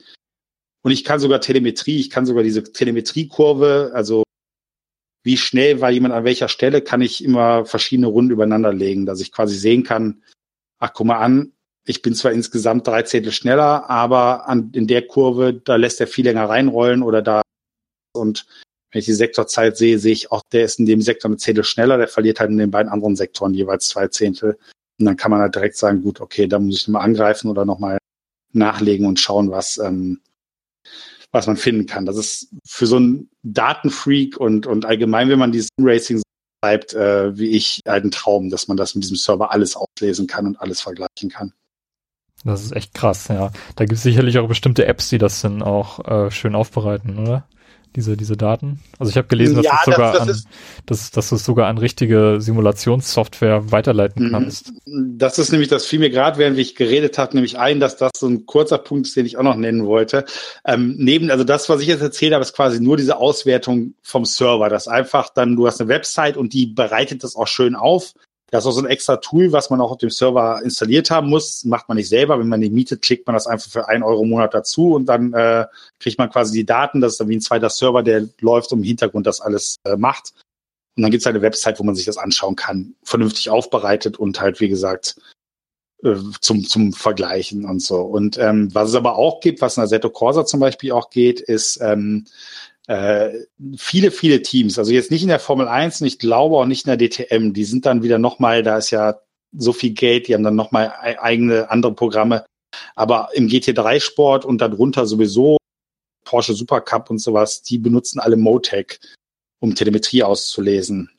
und ich kann sogar Telemetrie, ich kann sogar diese Telemetriekurve, also wie schnell war jemand an welcher Stelle, kann ich immer verschiedene Runden übereinander legen, dass ich quasi sehen kann, ach, guck mal an, ich bin zwar insgesamt drei Zehntel schneller, aber an, in der Kurve, da lässt er viel länger reinrollen oder da und wenn ich die Sektorzeit sehe, sehe ich auch, der ist in dem Sektor eine Zehntel schneller, der verliert halt in den beiden anderen Sektoren jeweils zwei Zehntel. Und dann kann man halt direkt sagen, gut, okay, da muss ich nochmal angreifen oder nochmal nachlegen und schauen, was, ähm, was man finden kann. Das ist für so einen Datenfreak und, und allgemein, wenn man dieses Racing bleibt, äh, wie ich, halt ein Traum, dass man das mit diesem Server alles auslesen kann und alles vergleichen kann. Das ist echt krass, ja. Da gibt es sicherlich auch bestimmte Apps, die das dann auch äh, schön aufbereiten, oder? Diese, diese Daten? Also ich habe gelesen, dass, ja, das sogar das, das an, ist, dass, dass du es sogar an richtige Simulationssoftware weiterleiten mhm. kannst. Das ist nämlich, das fiel mir gerade, während ich geredet habe, nämlich ein, dass das so ein kurzer Punkt ist, den ich auch noch nennen wollte. Ähm, neben, also das, was ich jetzt erzählt habe, ist quasi nur diese Auswertung vom Server. Das einfach dann, du hast eine Website und die bereitet das auch schön auf. Das ist auch so ein extra Tool, was man auch auf dem Server installiert haben muss. Macht man nicht selber. Wenn man die mietet, klickt man das einfach für einen Euro im Monat dazu und dann äh, kriegt man quasi die Daten. Das ist dann wie ein zweiter Server, der läuft und im Hintergrund das alles äh, macht. Und dann gibt es eine Website, wo man sich das anschauen kann. Vernünftig aufbereitet und halt, wie gesagt, äh, zum, zum Vergleichen und so. Und ähm, was es aber auch gibt, was in Seto Corsa zum Beispiel auch geht, ist ähm, äh, viele, viele Teams, also jetzt nicht in der Formel 1 und ich glaube auch nicht in der DTM, die sind dann wieder nochmal, da ist ja so viel Geld, die haben dann nochmal eigene andere Programme. Aber im GT3-Sport und darunter sowieso Porsche Supercup und sowas, die benutzen alle Motec, um Telemetrie auszulesen.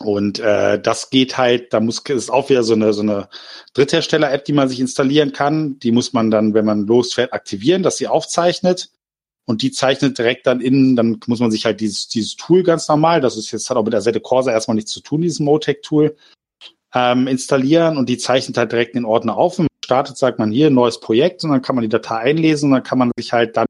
Und äh, das geht halt, da muss ist auch wieder so eine so eine Dritthersteller-App, die man sich installieren kann. Die muss man dann, wenn man losfährt, aktivieren, dass sie aufzeichnet und die zeichnet direkt dann innen, dann muss man sich halt dieses, dieses Tool ganz normal, das ist jetzt, hat auch mit der Seite Corsa erstmal nichts zu tun, dieses Motec-Tool, ähm, installieren und die zeichnet halt direkt den Ordner auf. Man startet, sagt man hier neues Projekt und dann kann man die Datei einlesen und dann kann man sich halt dann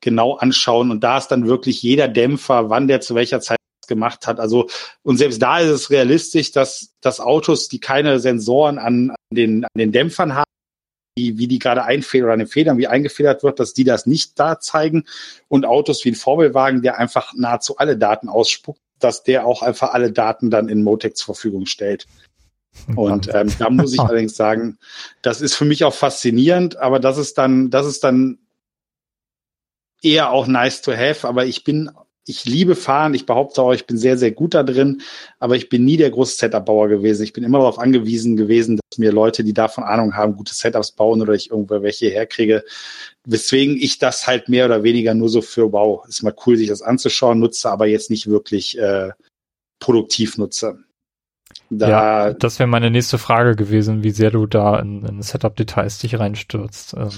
genau anschauen und da ist dann wirklich jeder Dämpfer, wann der zu welcher Zeit gemacht hat. Also und selbst da ist es realistisch, dass, dass Autos, die keine Sensoren an, an, den, an den Dämpfern haben, wie, wie die gerade einfedern oder den Federn, wie eingefedert wird, dass die das nicht da zeigen und Autos wie ein Vorbildwagen, der einfach nahezu alle Daten ausspuckt, dass der auch einfach alle Daten dann in Motec zur Verfügung stellt. Und ähm, da muss ich allerdings sagen, das ist für mich auch faszinierend, aber das ist dann, das ist dann eher auch nice to have, aber ich bin, ich liebe fahren, ich behaupte auch, ich bin sehr, sehr gut da drin, aber ich bin nie der große Setup-Bauer gewesen. Ich bin immer darauf angewiesen gewesen, dass mir Leute, die davon Ahnung haben, gute Setups bauen oder ich irgendwo welche herkriege, weswegen ich das halt mehr oder weniger nur so für, wow, ist mal cool, sich das anzuschauen, nutze, aber jetzt nicht wirklich äh, produktiv nutze. Da, ja, das wäre meine nächste Frage gewesen, wie sehr du da in, in Setup-Details dich reinstürzt. Ähm,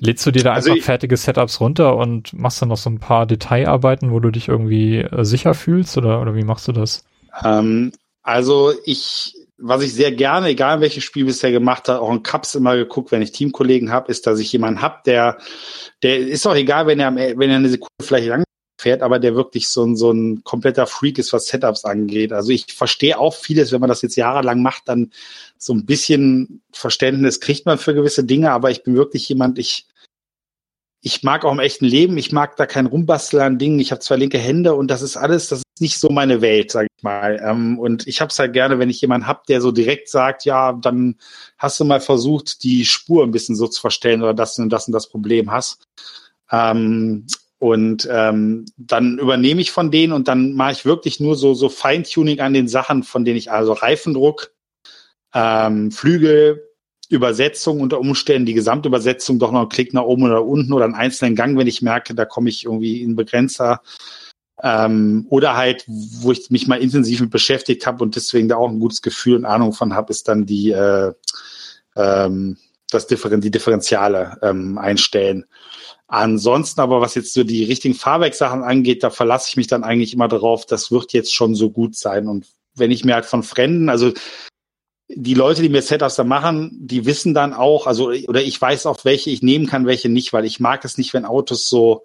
lädst du dir da also einfach ich, fertige Setups runter und machst dann noch so ein paar Detailarbeiten, wo du dich irgendwie äh, sicher fühlst oder, oder wie machst du das? Ähm, also ich, was ich sehr gerne, egal welches Spiel bisher gemacht hat, auch in Cups immer geguckt, wenn ich Teamkollegen habe, ist, dass ich jemanden hab, der, der ist auch egal, wenn er, wenn er eine Sekunde vielleicht lang fährt, aber der wirklich so ein, so ein kompletter Freak ist, was Setups angeht. Also ich verstehe auch vieles, wenn man das jetzt jahrelang macht, dann so ein bisschen Verständnis kriegt man für gewisse Dinge, aber ich bin wirklich jemand, ich, ich mag auch im echten Leben, ich mag da kein Rumbasteln an Dingen, ich habe zwei linke Hände und das ist alles, das ist nicht so meine Welt, sage ich mal. Ähm, und ich habe es halt gerne, wenn ich jemanden hab, der so direkt sagt, ja, dann hast du mal versucht, die Spur ein bisschen so zu verstellen oder dass du das und das Problem hast. Ähm, und ähm, dann übernehme ich von denen und dann mache ich wirklich nur so, so Feintuning an den Sachen, von denen ich also Reifendruck, ähm, Flügel, Übersetzung unter Umständen, die Gesamtübersetzung doch noch einen Klick nach oben oder unten oder einen einzelnen Gang, wenn ich merke, da komme ich irgendwie in Begrenzer. Ähm, oder halt, wo ich mich mal intensiv mit beschäftigt habe und deswegen da auch ein gutes Gefühl und Ahnung von habe, ist dann die äh, ähm, das Differen die Differentiale ähm, einstellen. Ansonsten aber, was jetzt so die richtigen Fahrwerksachen angeht, da verlasse ich mich dann eigentlich immer darauf, das wird jetzt schon so gut sein. Und wenn ich mir halt von Fremden, also die Leute, die mir Setups da machen, die wissen dann auch, also, oder ich weiß auch, welche ich nehmen kann, welche nicht, weil ich mag es nicht, wenn Autos so,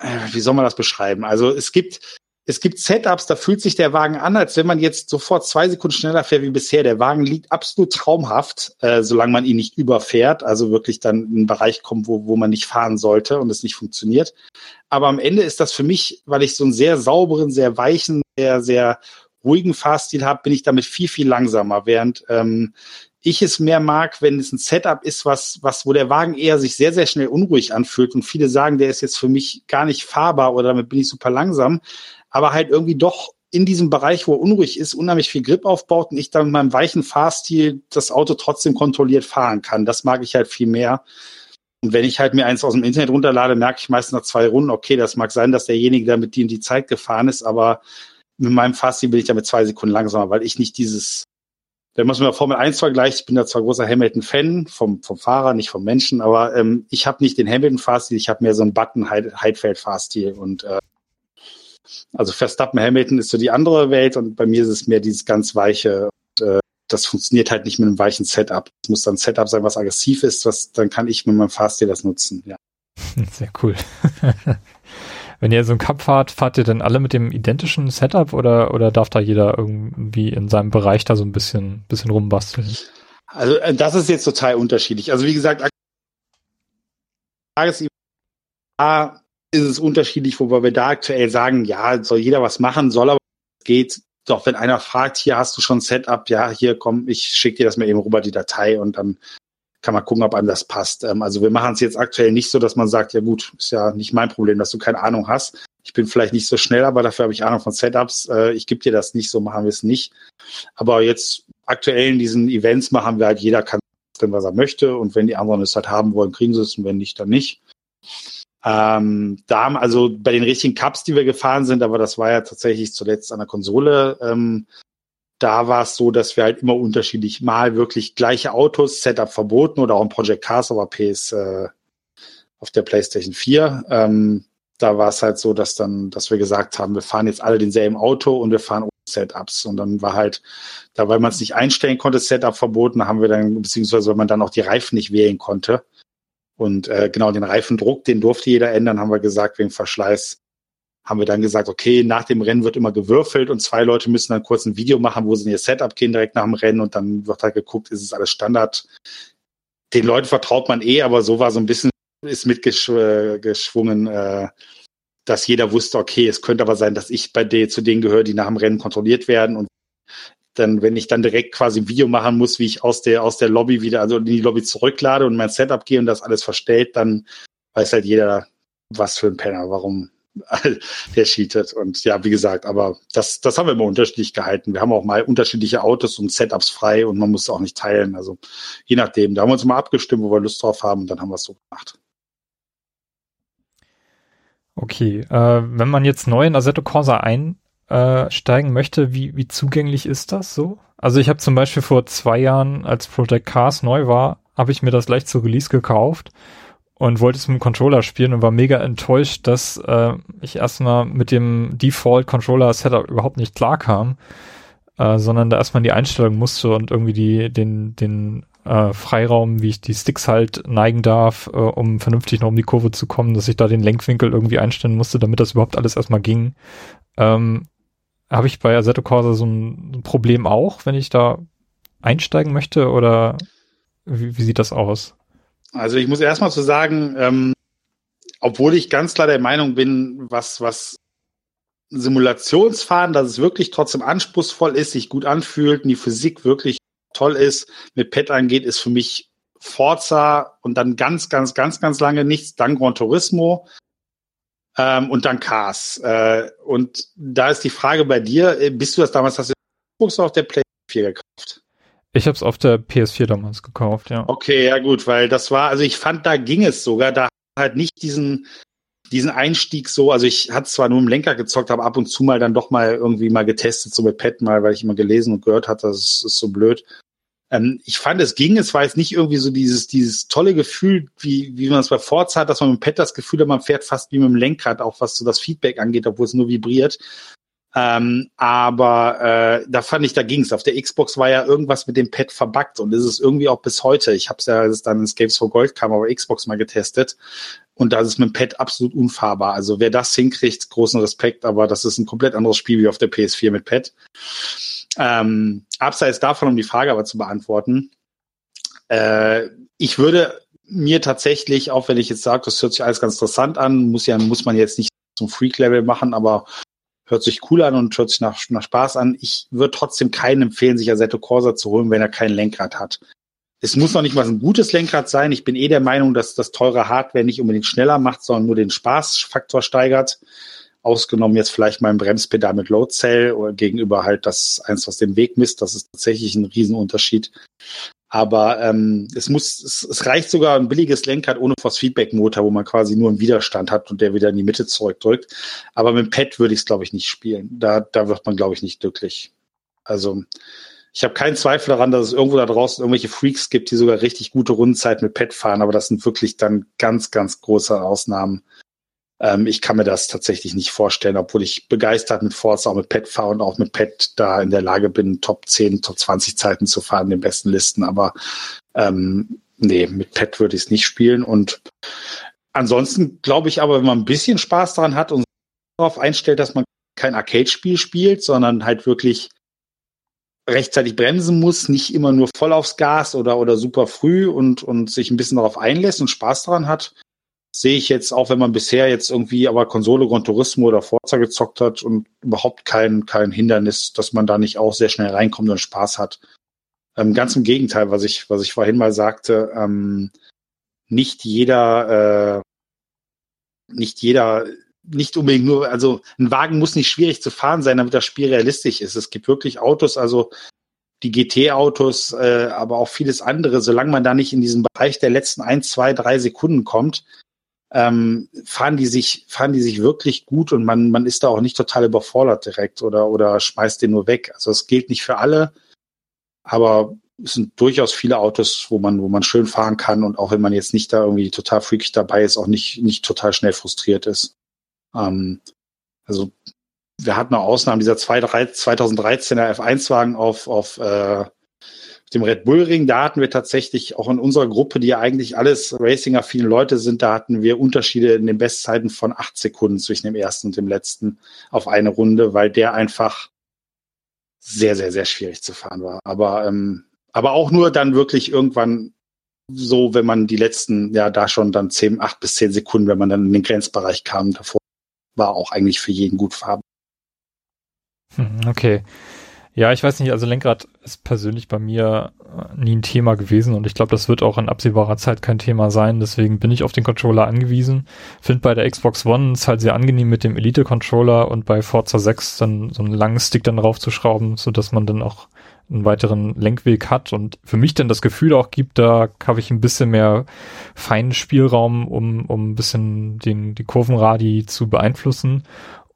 äh, wie soll man das beschreiben? Also es gibt, es gibt Setups, da fühlt sich der Wagen an, als wenn man jetzt sofort zwei Sekunden schneller fährt wie bisher. Der Wagen liegt absolut traumhaft, äh, solange man ihn nicht überfährt, also wirklich dann in einen Bereich kommt, wo, wo man nicht fahren sollte und es nicht funktioniert. Aber am Ende ist das für mich, weil ich so einen sehr sauberen, sehr weichen, sehr, sehr ruhigen Fahrstil habe, bin ich damit viel, viel langsamer, während ähm, ich es mehr mag, wenn es ein Setup ist, was, was, wo der Wagen eher sich sehr, sehr schnell unruhig anfühlt und viele sagen, der ist jetzt für mich gar nicht fahrbar oder damit bin ich super langsam aber halt irgendwie doch in diesem Bereich, wo er unruhig ist, unheimlich viel Grip aufbaut und ich dann mit meinem weichen Fahrstil das Auto trotzdem kontrolliert fahren kann. Das mag ich halt viel mehr. Und wenn ich halt mir eins aus dem Internet runterlade, merke ich meist nach zwei Runden, okay, das mag sein, dass derjenige da mit die in die Zeit gefahren ist, aber mit meinem Fahrstil bin ich da mit zwei Sekunden langsamer, weil ich nicht dieses, wenn man es mit Formel 1 vergleicht, ich bin da zwar großer Hamilton-Fan vom, vom Fahrer, nicht vom Menschen, aber ähm, ich habe nicht den Hamilton-Fahrstil, ich habe mehr so einen Button-Heidfeld-Fahrstil und äh, also Verstappen Hamilton ist so die andere Welt und bei mir ist es mehr dieses ganz weiche. Und, äh, das funktioniert halt nicht mit einem weichen Setup. Es muss dann ein Setup sein, was aggressiv ist, was dann kann ich mit meinem Fahrstil das nutzen. Ja. Sehr cool. Wenn ihr so einen Cup fahrt, fahrt ihr dann alle mit dem identischen Setup oder, oder darf da jeder irgendwie in seinem Bereich da so ein bisschen, bisschen rumbasteln? Also äh, das ist jetzt total unterschiedlich. Also wie gesagt, Tages ist es unterschiedlich, wobei wir da aktuell sagen, ja, soll jeder was machen, soll aber geht. Doch wenn einer fragt, hier hast du schon Setup, ja, hier komm, ich schicke dir das mal eben rüber, die Datei und dann kann man gucken, ob einem das passt. Ähm, also wir machen es jetzt aktuell nicht so, dass man sagt, ja gut, ist ja nicht mein Problem, dass du keine Ahnung hast. Ich bin vielleicht nicht so schnell, aber dafür habe ich Ahnung von Setups. Äh, ich gebe dir das nicht, so machen wir es nicht. Aber jetzt aktuell in diesen Events machen wir halt, jeder kann was er möchte und wenn die anderen es halt haben wollen, kriegen sie es und wenn nicht, dann nicht. Ähm, da haben also bei den richtigen Cups, die wir gefahren sind, aber das war ja tatsächlich zuletzt an der Konsole, ähm, da war es so, dass wir halt immer unterschiedlich mal wirklich gleiche Autos, Setup verboten oder auch ein Project Cars, aber PS äh, auf der PlayStation 4. Ähm, da war es halt so, dass dann, dass wir gesagt haben, wir fahren jetzt alle denselben Auto und wir fahren Setups. Und dann war halt, da weil man es nicht einstellen konnte, Setup verboten, haben wir dann, beziehungsweise weil man dann auch die Reifen nicht wählen konnte. Und äh, genau, den Reifendruck, den durfte jeder ändern, haben wir gesagt, wegen Verschleiß. Haben wir dann gesagt, okay, nach dem Rennen wird immer gewürfelt und zwei Leute müssen dann kurz ein Video machen, wo sie in ihr Setup gehen direkt nach dem Rennen und dann wird halt geguckt, ist es alles Standard. Den Leuten vertraut man eh, aber so war so ein bisschen, ist mitgeschwungen, äh, dass jeder wusste, okay, es könnte aber sein, dass ich bei der, zu denen gehöre, die nach dem Rennen kontrolliert werden und dann, wenn ich dann direkt quasi ein Video machen muss, wie ich aus der, aus der Lobby wieder, also in die Lobby zurücklade und mein Setup gehe und das alles verstellt, dann weiß halt jeder, was für ein Penner, warum der cheatet. Und ja, wie gesagt, aber das, das haben wir immer unterschiedlich gehalten. Wir haben auch mal unterschiedliche Autos und Setups frei und man muss auch nicht teilen. Also je nachdem. Da haben wir uns mal abgestimmt, wo wir Lust drauf haben und dann haben wir es so gemacht. Okay, äh, wenn man jetzt neu in Assetto Corsa einsteigen möchte, wie, wie zugänglich ist das so? Also ich habe zum Beispiel vor zwei Jahren, als Project Cars neu war, habe ich mir das leicht zu Release gekauft und wollte es mit dem Controller spielen und war mega enttäuscht, dass äh, ich erstmal mit dem Default Controller Setup überhaupt nicht klar kam, äh, sondern da erstmal die Einstellung musste und irgendwie die, den, den äh, Freiraum, wie ich die Sticks halt neigen darf, äh, um vernünftig noch um die Kurve zu kommen, dass ich da den Lenkwinkel irgendwie einstellen musste, damit das überhaupt alles erstmal ging. Ähm, Habe ich bei Assetto Corsa so ein Problem auch, wenn ich da einsteigen möchte? Oder wie, wie sieht das aus? Also ich muss erstmal zu sagen, ähm, obwohl ich ganz klar der Meinung bin, was, was Simulationsfahren, dass es wirklich trotzdem anspruchsvoll ist, sich gut anfühlt und die Physik wirklich toll ist, mit Pet angeht, ist für mich Forza und dann ganz, ganz, ganz, ganz lange nichts, dann Gran Turismo ähm, und dann Cars. Äh, und da ist die Frage bei dir, äh, bist du das damals, hast du auf der Play 4 gekauft? Ich habe es auf der PS4 damals gekauft, ja. Okay, ja gut, weil das war, also ich fand, da ging es sogar, da halt nicht diesen diesen Einstieg so, also ich hatte zwar nur im Lenker gezockt, aber ab und zu mal dann doch mal irgendwie mal getestet, so mit Pet mal, weil ich immer gelesen und gehört hatte, das ist so blöd. Ähm, ich fand, es ging, es war jetzt nicht irgendwie so dieses, dieses tolle Gefühl, wie, wie man es bei Forza hat, dass man mit Pet das Gefühl hat, man fährt fast wie mit dem Lenkrad, auch was so das Feedback angeht, obwohl es nur vibriert. Ähm, aber äh, da fand ich, da ging's. Auf der Xbox war ja irgendwas mit dem Pad verbuggt und ist es irgendwie auch bis heute. Ich habe es ja, als es dann ins Games for Gold kam, aber Xbox mal getestet. Und da ist mit dem Pad absolut unfahrbar. Also wer das hinkriegt, großen Respekt, aber das ist ein komplett anderes Spiel wie auf der PS4 mit Pad. Ähm, abseits davon, um die Frage aber zu beantworten, äh, ich würde mir tatsächlich, auch wenn ich jetzt sage, das hört sich alles ganz interessant an, muss ja, muss man jetzt nicht zum Freak-Level machen, aber hört sich cool an und hört sich nach, nach Spaß an. Ich würde trotzdem keinen empfehlen, sich Assetto Corsa zu holen, wenn er kein Lenkrad hat. Es muss noch nicht mal ein gutes Lenkrad sein. Ich bin eh der Meinung, dass das teure Hardware nicht unbedingt schneller macht, sondern nur den Spaßfaktor steigert. Ausgenommen jetzt vielleicht mal ein Bremspedal mit Load Cell oder gegenüber halt das eins, was den Weg misst. Das ist tatsächlich ein Riesenunterschied. Aber ähm, es muss, es, es reicht sogar ein billiges Lenkrad ohne Force-Feedback-Motor, wo man quasi nur einen Widerstand hat und der wieder in die Mitte zurückdrückt. Aber mit dem Pad würde ich es, glaube ich, nicht spielen. Da, da wird man, glaube ich, nicht glücklich. Also ich habe keinen Zweifel daran, dass es irgendwo da draußen irgendwelche Freaks gibt, die sogar richtig gute Rundenzeit mit Pad fahren, aber das sind wirklich dann ganz, ganz große Ausnahmen. Ähm, ich kann mir das tatsächlich nicht vorstellen, obwohl ich begeistert mit Forza auch mit Pad fahre und auch mit Pad da in der Lage bin, Top 10, Top 20 Zeiten zu fahren, den besten Listen. Aber ähm, nee, mit Pad würde ich es nicht spielen. Und ansonsten glaube ich aber, wenn man ein bisschen Spaß daran hat und darauf einstellt, dass man kein Arcade-Spiel spielt, sondern halt wirklich rechtzeitig bremsen muss, nicht immer nur voll aufs Gas oder, oder super früh und, und sich ein bisschen darauf einlässt und Spaß daran hat, sehe ich jetzt, auch wenn man bisher jetzt irgendwie aber Konsole, Gran Turismo oder Forza gezockt hat und überhaupt kein, kein Hindernis, dass man da nicht auch sehr schnell reinkommt und Spaß hat. Ähm, ganz im Gegenteil, was ich, was ich vorhin mal sagte, ähm, nicht jeder, äh, nicht jeder, nicht unbedingt nur, also ein Wagen muss nicht schwierig zu fahren sein, damit das Spiel realistisch ist. Es gibt wirklich Autos, also die GT-Autos, äh, aber auch vieles andere, solange man da nicht in diesen Bereich der letzten ein, zwei, drei Sekunden kommt, ähm, fahren die sich, fahren die sich wirklich gut und man, man ist da auch nicht total überfordert direkt oder, oder schmeißt den nur weg. Also es gilt nicht für alle, aber es sind durchaus viele Autos, wo man, wo man schön fahren kann und auch wenn man jetzt nicht da irgendwie total freakig dabei ist, auch nicht, nicht total schnell frustriert ist. Ähm, also wir hatten noch Ausnahmen, dieser 2013er F1-Wagen auf, auf äh, dem Red Bull Ring, da hatten wir tatsächlich auch in unserer Gruppe, die ja eigentlich alles Racing-affine Leute sind, da hatten wir Unterschiede in den Bestzeiten von acht Sekunden zwischen dem ersten und dem letzten auf eine Runde, weil der einfach sehr, sehr, sehr schwierig zu fahren war. Aber, ähm, aber auch nur dann wirklich irgendwann so, wenn man die letzten, ja, da schon dann zehn, acht bis zehn Sekunden, wenn man dann in den Grenzbereich kam, davor war auch eigentlich für jeden gut fahrbar. Hm, okay. Ja, ich weiß nicht, also Lenkrad ist persönlich bei mir äh, nie ein Thema gewesen und ich glaube, das wird auch in absehbarer Zeit kein Thema sein. Deswegen bin ich auf den Controller angewiesen. Find bei der Xbox One ist halt sehr angenehm mit dem Elite-Controller und bei Forza 6 dann so einen langen Stick dann raufzuschrauben, so dass man dann auch einen weiteren Lenkweg hat und für mich dann das Gefühl auch gibt, da habe ich ein bisschen mehr feinen Spielraum, um, um ein bisschen den, die Kurvenradi zu beeinflussen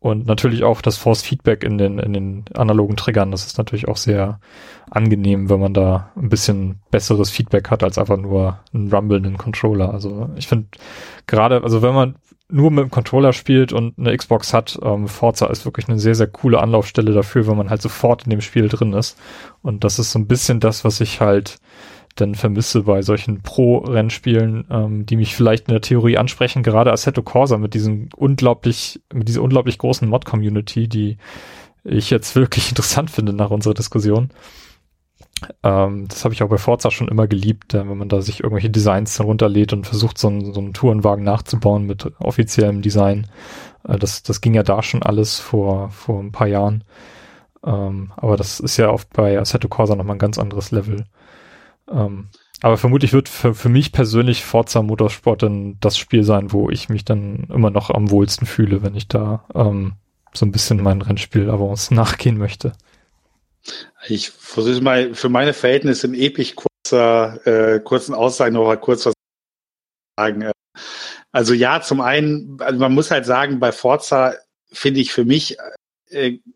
und natürlich auch das Force Feedback in den, in den analogen Triggern. Das ist natürlich auch sehr angenehm, wenn man da ein bisschen besseres Feedback hat als einfach nur einen rumbelnden Controller. Also ich finde gerade, also wenn man nur mit dem Controller spielt und eine Xbox hat, ähm, Forza ist wirklich eine sehr, sehr coole Anlaufstelle dafür, wenn man halt sofort in dem Spiel drin ist. Und das ist so ein bisschen das, was ich halt dann vermisse bei solchen Pro-Rennspielen, ähm, die mich vielleicht in der Theorie ansprechen, gerade Assetto Corsa mit diesem unglaublich, mit dieser unglaublich großen Mod-Community, die ich jetzt wirklich interessant finde nach unserer Diskussion. Ähm, das habe ich auch bei Forza schon immer geliebt, äh, wenn man da sich irgendwelche Designs runterlädt und versucht, so, einen, so einen Tourenwagen nachzubauen mit offiziellem Design. Äh, das, das ging ja da schon alles vor, vor ein paar Jahren. Ähm, aber das ist ja oft bei Assetto Corsa nochmal ein ganz anderes Level. Ähm, aber vermutlich wird für, für mich persönlich Forza Motorsport dann das Spiel sein, wo ich mich dann immer noch am wohlsten fühle, wenn ich da ähm, so ein bisschen mein Rennspiel Avance nachgehen möchte. Ich versuche mal für meine Verhältnisse in episch kurzer, äh, kurzen Aussagen noch mal kurz was sagen. Also ja, zum einen, also man muss halt sagen, bei Forza finde ich für mich äh,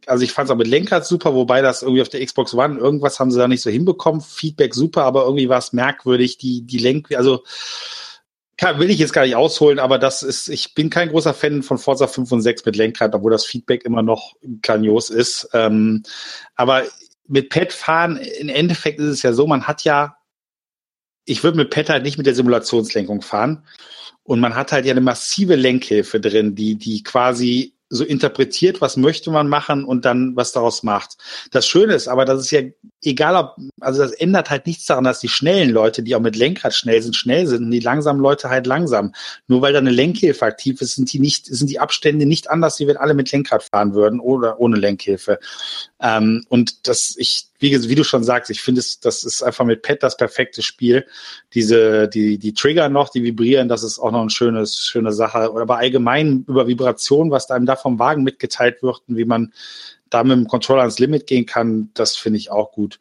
also ich fand es auch mit Lenkrad super, wobei das irgendwie auf der Xbox One, irgendwas haben sie da nicht so hinbekommen. Feedback super, aber irgendwie war es merkwürdig, die, die Lenk, also kann, will ich jetzt gar nicht ausholen, aber das ist, ich bin kein großer Fan von Forza 5 und 6 mit Lenkrad, obwohl das Feedback immer noch grandios ist. Ähm, aber mit Pad fahren, im Endeffekt ist es ja so, man hat ja, ich würde mit Pad halt nicht mit der Simulationslenkung fahren. Und man hat halt ja eine massive Lenkhilfe drin, die, die quasi so interpretiert, was möchte man machen und dann was daraus macht. Das Schöne ist aber, das ist ja egal ob, also das ändert halt nichts daran, dass die schnellen Leute, die auch mit Lenkrad schnell sind, schnell sind und die langsamen Leute halt langsam. Nur weil da eine Lenkhilfe aktiv ist, sind die nicht, sind die Abstände nicht anders, wie wenn alle mit Lenkrad fahren würden oder ohne Lenkhilfe. Ähm, und das, ich, wie, wie du schon sagst, ich finde es, das ist einfach mit Pet das perfekte Spiel. Diese, die, die Trigger noch, die vibrieren, das ist auch noch eine schönes, schöne Sache. Aber allgemein über Vibration, was einem da vom Wagen mitgeteilt wird und wie man da mit dem Controller ans Limit gehen kann, das finde ich auch gut.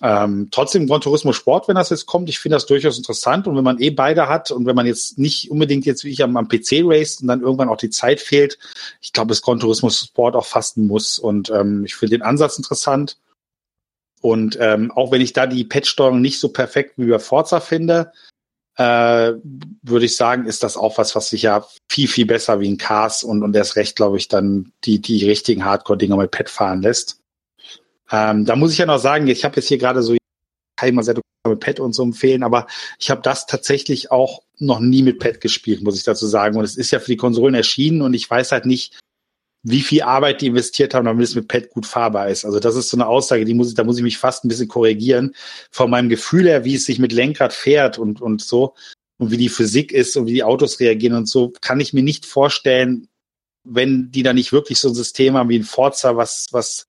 Ähm, trotzdem Gran Turismo Sport, wenn das jetzt kommt, ich finde das durchaus interessant und wenn man eh beide hat und wenn man jetzt nicht unbedingt jetzt wie ich am, am PC raced und dann irgendwann auch die Zeit fehlt, ich glaube, dass Gran Turismo Sport auch fasten muss und ähm, ich finde den Ansatz interessant und ähm, auch wenn ich da die Patch-Steuerung nicht so perfekt wie bei Forza finde, äh, würde ich sagen, ist das auch was, was sich ja viel, viel besser wie ein Cars und, und erst recht, glaube ich, dann die, die richtigen Hardcore-Dinger mit Pad fahren lässt. Ähm, da muss ich ja noch sagen, ich habe jetzt hier gerade so, kann ich mal sehr mit Pad und so empfehlen, aber ich habe das tatsächlich auch noch nie mit Pad gespielt, muss ich dazu sagen. Und es ist ja für die Konsolen erschienen und ich weiß halt nicht, wie viel Arbeit die investiert haben, damit es mit Pad gut fahrbar ist. Also das ist so eine Aussage, die muss ich, da muss ich mich fast ein bisschen korrigieren. Von meinem Gefühl her, wie es sich mit Lenkrad fährt und, und so und wie die Physik ist und wie die Autos reagieren und so, kann ich mir nicht vorstellen, wenn die da nicht wirklich so ein System haben wie ein Forza, was, was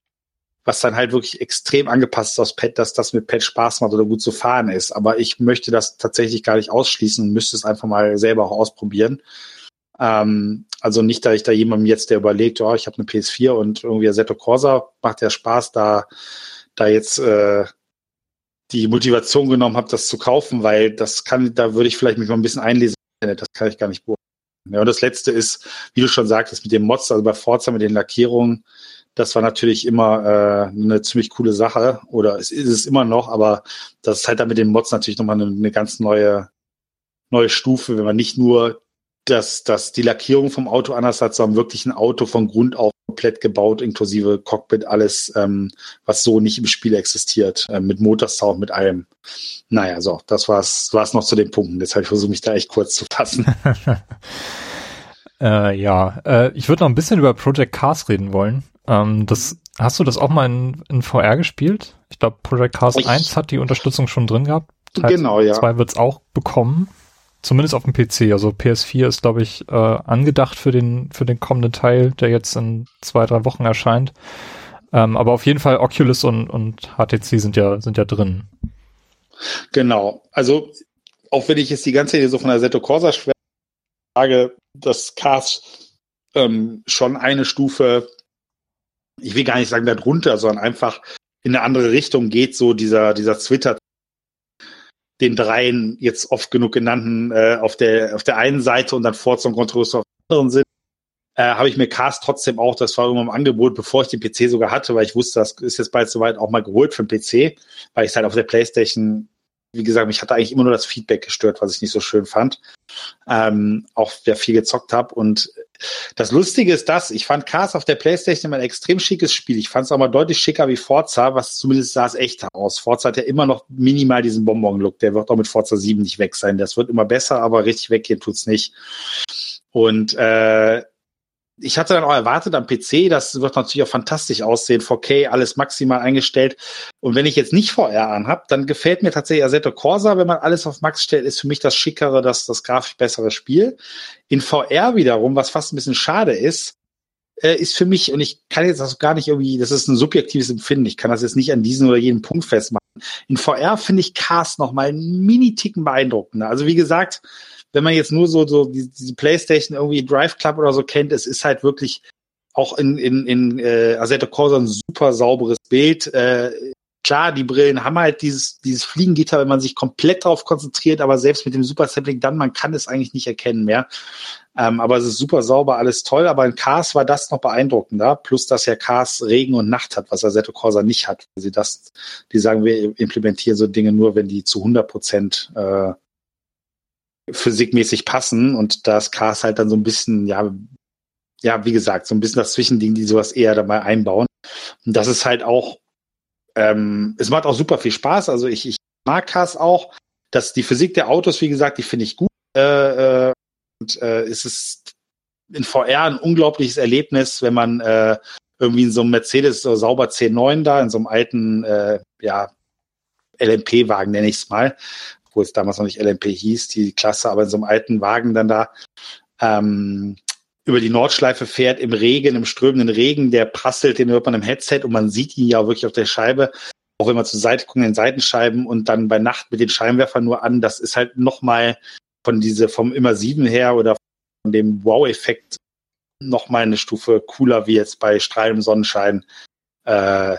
was dann halt wirklich extrem angepasst ist aus Pad, dass das mit Pad Spaß macht oder gut zu fahren ist. Aber ich möchte das tatsächlich gar nicht ausschließen und müsste es einfach mal selber auch ausprobieren. Ähm, also nicht, dass ich da jemandem jetzt, der überlegt, oh, ich habe eine PS4 und irgendwie Assetto Corsa macht ja Spaß, da, da jetzt äh, die Motivation genommen habe, das zu kaufen, weil das kann, da würde ich vielleicht mich mal ein bisschen einlesen. Das kann ich gar nicht beurteilen. Ja, und das letzte ist, wie du schon sagtest, mit dem Mods, also bei Forza mit den Lackierungen, das war natürlich immer äh, eine ziemlich coole Sache oder es ist es immer noch, aber das ist halt dann mit den Mods natürlich nochmal eine, eine ganz neue neue Stufe, wenn man nicht nur dass, dass die Lackierung vom Auto anders hat, sondern wirklich ein Auto von Grund auf komplett gebaut, inklusive Cockpit, alles, ähm, was so nicht im Spiel existiert, äh, mit Motorsound, mit allem. Naja, so, das war's, war's noch zu den Punkten. Deshalb versuche ich mich da echt kurz zu fassen. äh, ja, äh, ich würde noch ein bisschen über Project Cars reden wollen. Ähm, das, hast du das auch mal in, in VR gespielt? Ich glaube, Project Cars ich, 1 hat die Unterstützung schon drin gehabt. Teil genau, ja. 2 wird's auch bekommen. Zumindest auf dem PC. Also PS4 ist, glaube ich, äh, angedacht für den, für den kommenden Teil, der jetzt in zwei, drei Wochen erscheint. Ähm, aber auf jeden Fall Oculus und, und HTC sind ja, sind ja drin. Genau. Also, auch wenn ich jetzt die ganze Idee so von der Seto Corsa schwer sage, dass Cars ähm, schon eine Stufe, ich will gar nicht sagen darunter, sondern einfach in eine andere Richtung geht, so dieser, dieser Twitter den dreien jetzt oft genug genannten äh, auf der auf der einen Seite und dann Forza und Controller auf der anderen sind, äh, habe ich mir Cast trotzdem auch, das war immer im Angebot, bevor ich den PC sogar hatte, weil ich wusste, das ist jetzt bald soweit auch mal geholt für den PC, weil ich halt auf der Playstation wie gesagt, mich hatte eigentlich immer nur das Feedback gestört, was ich nicht so schön fand. Ähm, auch wer viel gezockt habe. Und das Lustige ist das, ich fand Cars auf der Playstation immer ein extrem schickes Spiel. Ich fand es auch mal deutlich schicker wie Forza, was zumindest sah es echt aus. Forza hat ja immer noch minimal diesen Bonbon-Look. Der wird auch mit Forza 7 nicht weg sein. Das wird immer besser, aber richtig weggehen tut's nicht. Und äh, ich hatte dann auch erwartet am PC, das wird natürlich auch fantastisch aussehen, 4K, alles maximal eingestellt. Und wenn ich jetzt nicht VR anhab, dann gefällt mir tatsächlich Assetto Corsa, wenn man alles auf Max stellt, ist für mich das schickere, das, das grafisch bessere Spiel. In VR wiederum, was fast ein bisschen schade ist, äh, ist für mich, und ich kann jetzt das gar nicht irgendwie, das ist ein subjektives Empfinden, ich kann das jetzt nicht an diesen oder jeden Punkt festmachen. In VR finde ich Cast noch mal einen Mini-Ticken beeindruckender. Also wie gesagt, wenn man jetzt nur so, so die, die Playstation irgendwie Drive Club oder so kennt, es ist halt wirklich auch in, in, in äh, Assetto Corsa ein super sauberes Bild. Äh, klar, die Brillen haben halt dieses, dieses Fliegengitter, wenn man sich komplett darauf konzentriert, aber selbst mit dem Super Sampling dann, man kann es eigentlich nicht erkennen mehr. Ähm, aber es ist super sauber, alles toll. Aber in Cars war das noch beeindruckender. Plus, dass ja Cars Regen und Nacht hat, was Assetto Corsa nicht hat. Sie das, die sagen, wir implementieren so Dinge nur, wenn die zu 100 Prozent äh, physikmäßig passen und das Cars halt dann so ein bisschen, ja, ja, wie gesagt, so ein bisschen das Zwischending, die sowas eher dabei einbauen. Und das ist halt auch, ähm, es macht auch super viel Spaß. Also ich, ich mag Cars auch. dass die Physik der Autos, wie gesagt, die finde ich gut. Äh, äh, und äh, es ist in VR ein unglaubliches Erlebnis, wenn man äh, irgendwie in so einem Mercedes so sauber C9 da, in so einem alten, äh, ja, LMP-Wagen nenne ich es mal, wo es damals noch nicht LMP hieß, die Klasse, aber in so einem alten Wagen dann da ähm, über die Nordschleife fährt im Regen, im strömenden Regen, der prasselt, den hört man im Headset und man sieht ihn ja auch wirklich auf der Scheibe, auch wenn man zur Seite guckt, in den Seitenscheiben und dann bei Nacht mit den Scheinwerfern nur an, das ist halt nochmal von diese, vom Immersiven her oder von dem Wow-Effekt nochmal eine Stufe cooler wie jetzt bei strahlendem Sonnenschein äh,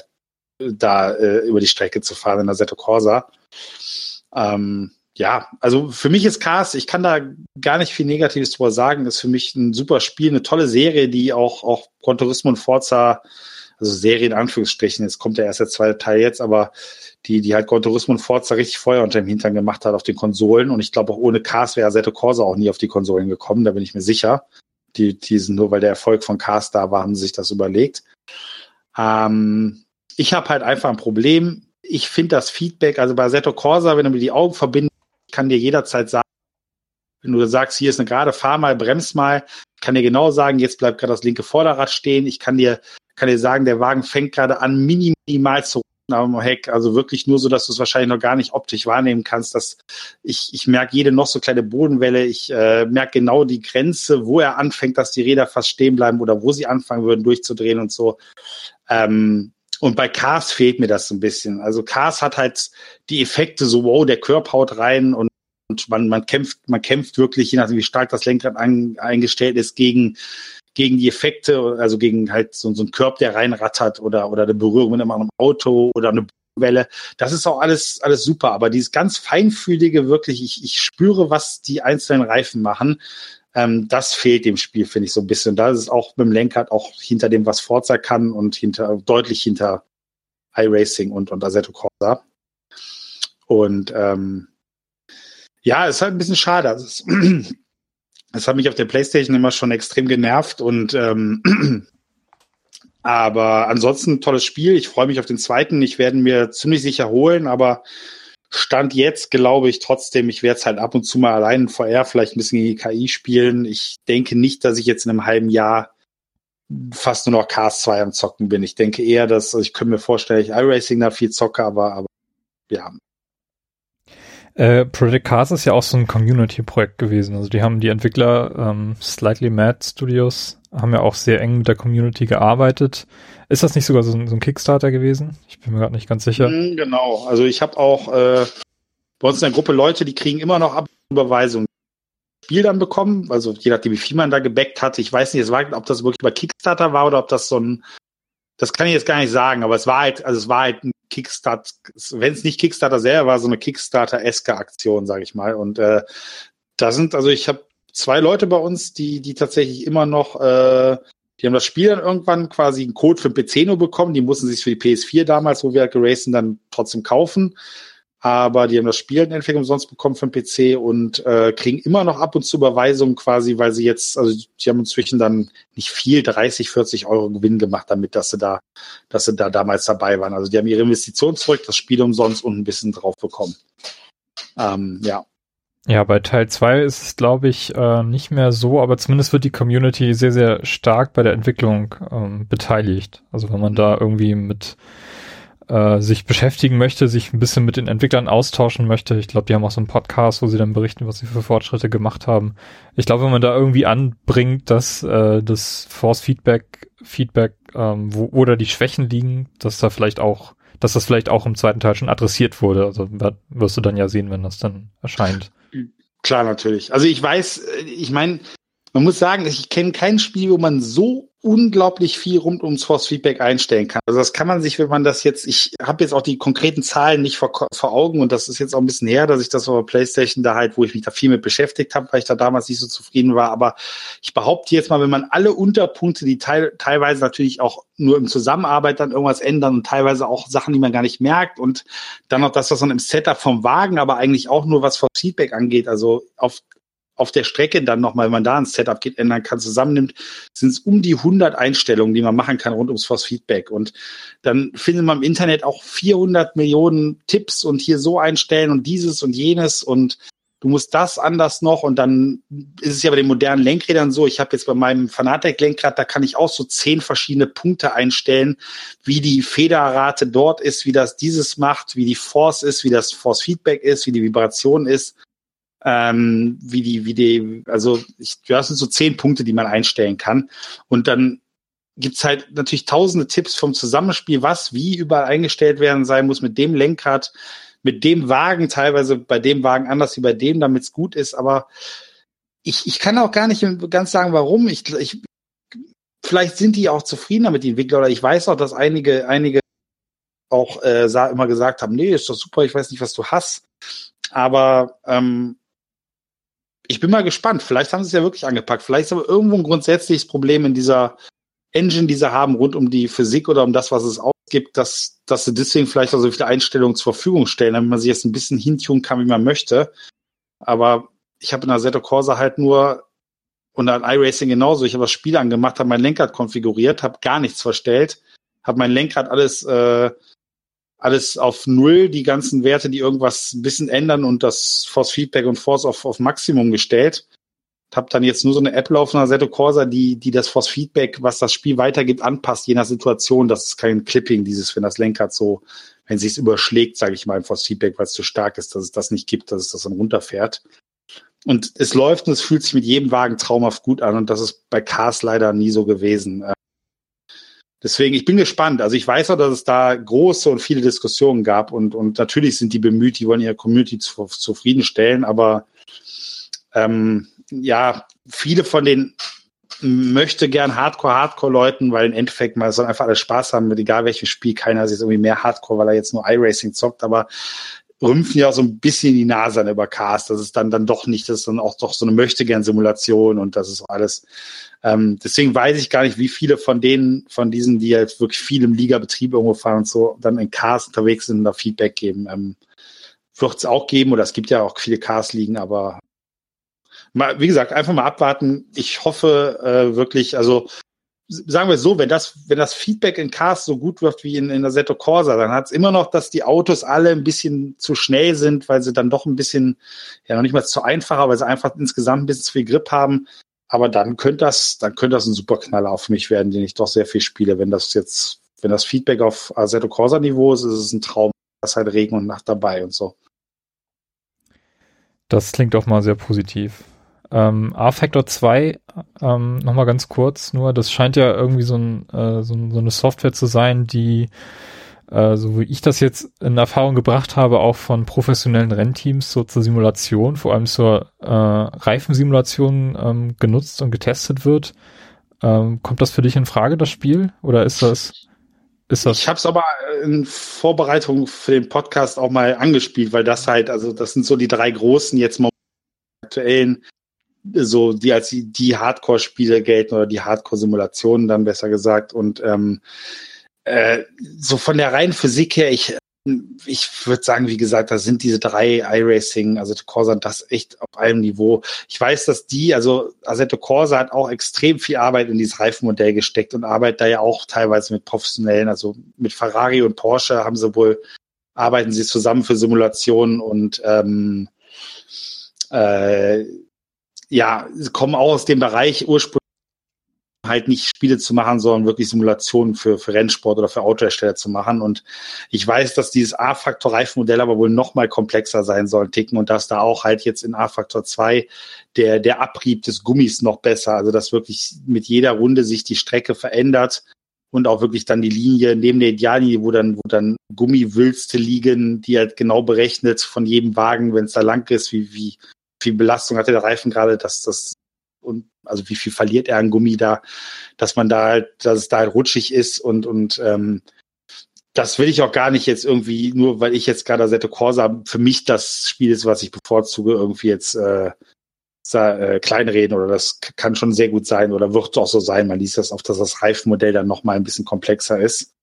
da äh, über die Strecke zu fahren in der Seto Corsa. Ähm, ja, also für mich ist Cars, ich kann da gar nicht viel Negatives drüber sagen, ist für mich ein super Spiel, eine tolle Serie, die auch, auch Gran Turismo und Forza, also Serie in Anführungsstrichen, jetzt kommt der zweite Teil jetzt, aber die, die halt Gran Turismo und Forza richtig Feuer unter dem Hintern gemacht hat auf den Konsolen und ich glaube auch ohne Cars wäre Assetto Corsa auch nie auf die Konsolen gekommen, da bin ich mir sicher. Die, die sind nur, weil der Erfolg von Cars da war, haben sie sich das überlegt. Ähm, ich habe halt einfach ein Problem ich finde das Feedback, also bei Seto Corsa, wenn du mir die Augen verbindest, kann dir jederzeit sagen, wenn du sagst, hier ist eine gerade, fahr mal, bremst mal, kann dir genau sagen, jetzt bleibt gerade das linke Vorderrad stehen. Ich kann dir, kann dir sagen, der Wagen fängt gerade an, minimal zu am Heck, also wirklich nur so, dass du es wahrscheinlich noch gar nicht optisch wahrnehmen kannst. Dass ich, ich merke jede noch so kleine Bodenwelle, ich äh, merke genau die Grenze, wo er anfängt, dass die Räder fast stehen bleiben oder wo sie anfangen würden durchzudrehen und so. Ähm, und bei Cars fehlt mir das so ein bisschen. Also Cars hat halt die Effekte so, wow, der Körper haut rein und, und man, man kämpft, man kämpft wirklich, je nachdem, wie stark das Lenkrad an, eingestellt ist, gegen, gegen die Effekte, also gegen halt so, so ein Körper, der reinrattert oder, oder eine Berührung mit einem Auto oder eine Welle. Das ist auch alles, alles super. Aber dieses ganz feinfühlige, wirklich, ich, ich spüre, was die einzelnen Reifen machen. Ähm, das fehlt dem Spiel, finde ich so ein bisschen. Da ist es auch mit dem Lenkrad auch hinter dem, was Forza kann und hinter, deutlich hinter iRacing und, und Assetto Corsa. Und ähm, ja, ist halt ein bisschen schade. Also es, Das hat mich auf der Playstation immer schon extrem genervt und ähm, aber ansonsten tolles Spiel. Ich freue mich auf den zweiten. Ich werde mir ziemlich sicher holen, aber Stand jetzt glaube ich trotzdem, ich werde es halt ab und zu mal allein in VR vielleicht ein bisschen gegen die KI spielen. Ich denke nicht, dass ich jetzt in einem halben Jahr fast nur noch Cars 2 am Zocken bin. Ich denke eher, dass, also ich könnte mir vorstellen, ich iRacing da viel zocke, aber, aber ja. Äh, Project Cars ist ja auch so ein Community-Projekt gewesen. Also die haben die Entwickler ähm, Slightly Mad Studios haben ja auch sehr eng mit der Community gearbeitet. Ist das nicht sogar so ein, so ein Kickstarter gewesen? Ich bin mir gerade nicht ganz sicher. Mhm, genau. Also ich habe auch äh, bei uns in der Gruppe Leute, die kriegen immer noch Überweisungen. Spiel dann bekommen, also je nachdem, wie viel man da gebackt hat. Ich weiß nicht, es war, ob das wirklich über Kickstarter war oder ob das so ein, das kann ich jetzt gar nicht sagen, aber es war halt, also es war halt ein Kickstarter, wenn es nicht Kickstarter selber war, so eine Kickstarter-eske Aktion, sage ich mal. Und äh, da sind, also ich habe zwei Leute bei uns, die, die tatsächlich immer noch, äh, die haben das Spiel dann irgendwann quasi einen Code für den PC nur bekommen. Die mussten sich für die PS4 damals, wo wir halt geracen, dann trotzdem kaufen aber die haben das Spiel entweder umsonst bekommen für den PC und äh, kriegen immer noch ab und zu Überweisungen quasi, weil sie jetzt, also die haben inzwischen dann nicht viel, 30, 40 Euro Gewinn gemacht damit, dass sie da, dass sie da damals dabei waren. Also die haben ihre Investition zurück, das Spiel umsonst und ein bisschen drauf bekommen. Ähm, ja. Ja, bei Teil 2 ist es, glaube ich, äh, nicht mehr so, aber zumindest wird die Community sehr, sehr stark bei der Entwicklung ähm, beteiligt. Also wenn man da irgendwie mit äh, sich beschäftigen möchte, sich ein bisschen mit den Entwicklern austauschen möchte. Ich glaube, die haben auch so einen Podcast, wo sie dann berichten, was sie für Fortschritte gemacht haben. Ich glaube, wenn man da irgendwie anbringt, dass äh, das Force Feedback, Feedback, ähm, wo oder die Schwächen liegen, dass da vielleicht auch, dass das vielleicht auch im zweiten Teil schon adressiert wurde. Also wirst du dann ja sehen, wenn das dann erscheint. Klar, natürlich. Also ich weiß, äh, ich meine, man muss sagen, ich kenne kein Spiel, wo man so unglaublich viel rund ums Force Feedback einstellen kann. Also das kann man sich, wenn man das jetzt, ich habe jetzt auch die konkreten Zahlen nicht vor, vor Augen und das ist jetzt auch ein bisschen her, dass ich das auf Playstation da halt, wo ich mich da viel mit beschäftigt habe, weil ich da damals nicht so zufrieden war. Aber ich behaupte jetzt mal, wenn man alle Unterpunkte, die teil, teilweise natürlich auch nur im Zusammenarbeit dann irgendwas ändern und teilweise auch Sachen, die man gar nicht merkt und dann noch das, was man im Setup vom Wagen, aber eigentlich auch nur was Force Feedback angeht, also auf auf der Strecke dann nochmal, wenn man da ein Setup geht, ändern kann, zusammennimmt, sind es um die 100 Einstellungen, die man machen kann rund ums Force Feedback. Und dann findet man im Internet auch 400 Millionen Tipps und hier so einstellen und dieses und jenes und du musst das anders noch und dann ist es ja bei den modernen Lenkrädern so, ich habe jetzt bei meinem Fanatec-Lenkrad, da kann ich auch so zehn verschiedene Punkte einstellen, wie die Federrate dort ist, wie das dieses macht, wie die Force ist, wie das Force Feedback ist, wie die Vibration ist ähm, wie die, wie die, also ich, du hast so zehn Punkte, die man einstellen kann. Und dann gibt's halt natürlich tausende Tipps vom Zusammenspiel, was wie überall eingestellt werden sein muss mit dem Lenkrad, mit dem Wagen, teilweise bei dem Wagen anders wie bei dem, damit es gut ist. Aber ich, ich kann auch gar nicht ganz sagen, warum. Ich, ich, vielleicht sind die auch zufriedener mit den Entwicklern oder ich weiß auch, dass einige, einige auch äh, immer gesagt haben, nee, ist doch super, ich weiß nicht, was du hast. Aber ähm, ich bin mal gespannt. Vielleicht haben sie es ja wirklich angepackt. Vielleicht ist aber irgendwo ein grundsätzliches Problem in dieser Engine, die sie haben, rund um die Physik oder um das, was es ausgibt, dass, dass sie deswegen vielleicht auch so viele Einstellungen zur Verfügung stellen, damit man sich jetzt ein bisschen hintun kann, wie man möchte. Aber ich habe in der Assetto Corsa halt nur und an iRacing genauso. Ich habe das Spiel angemacht, habe mein Lenkrad konfiguriert, habe gar nichts verstellt, habe mein Lenkrad alles äh, alles auf Null, die ganzen Werte, die irgendwas ein bisschen ändern und das Force Feedback und Force auf, auf Maximum gestellt. Hab dann jetzt nur so eine App laufen, Seto Corsa, die, die das Force Feedback, was das Spiel weitergibt, anpasst, je nach Situation. Das ist kein Clipping, dieses, wenn das Lenkrad so, wenn sich's überschlägt, sage ich mal, im Force Feedback, weil es zu stark ist, dass es das nicht gibt, dass es das dann runterfährt. Und es läuft und es fühlt sich mit jedem Wagen traumhaft gut an und das ist bei Cars leider nie so gewesen. Deswegen, ich bin gespannt. Also ich weiß auch, dass es da große und viele Diskussionen gab und, und natürlich sind die bemüht, die wollen ihre Community zu, zufriedenstellen, aber ähm, ja, viele von den möchte gern Hardcore-Hardcore-Leuten, weil im Endeffekt mal soll einfach alles Spaß haben, mit egal welches Spiel, keiner ist jetzt irgendwie mehr Hardcore, weil er jetzt nur iRacing zockt, aber rümpfen ja so ein bisschen die Nase an über Cast. Das ist dann, dann doch nicht, das ist dann auch doch so eine Möchtegern-Simulation und das ist alles. Ähm, deswegen weiß ich gar nicht, wie viele von denen, von diesen, die jetzt wirklich viel im Ligabetrieb irgendwo fahren und so, dann in Cars unterwegs sind und da Feedback geben. Ähm, Wird es auch geben oder es gibt ja auch viele Cars liegen, aber mal, wie gesagt, einfach mal abwarten. Ich hoffe äh, wirklich, also sagen wir so, wenn das, wenn das Feedback in Cars so gut wird wie in, in der Seto Corsa, dann hat es immer noch, dass die Autos alle ein bisschen zu schnell sind, weil sie dann doch ein bisschen, ja noch nicht mal zu einfacher, weil sie einfach insgesamt ein bisschen zu viel Grip haben. Aber dann könnte das, dann könnte das ein Superknaller auf mich werden, den ich doch sehr viel spiele. Wenn das jetzt, wenn das Feedback auf Assetto Corsa Niveau ist, ist es ein Traum. Da ist halt Regen und Nacht dabei und so. Das klingt doch mal sehr positiv. Ähm, A-Factor 2, ähm, nochmal ganz kurz nur, das scheint ja irgendwie so, ein, äh, so, so eine Software zu sein, die, äh, so wie ich das jetzt in Erfahrung gebracht habe, auch von professionellen Rennteams so zur Simulation, vor allem zur äh, Reifensimulation ähm, genutzt und getestet wird. Ähm, kommt das für dich in Frage, das Spiel? Oder ist das... Ist das ich habe es aber in Vorbereitung für den Podcast auch mal angespielt, weil das halt, also das sind so die drei großen jetzt mal aktuellen so die als die, die Hardcore-Spiele gelten oder die Hardcore-Simulationen dann besser gesagt. Und ähm, äh, so von der reinen Physik her, ich ich würde sagen, wie gesagt, da sind diese drei iRacing, also Corsa, das echt auf einem Niveau. Ich weiß, dass die, also Assetto Corsa hat auch extrem viel Arbeit in dieses Reifenmodell gesteckt und arbeitet da ja auch teilweise mit professionellen, also mit Ferrari und Porsche haben sie wohl, arbeiten sie zusammen für Simulationen und ähm, äh, ja, kommen auch aus dem Bereich ursprünglich halt nicht Spiele zu machen, sondern wirklich Simulationen für, für Rennsport oder für Autohersteller zu machen. Und ich weiß, dass dieses A-Faktor-Reifenmodell aber wohl noch mal komplexer sein soll, ticken und dass da auch halt jetzt in A-Faktor 2 der, der Abrieb des Gummis noch besser, also dass wirklich mit jeder Runde sich die Strecke verändert und auch wirklich dann die Linie neben der Ideallinie, wo dann, wo dann Gummiwülste liegen, die halt genau berechnet von jedem Wagen, wenn es da lang ist, wie, wie viel Belastung hatte der Reifen gerade, dass das und also wie viel verliert er an Gummi da, dass man da halt, dass es da halt rutschig ist und und ähm, das will ich auch gar nicht jetzt irgendwie, nur weil ich jetzt gerade Assetto Corsa für mich das Spiel ist, was ich bevorzuge, irgendwie jetzt äh, äh, kleinreden oder das kann schon sehr gut sein oder wird auch so sein. Man liest das auf, dass das Reifenmodell dann nochmal ein bisschen komplexer ist.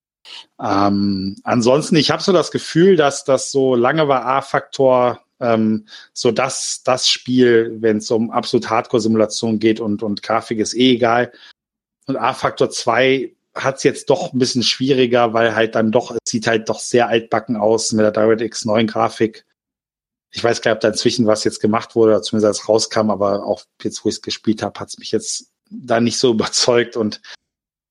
Ähm, ansonsten, ich habe so das Gefühl, dass das so lange war A-Faktor ähm, so dass das Spiel, wenn es um absolut Hardcore-Simulation geht und, und Grafik ist eh egal. Und A-Faktor 2 hat es jetzt doch ein bisschen schwieriger, weil halt dann doch, es sieht halt doch sehr altbacken aus mit der DirectX 9 Grafik. Ich weiß gar nicht, ob da inzwischen was jetzt gemacht wurde, oder zumindest als rauskam, aber auch jetzt, wo ich es gespielt habe, hat es mich jetzt da nicht so überzeugt und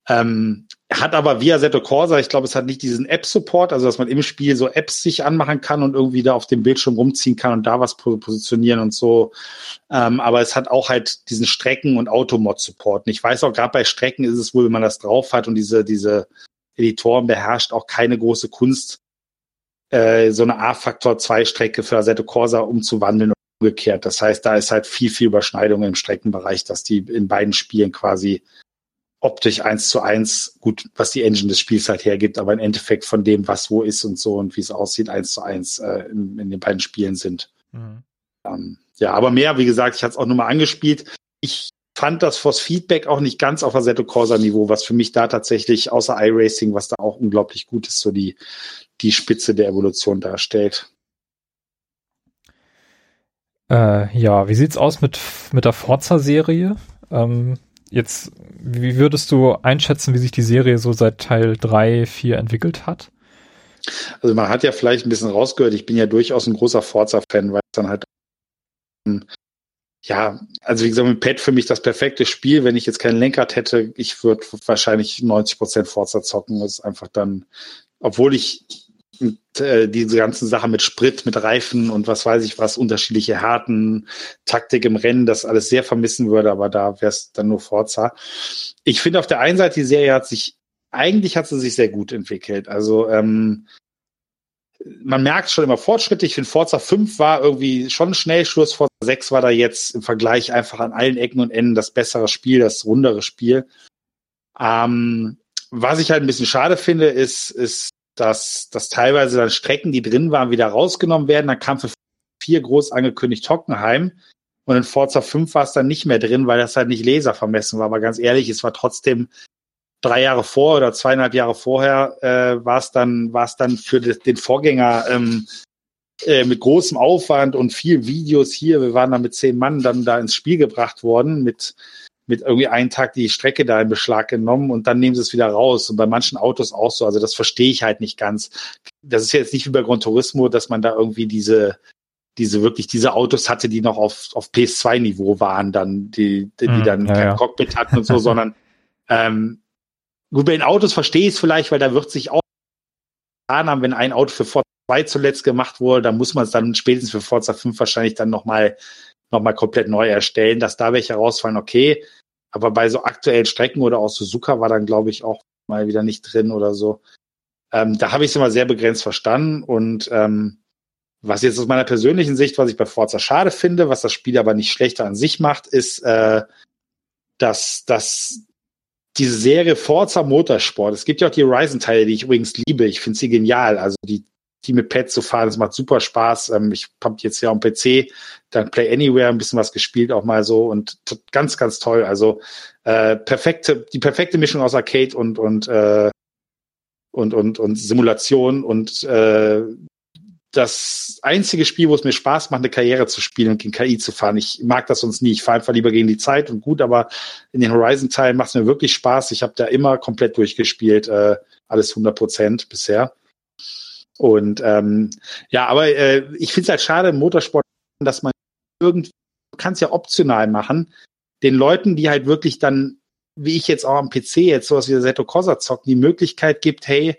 ähm, hat aber via Assetto Corsa, ich glaube, es hat nicht diesen App-Support, also dass man im Spiel so Apps sich anmachen kann und irgendwie da auf dem Bildschirm rumziehen kann und da was positionieren und so. Ähm, aber es hat auch halt diesen Strecken- und Automod-Support. Und ich weiß auch, gerade bei Strecken ist es wohl, wenn man das drauf hat und diese, diese Editoren beherrscht, auch keine große Kunst, äh, so eine A-Faktor 2-Strecke für Assetto Corsa umzuwandeln und umgekehrt. Das heißt, da ist halt viel, viel Überschneidung im Streckenbereich, dass die in beiden Spielen quasi optisch eins zu eins, gut, was die Engine des Spiels halt hergibt, aber im Endeffekt von dem, was wo ist und so und wie es aussieht, eins zu eins äh, in, in, den beiden Spielen sind. Mhm. Ähm, ja, aber mehr, wie gesagt, ich hatte es auch nur mal angespielt. Ich fand das Force Feedback auch nicht ganz auf Assetto Corsa Niveau, was für mich da tatsächlich außer iRacing, was da auch unglaublich gut ist, so die, die Spitze der Evolution darstellt. Äh, ja, wie sieht's aus mit, mit der Forza-Serie? Ähm, jetzt, wie würdest du einschätzen, wie sich die Serie so seit Teil 3, 4 entwickelt hat? Also man hat ja vielleicht ein bisschen rausgehört, ich bin ja durchaus ein großer Forza-Fan, weil es dann halt ja, also wie gesagt, mit Pad für mich das perfekte Spiel. Wenn ich jetzt keinen Lenkrad hätte, ich würde wahrscheinlich 90 Prozent Forza zocken. Das ist einfach dann, obwohl ich und, äh, diese ganzen Sachen mit Sprit, mit Reifen und was weiß ich was, unterschiedliche Härten, Taktik im Rennen, das alles sehr vermissen würde, aber da wäre es dann nur Forza. Ich finde auf der einen Seite, die Serie hat sich, eigentlich hat sie sich sehr gut entwickelt. Also ähm, man merkt schon immer Fortschritte. Ich finde, Forza 5 war irgendwie schon Schnellschluss. Forza 6 war da jetzt im Vergleich einfach an allen Ecken und Enden das bessere Spiel, das rundere Spiel. Ähm, was ich halt ein bisschen schade finde, ist, ist dass, dass teilweise dann Strecken, die drin waren, wieder rausgenommen werden. Dann kam für vier groß angekündigt Hockenheim. Und in Forza 5 war es dann nicht mehr drin, weil das halt nicht laservermessen war. Aber ganz ehrlich, es war trotzdem drei Jahre vor oder zweieinhalb Jahre vorher äh, war es dann, war es dann für den Vorgänger ähm, äh, mit großem Aufwand und viel Videos hier. Wir waren da mit zehn Mann dann da ins Spiel gebracht worden mit mit irgendwie einen Tag die Strecke da in Beschlag genommen und dann nehmen sie es wieder raus. Und bei manchen Autos auch so. Also das verstehe ich halt nicht ganz. Das ist jetzt nicht wie bei Gran Turismo, dass man da irgendwie diese, diese wirklich diese Autos hatte, die noch auf, auf PS2-Niveau waren, dann, die, die, mm, dann ja, kein ja. Cockpit hatten und so, sondern ähm, gut, bei den Autos verstehe ich es vielleicht, weil da wird sich auch haben, wenn ein Auto für Forza 2 zuletzt gemacht wurde, dann muss man es dann spätestens für Forza 5 wahrscheinlich dann nochmal noch mal komplett neu erstellen, dass da welche rausfallen, okay. Aber bei so aktuellen Strecken oder auch Suzuka war dann, glaube ich, auch mal wieder nicht drin oder so. Ähm, da habe ich es immer sehr begrenzt verstanden. Und ähm, was jetzt aus meiner persönlichen Sicht, was ich bei Forza schade finde, was das Spiel aber nicht schlechter an sich macht, ist, äh, dass, dass diese Serie Forza Motorsport, es gibt ja auch die Horizon-Teile, die ich übrigens liebe. Ich finde sie genial. Also die die mit Pad zu fahren. Das macht super Spaß. Ähm, ich habe jetzt ja am PC dann Play Anywhere ein bisschen was gespielt auch mal so und ganz, ganz toll. Also äh, perfekte, die perfekte Mischung aus Arcade und und äh, und und und Simulation und äh, das einzige Spiel, wo es mir Spaß macht, eine Karriere zu spielen und gegen KI zu fahren. Ich mag das sonst nie. Ich fahre einfach lieber gegen die Zeit und gut, aber in den Horizon-Teilen macht es mir wirklich Spaß. Ich habe da immer komplett durchgespielt, äh, alles 100 Prozent bisher. Und ähm, ja, aber äh, ich finde es halt schade im Motorsport, dass man irgendwie, kann es ja optional machen, den Leuten, die halt wirklich dann, wie ich jetzt auch am PC jetzt sowas wie der Seto Corsa zocken, die Möglichkeit gibt, hey,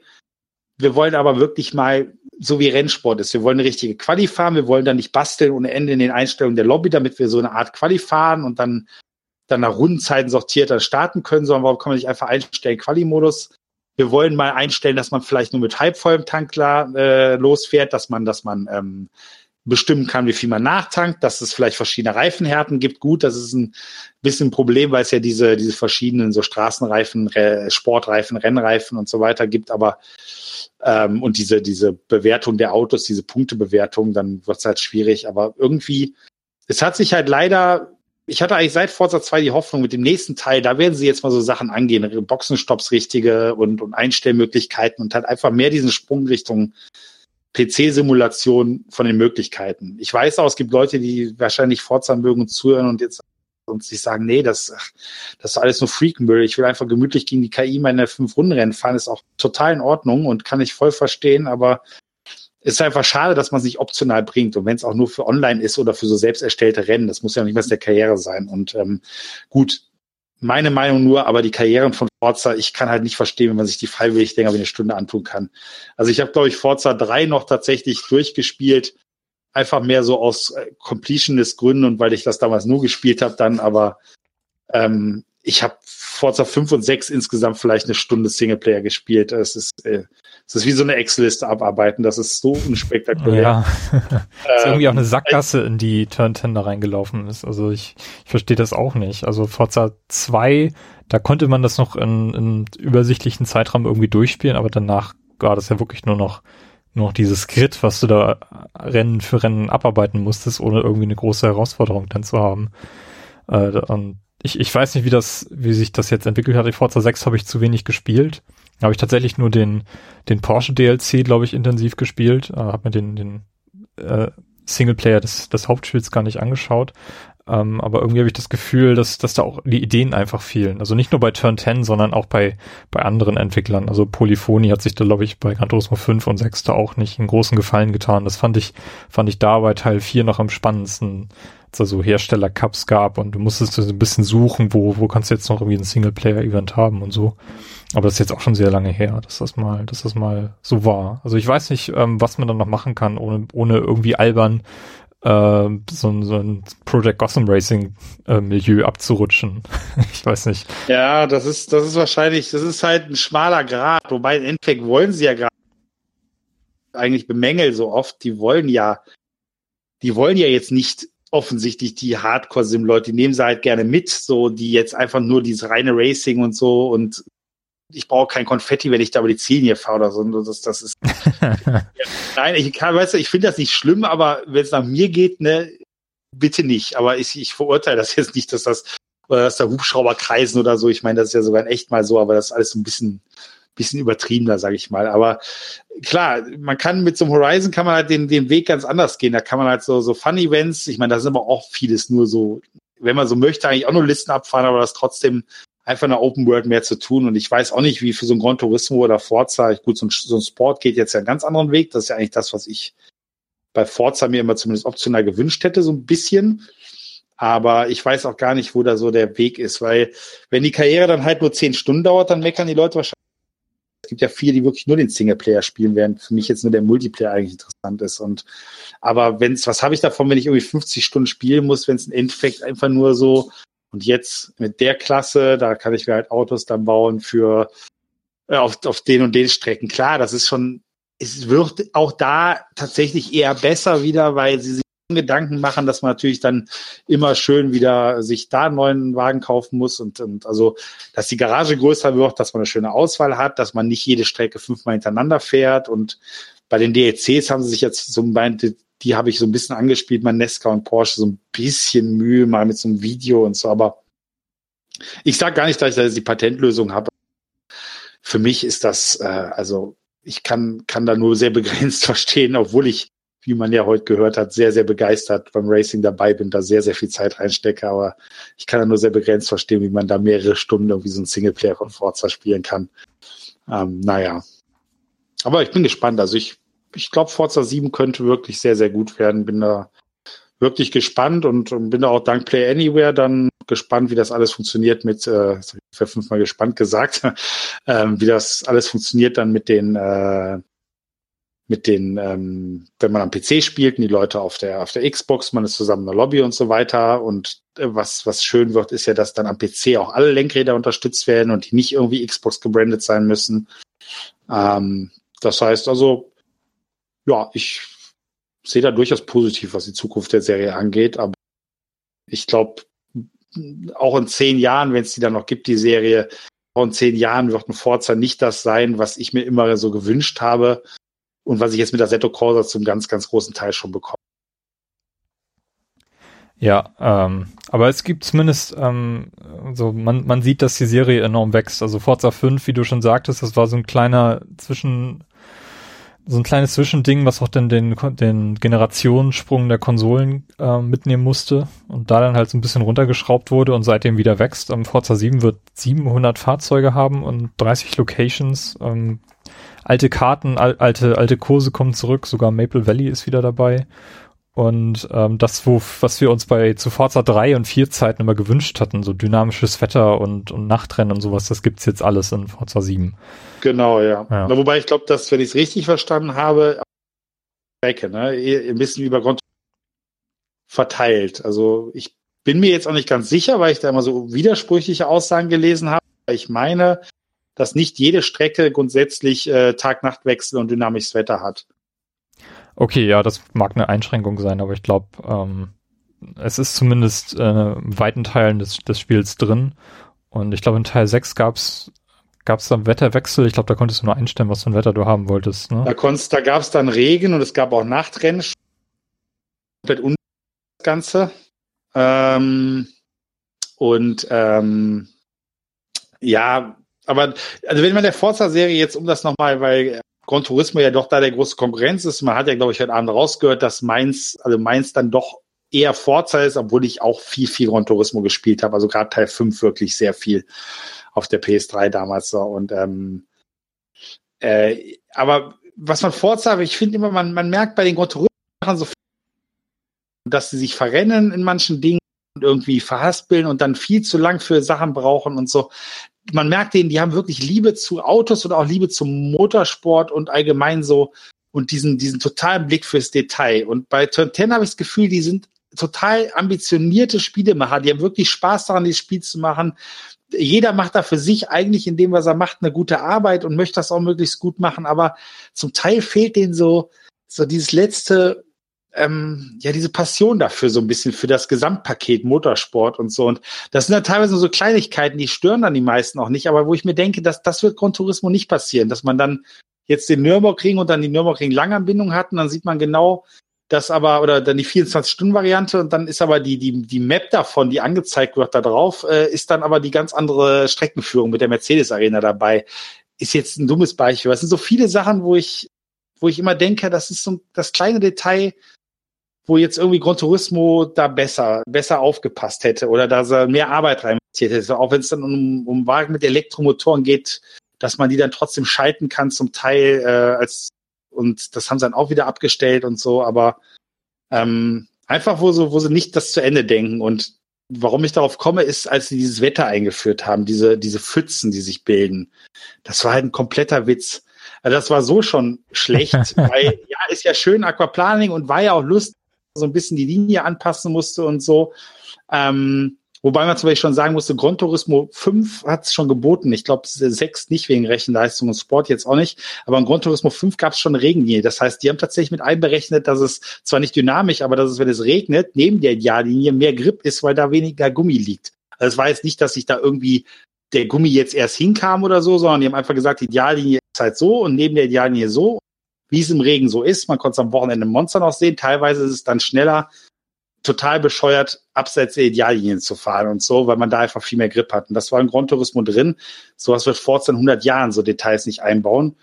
wir wollen aber wirklich mal, so wie Rennsport ist, wir wollen eine richtige Quali fahren, wir wollen dann nicht basteln ohne Ende in den Einstellungen der Lobby, damit wir so eine Art Quali fahren und dann, dann nach Rundenzeiten sortiert dann starten können, sondern warum kann man nicht einfach einstellen, Quali-Modus wir wollen mal einstellen, dass man vielleicht nur mit halbvollem Tank äh, losfährt, dass man, dass man ähm, bestimmen kann, wie viel man nachtankt, dass es vielleicht verschiedene Reifenhärten gibt. Gut, das ist ein bisschen ein Problem, weil es ja diese, diese verschiedenen so Straßenreifen, Sportreifen, Rennreifen und so weiter gibt, aber ähm, und diese, diese Bewertung der Autos, diese Punktebewertung, dann wird es halt schwierig. Aber irgendwie, es hat sich halt leider ich hatte eigentlich seit Forza 2 die Hoffnung mit dem nächsten Teil, da werden sie jetzt mal so Sachen angehen, Boxenstopps richtige und, und Einstellmöglichkeiten und halt einfach mehr diesen Sprung Richtung PC-Simulation von den Möglichkeiten. Ich weiß auch, es gibt Leute, die wahrscheinlich Forza mögen und zuhören und jetzt und sich sagen, nee, das, das ist alles nur Freakmüll. Ich will einfach gemütlich gegen die KI meine fünf Runden Rennen fahren, ist auch total in Ordnung und kann ich voll verstehen, aber ist einfach schade, dass man es nicht optional bringt. Und wenn es auch nur für online ist oder für so selbst erstellte Rennen, das muss ja nicht mehr der Karriere sein. Und ähm, gut, meine Meinung nur, aber die Karrieren von Forza, ich kann halt nicht verstehen, wenn man sich die freiwillig länger wie eine Stunde antun kann. Also ich habe, glaube ich, Forza 3 noch tatsächlich durchgespielt. Einfach mehr so aus äh, Completionist-Gründen und weil ich das damals nur gespielt habe dann, aber ähm, ich habe Forza 5 und 6 insgesamt vielleicht eine Stunde Singleplayer gespielt. Es ist, äh, es ist wie so eine Excel-Liste abarbeiten. Das ist so unspektakulär. Ja. ist irgendwie auch eine Sackgasse, in die Turn 10 da reingelaufen ist. Also ich, ich verstehe das auch nicht. Also Forza 2, da konnte man das noch in, in übersichtlichen Zeitraum irgendwie durchspielen, aber danach war das ja wirklich nur noch nur noch dieses Grid, was du da Rennen für Rennen abarbeiten musstest, ohne irgendwie eine große Herausforderung dann zu haben. Äh, und ich, ich weiß nicht, wie das, wie sich das jetzt entwickelt hat. Die Forza 6 habe ich zu wenig gespielt. Habe ich tatsächlich nur den, den Porsche DLC, glaube ich, intensiv gespielt. Äh, habe mir den, den äh, Singleplayer des, des Hauptspiels gar nicht angeschaut. Ähm, aber irgendwie habe ich das Gefühl, dass, dass da auch die Ideen einfach fehlen. Also nicht nur bei Turn 10, sondern auch bei, bei anderen Entwicklern. Also Polyphony hat sich da, glaube ich, bei Gran Turismo 5 und 6 da auch nicht einen großen Gefallen getan. Das fand ich, fand ich da bei Teil 4 noch am spannendsten es da so Hersteller-Cups gab und du musstest so ein bisschen suchen, wo, wo kannst du jetzt noch irgendwie ein Singleplayer-Event haben und so. Aber das ist jetzt auch schon sehr lange her, dass das mal, dass das mal so war. Also ich weiß nicht, ähm, was man dann noch machen kann, ohne, ohne irgendwie albern äh, so, so ein Project Gotham Racing äh, abzurutschen. ich weiß nicht. Ja, das ist, das ist wahrscheinlich, das ist halt ein schmaler Grad, wobei im Endeffekt wollen sie ja gerade eigentlich bemängeln so oft, die wollen ja, die wollen ja jetzt nicht offensichtlich die Hardcore-Sim-Leute, die nehmen sie halt gerne mit, so die jetzt einfach nur dieses reine Racing und so und ich brauche kein Konfetti, wenn ich da über die Ziellinie fahre oder so. Das, das ist. Nein, ich kann, weißt du, ich finde das nicht schlimm, aber wenn es nach mir geht, ne, bitte nicht. Aber ich, ich verurteile das jetzt nicht, dass das, oder dass da Hubschrauber kreisen oder so. Ich meine, das ist ja sogar in echt mal so, aber das ist alles so ein bisschen, bisschen übertriebener, sage ich mal. Aber klar, man kann mit so einem Horizon kann man halt den, den Weg ganz anders gehen. Da kann man halt so, so Fun-Events, ich meine, da sind aber auch vieles nur so, wenn man so möchte, eigentlich auch nur Listen abfahren, aber das trotzdem einfach eine Open World mehr zu tun. Und ich weiß auch nicht, wie für so ein Gran Turismo oder Forza, gut, so ein, so ein Sport geht jetzt ja einen ganz anderen Weg. Das ist ja eigentlich das, was ich bei Forza mir immer zumindest optional gewünscht hätte, so ein bisschen. Aber ich weiß auch gar nicht, wo da so der Weg ist, weil wenn die Karriere dann halt nur zehn Stunden dauert, dann meckern die Leute wahrscheinlich. Es gibt ja viele, die wirklich nur den Singleplayer spielen, während für mich jetzt nur der Multiplayer eigentlich interessant ist. Und aber wenn es, was habe ich davon, wenn ich irgendwie 50 Stunden spielen muss, wenn es im Endeffekt einfach nur so und jetzt mit der Klasse, da kann ich mir halt Autos dann bauen für äh, auf, auf den und den Strecken. Klar, das ist schon, es wird auch da tatsächlich eher besser wieder, weil sie sich Gedanken machen, dass man natürlich dann immer schön wieder sich da einen neuen Wagen kaufen muss und, und also, dass die Garage größer wird, dass man eine schöne Auswahl hat, dass man nicht jede Strecke fünfmal hintereinander fährt und bei den DLCs haben sie sich jetzt so meinte, die habe ich so ein bisschen angespielt, mein Nesca und Porsche, so ein bisschen Mühe mal mit so einem Video und so, aber ich sage gar nicht, dass ich da die Patentlösung habe. Für mich ist das, äh, also ich kann, kann da nur sehr begrenzt verstehen, obwohl ich, wie man ja heute gehört hat, sehr, sehr begeistert beim Racing dabei bin, da sehr, sehr viel Zeit reinstecke, aber ich kann da nur sehr begrenzt verstehen, wie man da mehrere Stunden irgendwie so ein Singleplayer von Forza spielen kann. Ähm, naja. Aber ich bin gespannt. Also ich ich glaube, Forza 7 könnte wirklich sehr, sehr gut werden. Bin da wirklich gespannt und, und bin da auch dank Play Anywhere dann gespannt, wie das alles funktioniert mit, äh, ich habe fünfmal gespannt gesagt, ähm, wie das alles funktioniert dann mit den, äh, mit den, ähm, wenn man am PC spielt und die Leute auf der, auf der Xbox, man ist zusammen in der Lobby und so weiter. Und äh, was, was schön wird, ist ja, dass dann am PC auch alle Lenkräder unterstützt werden und die nicht irgendwie Xbox gebrandet sein müssen. Ähm, das heißt also, ja, ich sehe da durchaus positiv, was die Zukunft der Serie angeht, aber ich glaube, auch in zehn Jahren, wenn es die dann noch gibt, die Serie, auch in zehn Jahren wird ein Forza nicht das sein, was ich mir immer so gewünscht habe und was ich jetzt mit der Assetto Corsa zum ganz, ganz großen Teil schon bekomme. Ja, ähm, aber es gibt zumindest, ähm, so man, man sieht, dass die Serie enorm wächst. Also Forza 5, wie du schon sagtest, das war so ein kleiner Zwischen, so ein kleines Zwischending, was auch dann den, den Generationssprung der Konsolen äh, mitnehmen musste und da dann halt so ein bisschen runtergeschraubt wurde und seitdem wieder wächst. Ähm, Forza 7 wird 700 Fahrzeuge haben und 30 Locations. Ähm, alte Karten, al alte, alte Kurse kommen zurück, sogar Maple Valley ist wieder dabei. Und ähm, das, wo, was wir uns bei zu Forza 3 und 4 Zeiten immer gewünscht hatten, so dynamisches Wetter und, und Nachtrennen und sowas, das gibt's jetzt alles in Forza 7. Genau, ja. ja. Na, wobei ich glaube, dass, wenn ich es richtig verstanden habe, Strecke, ne, ein bisschen über Grund verteilt. Also ich bin mir jetzt auch nicht ganz sicher, weil ich da immer so widersprüchliche Aussagen gelesen habe. Ich meine, dass nicht jede Strecke grundsätzlich äh, Tag-Nacht-Wechsel und dynamisches Wetter hat. Okay, ja, das mag eine Einschränkung sein, aber ich glaube, ähm, es ist zumindest äh, in weiten Teilen des, des Spiels drin. Und ich glaube, in Teil 6 gab's gab's dann Wetterwechsel. Ich glaube, da konntest du nur einstellen, was für ein Wetter du haben wolltest. Ne? Da, konntest, da gab's dann Regen und es gab auch Nachtrennen. Komplett un das Ganze. Ähm, und ähm, ja, aber also wenn man der Forza-Serie jetzt um das nochmal, weil Gran Turismo ja doch da der große Konkurrenz ist. Man hat ja, glaube ich, heute Abend rausgehört, dass Mainz, also Mainz dann doch eher Vorteil ist, obwohl ich auch viel, viel Gran Turismo gespielt habe. Also gerade Teil 5 wirklich sehr viel auf der PS3 damals so. Und ähm, äh, aber was man Forza, ich finde immer, man, man merkt bei den Gran Turismo so dass sie sich verrennen in manchen Dingen und irgendwie verhaspeln und dann viel zu lang für Sachen brauchen und so man merkt denen, die haben wirklich Liebe zu Autos und auch Liebe zum Motorsport und allgemein so und diesen, diesen totalen Blick fürs Detail. Und bei Turn 10 habe ich das Gefühl, die sind total ambitionierte Spielemacher. Die haben wirklich Spaß daran, dieses Spiel zu machen. Jeder macht da für sich eigentlich in dem, was er macht, eine gute Arbeit und möchte das auch möglichst gut machen. Aber zum Teil fehlt denen so, so dieses letzte, ähm, ja diese Passion dafür so ein bisschen für das Gesamtpaket Motorsport und so. Und das sind ja teilweise so Kleinigkeiten, die stören dann die meisten auch nicht, aber wo ich mir denke, dass das wird Grand Turismo nicht passieren, dass man dann jetzt den Nürburgring und dann die Nürburgring Langanbindung hat und dann sieht man genau, das aber, oder dann die 24-Stunden-Variante und dann ist aber die, die, die Map davon, die angezeigt wird da drauf, äh, ist dann aber die ganz andere Streckenführung mit der Mercedes Arena dabei ist jetzt ein dummes Beispiel. Es sind so viele Sachen, wo ich, wo ich immer denke, das ist so das kleine Detail, wo jetzt irgendwie Gran Turismo da besser, besser aufgepasst hätte oder da sie mehr Arbeit rein hätte. Auch wenn es dann um, um Wagen mit Elektromotoren geht, dass man die dann trotzdem schalten kann zum Teil äh, als und das haben sie dann auch wieder abgestellt und so, aber ähm, einfach wo so, wo sie nicht das zu Ende denken und warum ich darauf komme, ist, als sie dieses Wetter eingeführt haben, diese, diese Pfützen, die sich bilden. Das war halt ein kompletter Witz. Also das war so schon schlecht, weil ja, ist ja schön Aquaplaning und war ja auch lustig, so ein bisschen die Linie anpassen musste und so. Ähm, Wobei man zum Beispiel schon sagen musste, Gran Turismo 5 hat es schon geboten. Ich glaube, 6 nicht wegen Rechenleistung und Sport jetzt auch nicht. Aber in Gran Turismo 5 gab es schon Regenlinie. Das heißt, die haben tatsächlich mit einberechnet, dass es zwar nicht dynamisch, aber dass es, wenn es regnet, neben der Ideallinie mehr Grip ist, weil da weniger Gummi liegt. Also es war jetzt nicht, dass sich da irgendwie der Gummi jetzt erst hinkam oder so, sondern die haben einfach gesagt, die Ideallinie ist halt so und neben der Ideallinie so wie es im Regen so ist. Man konnte es am Wochenende im Monster noch sehen. Teilweise ist es dann schneller total bescheuert, abseits der Ideallinien zu fahren und so, weil man da einfach viel mehr Grip hat. Und das war im Grand Turismo drin. Sowas wird Forza in 100 Jahren so Details nicht einbauen.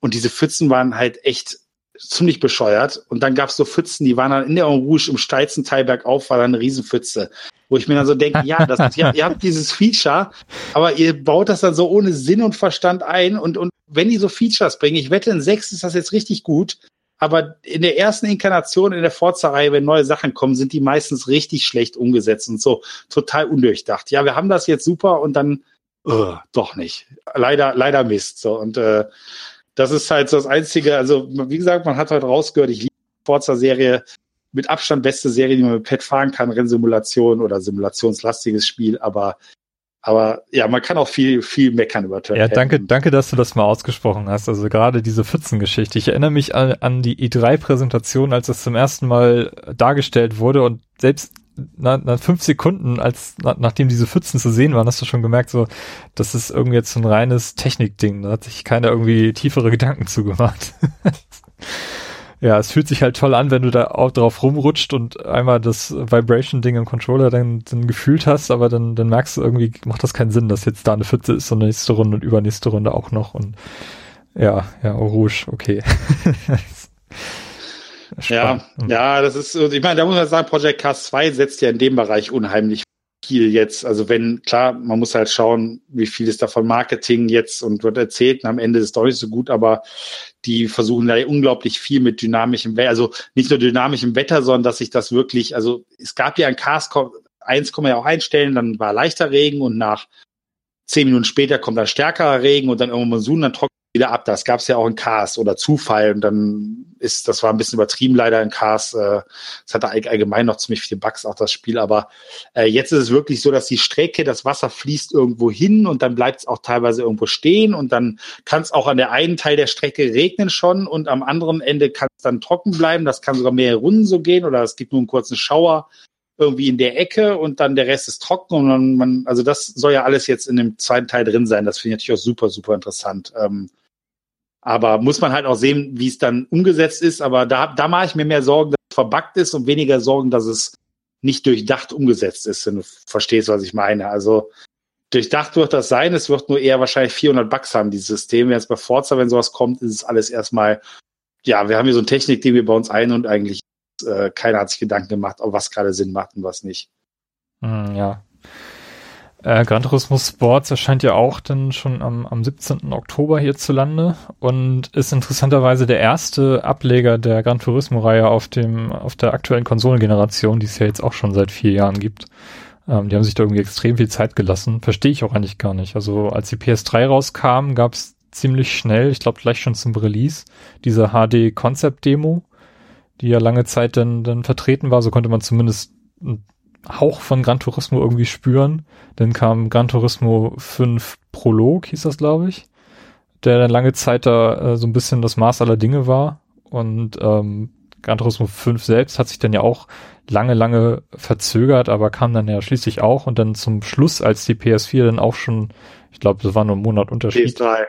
Und diese Pfützen waren halt echt ziemlich bescheuert. Und dann gab's so Pfützen, die waren dann in der Rouge im steilsten Teil bergauf, war dann eine Riesenpfütze. Wo ich mir dann so denke, ja, das ihr, ihr habt dieses Feature, aber ihr baut das dann so ohne Sinn und Verstand ein. Und, und wenn die so Features bringen, ich wette, in sechs ist das jetzt richtig gut aber in der ersten Inkarnation in der Forza-Reihe, wenn neue Sachen kommen, sind die meistens richtig schlecht umgesetzt und so total undurchdacht. Ja, wir haben das jetzt super und dann uh, doch nicht. Leider, leider Mist. So und äh, das ist halt so das Einzige. Also wie gesagt, man hat halt rausgehört, ich liebe Forza-Serie mit Abstand beste Serie, die man mit Pet fahren kann, Rennsimulation oder simulationslastiges Spiel, aber aber ja, man kann auch viel, viel meckern über Turn Ja, danke, danke, dass du das mal ausgesprochen hast. Also gerade diese Pfützengeschichte. Ich erinnere mich an, an die E3-Präsentation, als das zum ersten Mal dargestellt wurde und selbst nach, nach fünf Sekunden, als nach, nachdem diese Pfützen zu sehen waren, hast du schon gemerkt, so, das ist irgendwie jetzt ein reines Technikding. Da hat sich keiner irgendwie tiefere Gedanken zugemacht. Ja, es fühlt sich halt toll an, wenn du da auch drauf rumrutscht und einmal das Vibration-Ding im Controller dann, dann gefühlt hast, aber dann, dann merkst du irgendwie, macht das keinen Sinn, dass jetzt da eine Pfütze ist und nächste Runde und übernächste Runde auch noch und ja, ja, oh, Rouge, okay. ja, ja, das ist, ich meine, da muss man sagen, Project Cast 2 setzt ja in dem Bereich unheimlich viel jetzt. Also wenn, klar, man muss halt schauen, wie viel ist davon Marketing jetzt und wird erzählt und am Ende ist es doch nicht so gut, aber die versuchen da unglaublich viel mit dynamischem Wetter, also nicht nur dynamischem Wetter, sondern dass sich das wirklich, also es gab ja ein Cast, eins kann man ja auch einstellen, dann war leichter Regen und nach zehn Minuten später kommt dann stärkerer Regen und dann irgendwann Monsun, dann trocknet wieder ab. Das gab es ja auch in Cars oder Zufall und dann ist, das war ein bisschen übertrieben leider in Cars. Äh, das hatte allgemein noch ziemlich viele Bugs auch das Spiel, aber äh, jetzt ist es wirklich so, dass die Strecke, das Wasser fließt irgendwo hin und dann bleibt es auch teilweise irgendwo stehen und dann kann es auch an der einen Teil der Strecke regnen schon und am anderen Ende kann es dann trocken bleiben. Das kann sogar mehrere Runden so gehen oder es gibt nur einen kurzen Schauer irgendwie in der Ecke und dann der Rest ist trocken und man, also das soll ja alles jetzt in dem zweiten Teil drin sein. Das finde ich natürlich auch super, super interessant. Ähm, aber muss man halt auch sehen, wie es dann umgesetzt ist. Aber da, da mache ich mir mehr Sorgen, dass es verbuggt ist und weniger Sorgen, dass es nicht durchdacht umgesetzt ist, wenn du verstehst, was ich meine. Also durchdacht wird das sein. Es wird nur eher wahrscheinlich 400 Bugs haben, dieses System. Es bei Forza, wenn sowas kommt, ist es alles erstmal, ja, wir haben hier so ein Technik-Ding, wir bauen uns ein und eigentlich äh, keiner hat sich Gedanken gemacht, ob was gerade Sinn macht und was nicht. Mm, ja, äh, Gran Turismo Sports erscheint ja auch dann schon am, am 17. Oktober hierzulande und ist interessanterweise der erste Ableger der Gran Turismo-Reihe auf dem, auf der aktuellen Konsolengeneration, die es ja jetzt auch schon seit vier Jahren gibt. Ähm, die haben sich da irgendwie extrem viel Zeit gelassen. Verstehe ich auch eigentlich gar nicht. Also als die PS3 rauskam, gab es ziemlich schnell, ich glaube gleich schon zum Release, diese HD Concept Demo, die ja lange Zeit dann, dann vertreten war. So konnte man zumindest Hauch von Gran Turismo irgendwie spüren. Dann kam Gran Turismo 5 Prolog, hieß das, glaube ich, der dann lange Zeit da äh, so ein bisschen das Maß aller Dinge war. Und ähm, Gran Turismo 5 selbst hat sich dann ja auch lange, lange verzögert, aber kam dann ja schließlich auch und dann zum Schluss, als die PS4 dann auch schon, ich glaube, das war nur ein Monat Unterschied. PS3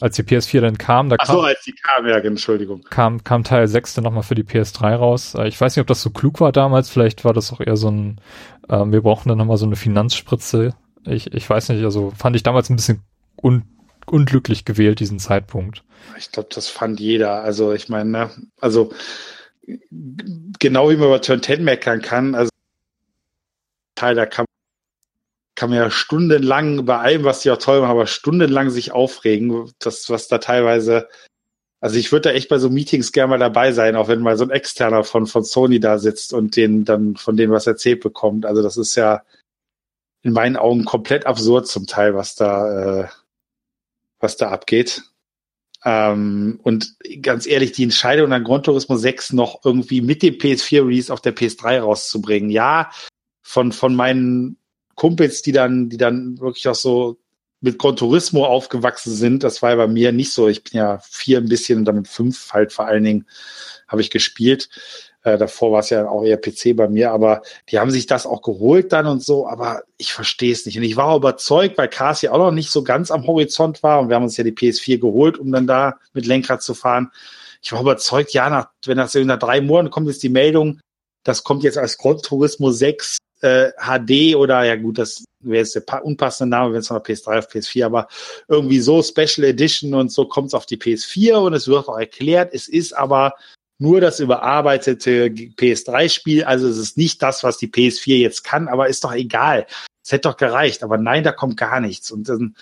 als die PS4 dann kam, da Ach so, kam, als die kam, ja, Entschuldigung. Kam, kam Teil 6 dann nochmal für die PS3 raus. Äh, ich weiß nicht, ob das so klug war damals, vielleicht war das auch eher so ein, ähm, wir brauchen dann nochmal so eine Finanzspritze. Ich, ich weiß nicht, also fand ich damals ein bisschen un, unglücklich gewählt, diesen Zeitpunkt. Ich glaube, das fand jeder. Also ich meine, ne, also genau wie man über Turn 10 meckern kann, also Teil, da kann, kann man ja stundenlang bei allem, was die auch toll machen, aber stundenlang sich aufregen, das, was da teilweise, also ich würde da echt bei so Meetings gerne mal dabei sein, auch wenn mal so ein Externer von, von Sony da sitzt und den dann von denen was erzählt bekommt. Also das ist ja in meinen Augen komplett absurd zum Teil, was da, äh, was da abgeht. Ähm, und ganz ehrlich, die Entscheidung an Gran Turismo 6 noch irgendwie mit dem PS4 Release auf der PS3 rauszubringen. Ja, von, von meinen Kumpels, die dann, die dann wirklich auch so mit Gran Turismo aufgewachsen sind, das war ja bei mir nicht so. Ich bin ja vier ein bisschen und damit fünf halt vor allen Dingen habe ich gespielt. Äh, davor war es ja auch eher PC bei mir, aber die haben sich das auch geholt dann und so, aber ich verstehe es nicht. Und ich war auch überzeugt, weil Cars ja auch noch nicht so ganz am Horizont war und wir haben uns ja die PS4 geholt, um dann da mit Lenkrad zu fahren. Ich war überzeugt, ja, nach, wenn das in drei Monaten kommt jetzt die Meldung, das kommt jetzt als Gran Turismo 6 äh, HD oder ja gut, das wäre jetzt der unpassende Name, wenn es noch PS3 auf PS4, aber irgendwie so Special Edition und so kommt es auf die PS4 und es wird auch erklärt, es ist aber nur das überarbeitete PS3-Spiel. Also es ist nicht das, was die PS4 jetzt kann, aber ist doch egal. Es hätte doch gereicht. Aber nein, da kommt gar nichts. Und dann,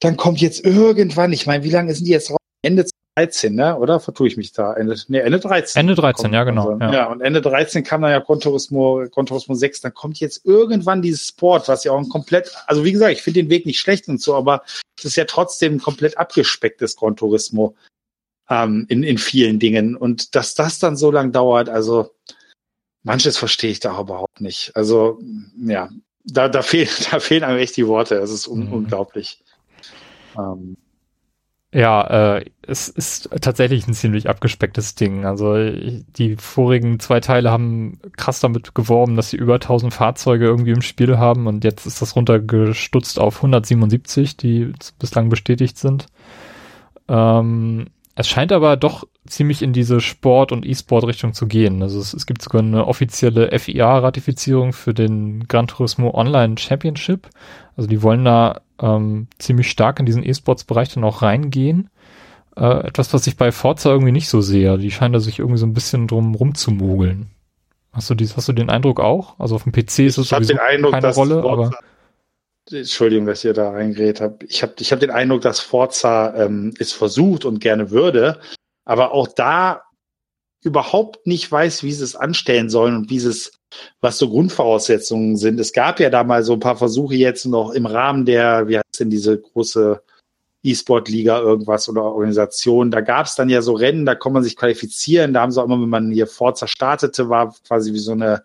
dann kommt jetzt irgendwann, ich meine, wie lange sind die jetzt raus? Ende 13, ne? Oder vertue ich mich da? Ende, nee, Ende 13. Ende 13, ja, genau. Also, ja. ja. und Ende 13 kam dann ja Gran Turismo 6. Dann kommt jetzt irgendwann dieses Sport, was ja auch ein komplett, also wie gesagt, ich finde den Weg nicht schlecht und so, aber es ist ja trotzdem ein komplett abgespecktes Gran Turismo ähm, in, in vielen Dingen. Und dass das dann so lang dauert, also manches verstehe ich da überhaupt nicht. Also ja, da, da, fehlen, da fehlen einem echt die Worte. Es ist un mhm. unglaublich. Ähm, ja, äh, es ist tatsächlich ein ziemlich abgespecktes Ding. Also die vorigen zwei Teile haben krass damit geworben, dass sie über 1000 Fahrzeuge irgendwie im Spiel haben und jetzt ist das runtergestutzt auf 177, die bislang bestätigt sind. Ähm, es scheint aber doch ziemlich in diese Sport- und E-Sport-Richtung zu gehen. Also es, es, gibt sogar eine offizielle FIA-Ratifizierung für den Gran Turismo Online Championship. Also die wollen da ähm, ziemlich stark in diesen E-Sports-Bereich dann auch reingehen. Äh, etwas, was ich bei Forza irgendwie nicht so sehe. Die scheinen da sich irgendwie so ein bisschen drum rumzumogeln. Hast du, dies, hast du den Eindruck auch? Also auf dem PC ist es sowieso Eindruck, keine Rolle, aber Entschuldigung, dass ihr da reingeredet habt. Ich habe ich hab den Eindruck, dass Forza ähm, es versucht und gerne würde, aber auch da überhaupt nicht weiß, wie sie es anstellen sollen und wie sie es, was so Grundvoraussetzungen sind. Es gab ja da mal so ein paar Versuche jetzt noch im Rahmen der, wie heißt denn diese große E-Sport-Liga irgendwas oder Organisation. Da gab es dann ja so Rennen, da kann man sich qualifizieren. Da haben sie auch immer, wenn man hier Forza startete, war quasi wie so eine,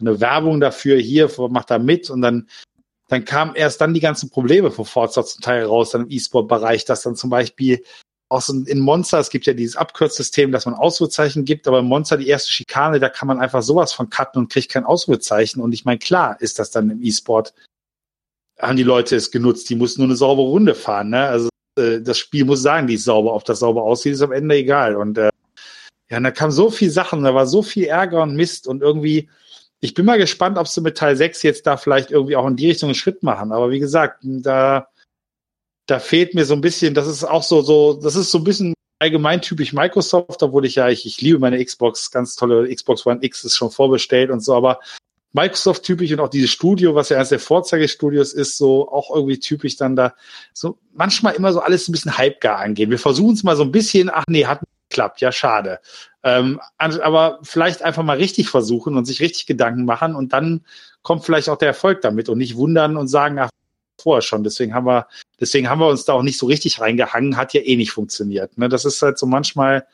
eine Werbung dafür, hier, macht da mit und dann dann kamen erst dann die ganzen Probleme von Forza zum Teil raus, dann im E-Sport-Bereich, dass dann zum Beispiel auch so in Monster, es gibt ja dieses Abkürzsystem, dass man Ausrufezeichen gibt, aber in Monster die erste Schikane, da kann man einfach sowas von cutten und kriegt kein Ausrufezeichen. Und ich meine, klar ist das dann im E-Sport, haben die Leute es genutzt, die mussten nur eine saubere Runde fahren. Ne? Also äh, das Spiel muss sagen, die ist sauber. Ob das sauber aussieht, ist am Ende egal. Und äh, ja, und da kam so viel Sachen, da war so viel Ärger und Mist und irgendwie, ich bin mal gespannt, ob sie mit Teil 6 jetzt da vielleicht irgendwie auch in die Richtung einen Schritt machen. Aber wie gesagt, da, da fehlt mir so ein bisschen, das ist auch so, so, das ist so ein bisschen allgemein typisch Microsoft, obwohl ich ja, ich, ich liebe meine Xbox, ganz tolle Xbox One X ist schon vorbestellt und so, aber Microsoft typisch und auch dieses Studio, was ja eines der Vorzeigestudios ist, so auch irgendwie typisch dann da so manchmal immer so alles ein bisschen halbgar angehen. Wir versuchen es mal so ein bisschen, ach nee, hat klappt. Ja, schade. Ähm, aber vielleicht einfach mal richtig versuchen und sich richtig Gedanken machen und dann kommt vielleicht auch der Erfolg damit und nicht wundern und sagen, ach, vorher schon. Deswegen haben wir, deswegen haben wir uns da auch nicht so richtig reingehangen, hat ja eh nicht funktioniert. Ne? Das ist halt so manchmal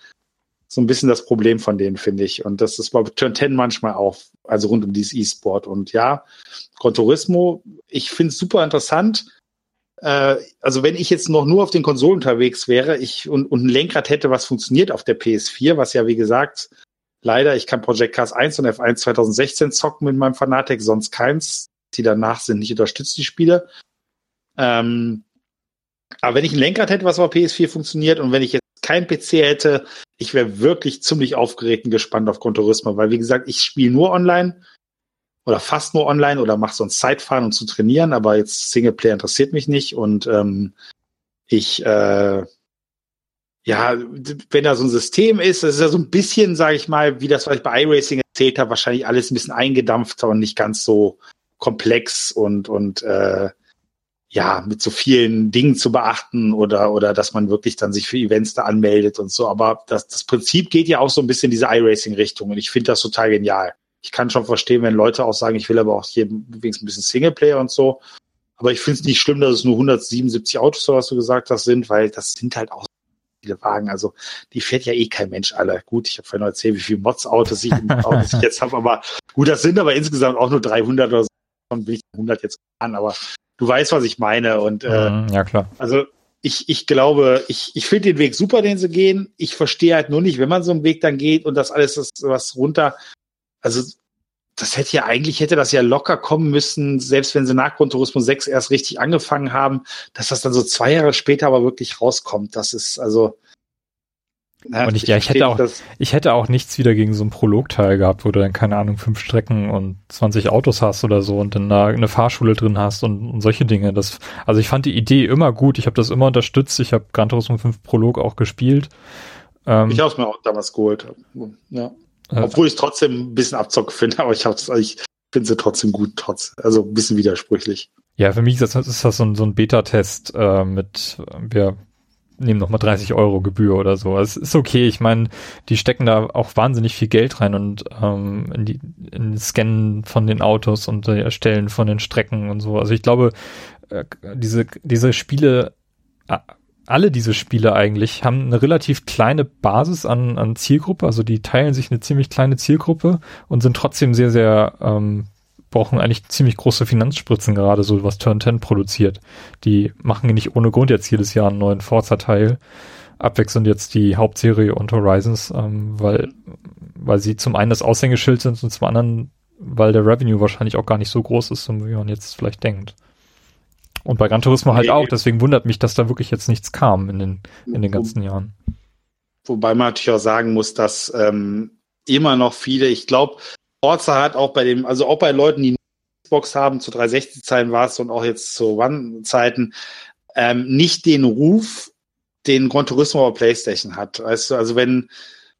so ein bisschen das Problem von denen, finde ich. Und das ist bei Turn 10 manchmal auch, also rund um dieses E-Sport. Und ja, Gran Turismo, ich finde es super interessant äh, also wenn ich jetzt noch nur auf den Konsolen unterwegs wäre ich und, und ein Lenkrad hätte, was funktioniert auf der PS4, was ja wie gesagt leider, ich kann Project Cars 1 und F1 2016 zocken mit meinem Fanatec, sonst keins. Die danach sind nicht unterstützt, die Spiele. Ähm, aber wenn ich ein Lenkrad hätte, was auf PS4 funktioniert und wenn ich jetzt kein PC hätte, ich wäre wirklich ziemlich aufgeregt und gespannt auf Gran Turismo, weil wie gesagt, ich spiele nur online oder fast nur online oder mache sonst Zeitfahren und zu trainieren, aber jetzt Singleplayer interessiert mich nicht. Und ähm, ich, äh, ja, wenn da so ein System ist, das ist ja so ein bisschen, sage ich mal, wie das, was ich bei iRacing erzählt habe, wahrscheinlich alles ein bisschen eingedampfter und nicht ganz so komplex und und äh, ja mit so vielen Dingen zu beachten oder oder dass man wirklich dann sich für Events da anmeldet und so. Aber das, das Prinzip geht ja auch so ein bisschen in diese iRacing-Richtung und ich finde das total genial. Ich kann schon verstehen, wenn Leute auch sagen, ich will aber auch hier wenigstens ein bisschen Singleplayer und so. Aber ich finde es nicht schlimm, dass es nur 177 Autos, so was du gesagt hast, sind, weil das sind halt auch viele Wagen. Also die fährt ja eh kein Mensch alle. Gut, ich habe vorhin erzählt, wie viele Mods-Autos ich, Autos ich jetzt habe, aber gut, das sind aber insgesamt auch nur 300 oder so. Dann bin ich 100 jetzt an, aber du weißt, was ich meine. Und äh, mhm, ja klar. Also ich, ich glaube, ich, ich finde den Weg super, den sie gehen. Ich verstehe halt nur nicht, wenn man so einen Weg dann geht und das alles das, was runter. Also das hätte ja eigentlich hätte das ja locker kommen müssen, selbst wenn sie nach Gran Turismo 6 erst richtig angefangen haben, dass das dann so zwei Jahre später aber wirklich rauskommt. Das ist also. Na, und ich, ich ja, ich hätte auch, ich hätte auch nichts wieder gegen so einen Prologteil gehabt, wo du dann, keine Ahnung, fünf Strecken und 20 Autos hast oder so und dann da eine Fahrschule drin hast und, und solche Dinge. Das, also ich fand die Idee immer gut. Ich habe das immer unterstützt. Ich habe Gran Turismo 5 Prolog auch gespielt. Ähm, ich habe es mir auch damals geholt. Ja. Obwohl ich es trotzdem ein bisschen Abzock finde, aber ich, also ich finde sie trotzdem gut, trotz, also ein bisschen widersprüchlich. Ja, für mich ist das, ist das so ein, so ein Beta-Test äh, mit, wir nehmen nochmal 30 Euro Gebühr oder so. Es ist okay, ich meine, die stecken da auch wahnsinnig viel Geld rein und ähm, in die in Scannen von den Autos und äh, Erstellen von den Strecken und so. Also ich glaube, äh, diese, diese Spiele alle diese Spiele eigentlich haben eine relativ kleine Basis an, an Zielgruppe, also die teilen sich eine ziemlich kleine Zielgruppe und sind trotzdem sehr, sehr, ähm, brauchen eigentlich ziemlich große Finanzspritzen gerade, so was Turn 10 produziert. Die machen nicht ohne Grund jetzt jedes Jahr einen neuen Forza-Teil, abwechselnd jetzt die Hauptserie und Horizons, ähm, weil, weil sie zum einen das Aushängeschild sind und zum anderen, weil der Revenue wahrscheinlich auch gar nicht so groß ist, wie man jetzt vielleicht denkt. Und bei Gran Turismo halt nee, auch, deswegen wundert mich, dass da wirklich jetzt nichts kam in den, in den ganzen Jahren. Wobei man natürlich auch sagen muss, dass ähm, immer noch viele, ich glaube, Forza hat auch bei dem, also auch bei Leuten, die Xbox haben, zu 360-Zeiten war es und auch jetzt zu One-Zeiten, ähm, nicht den Ruf, den Gran Turismo auf PlayStation hat. Weißt du, also wenn,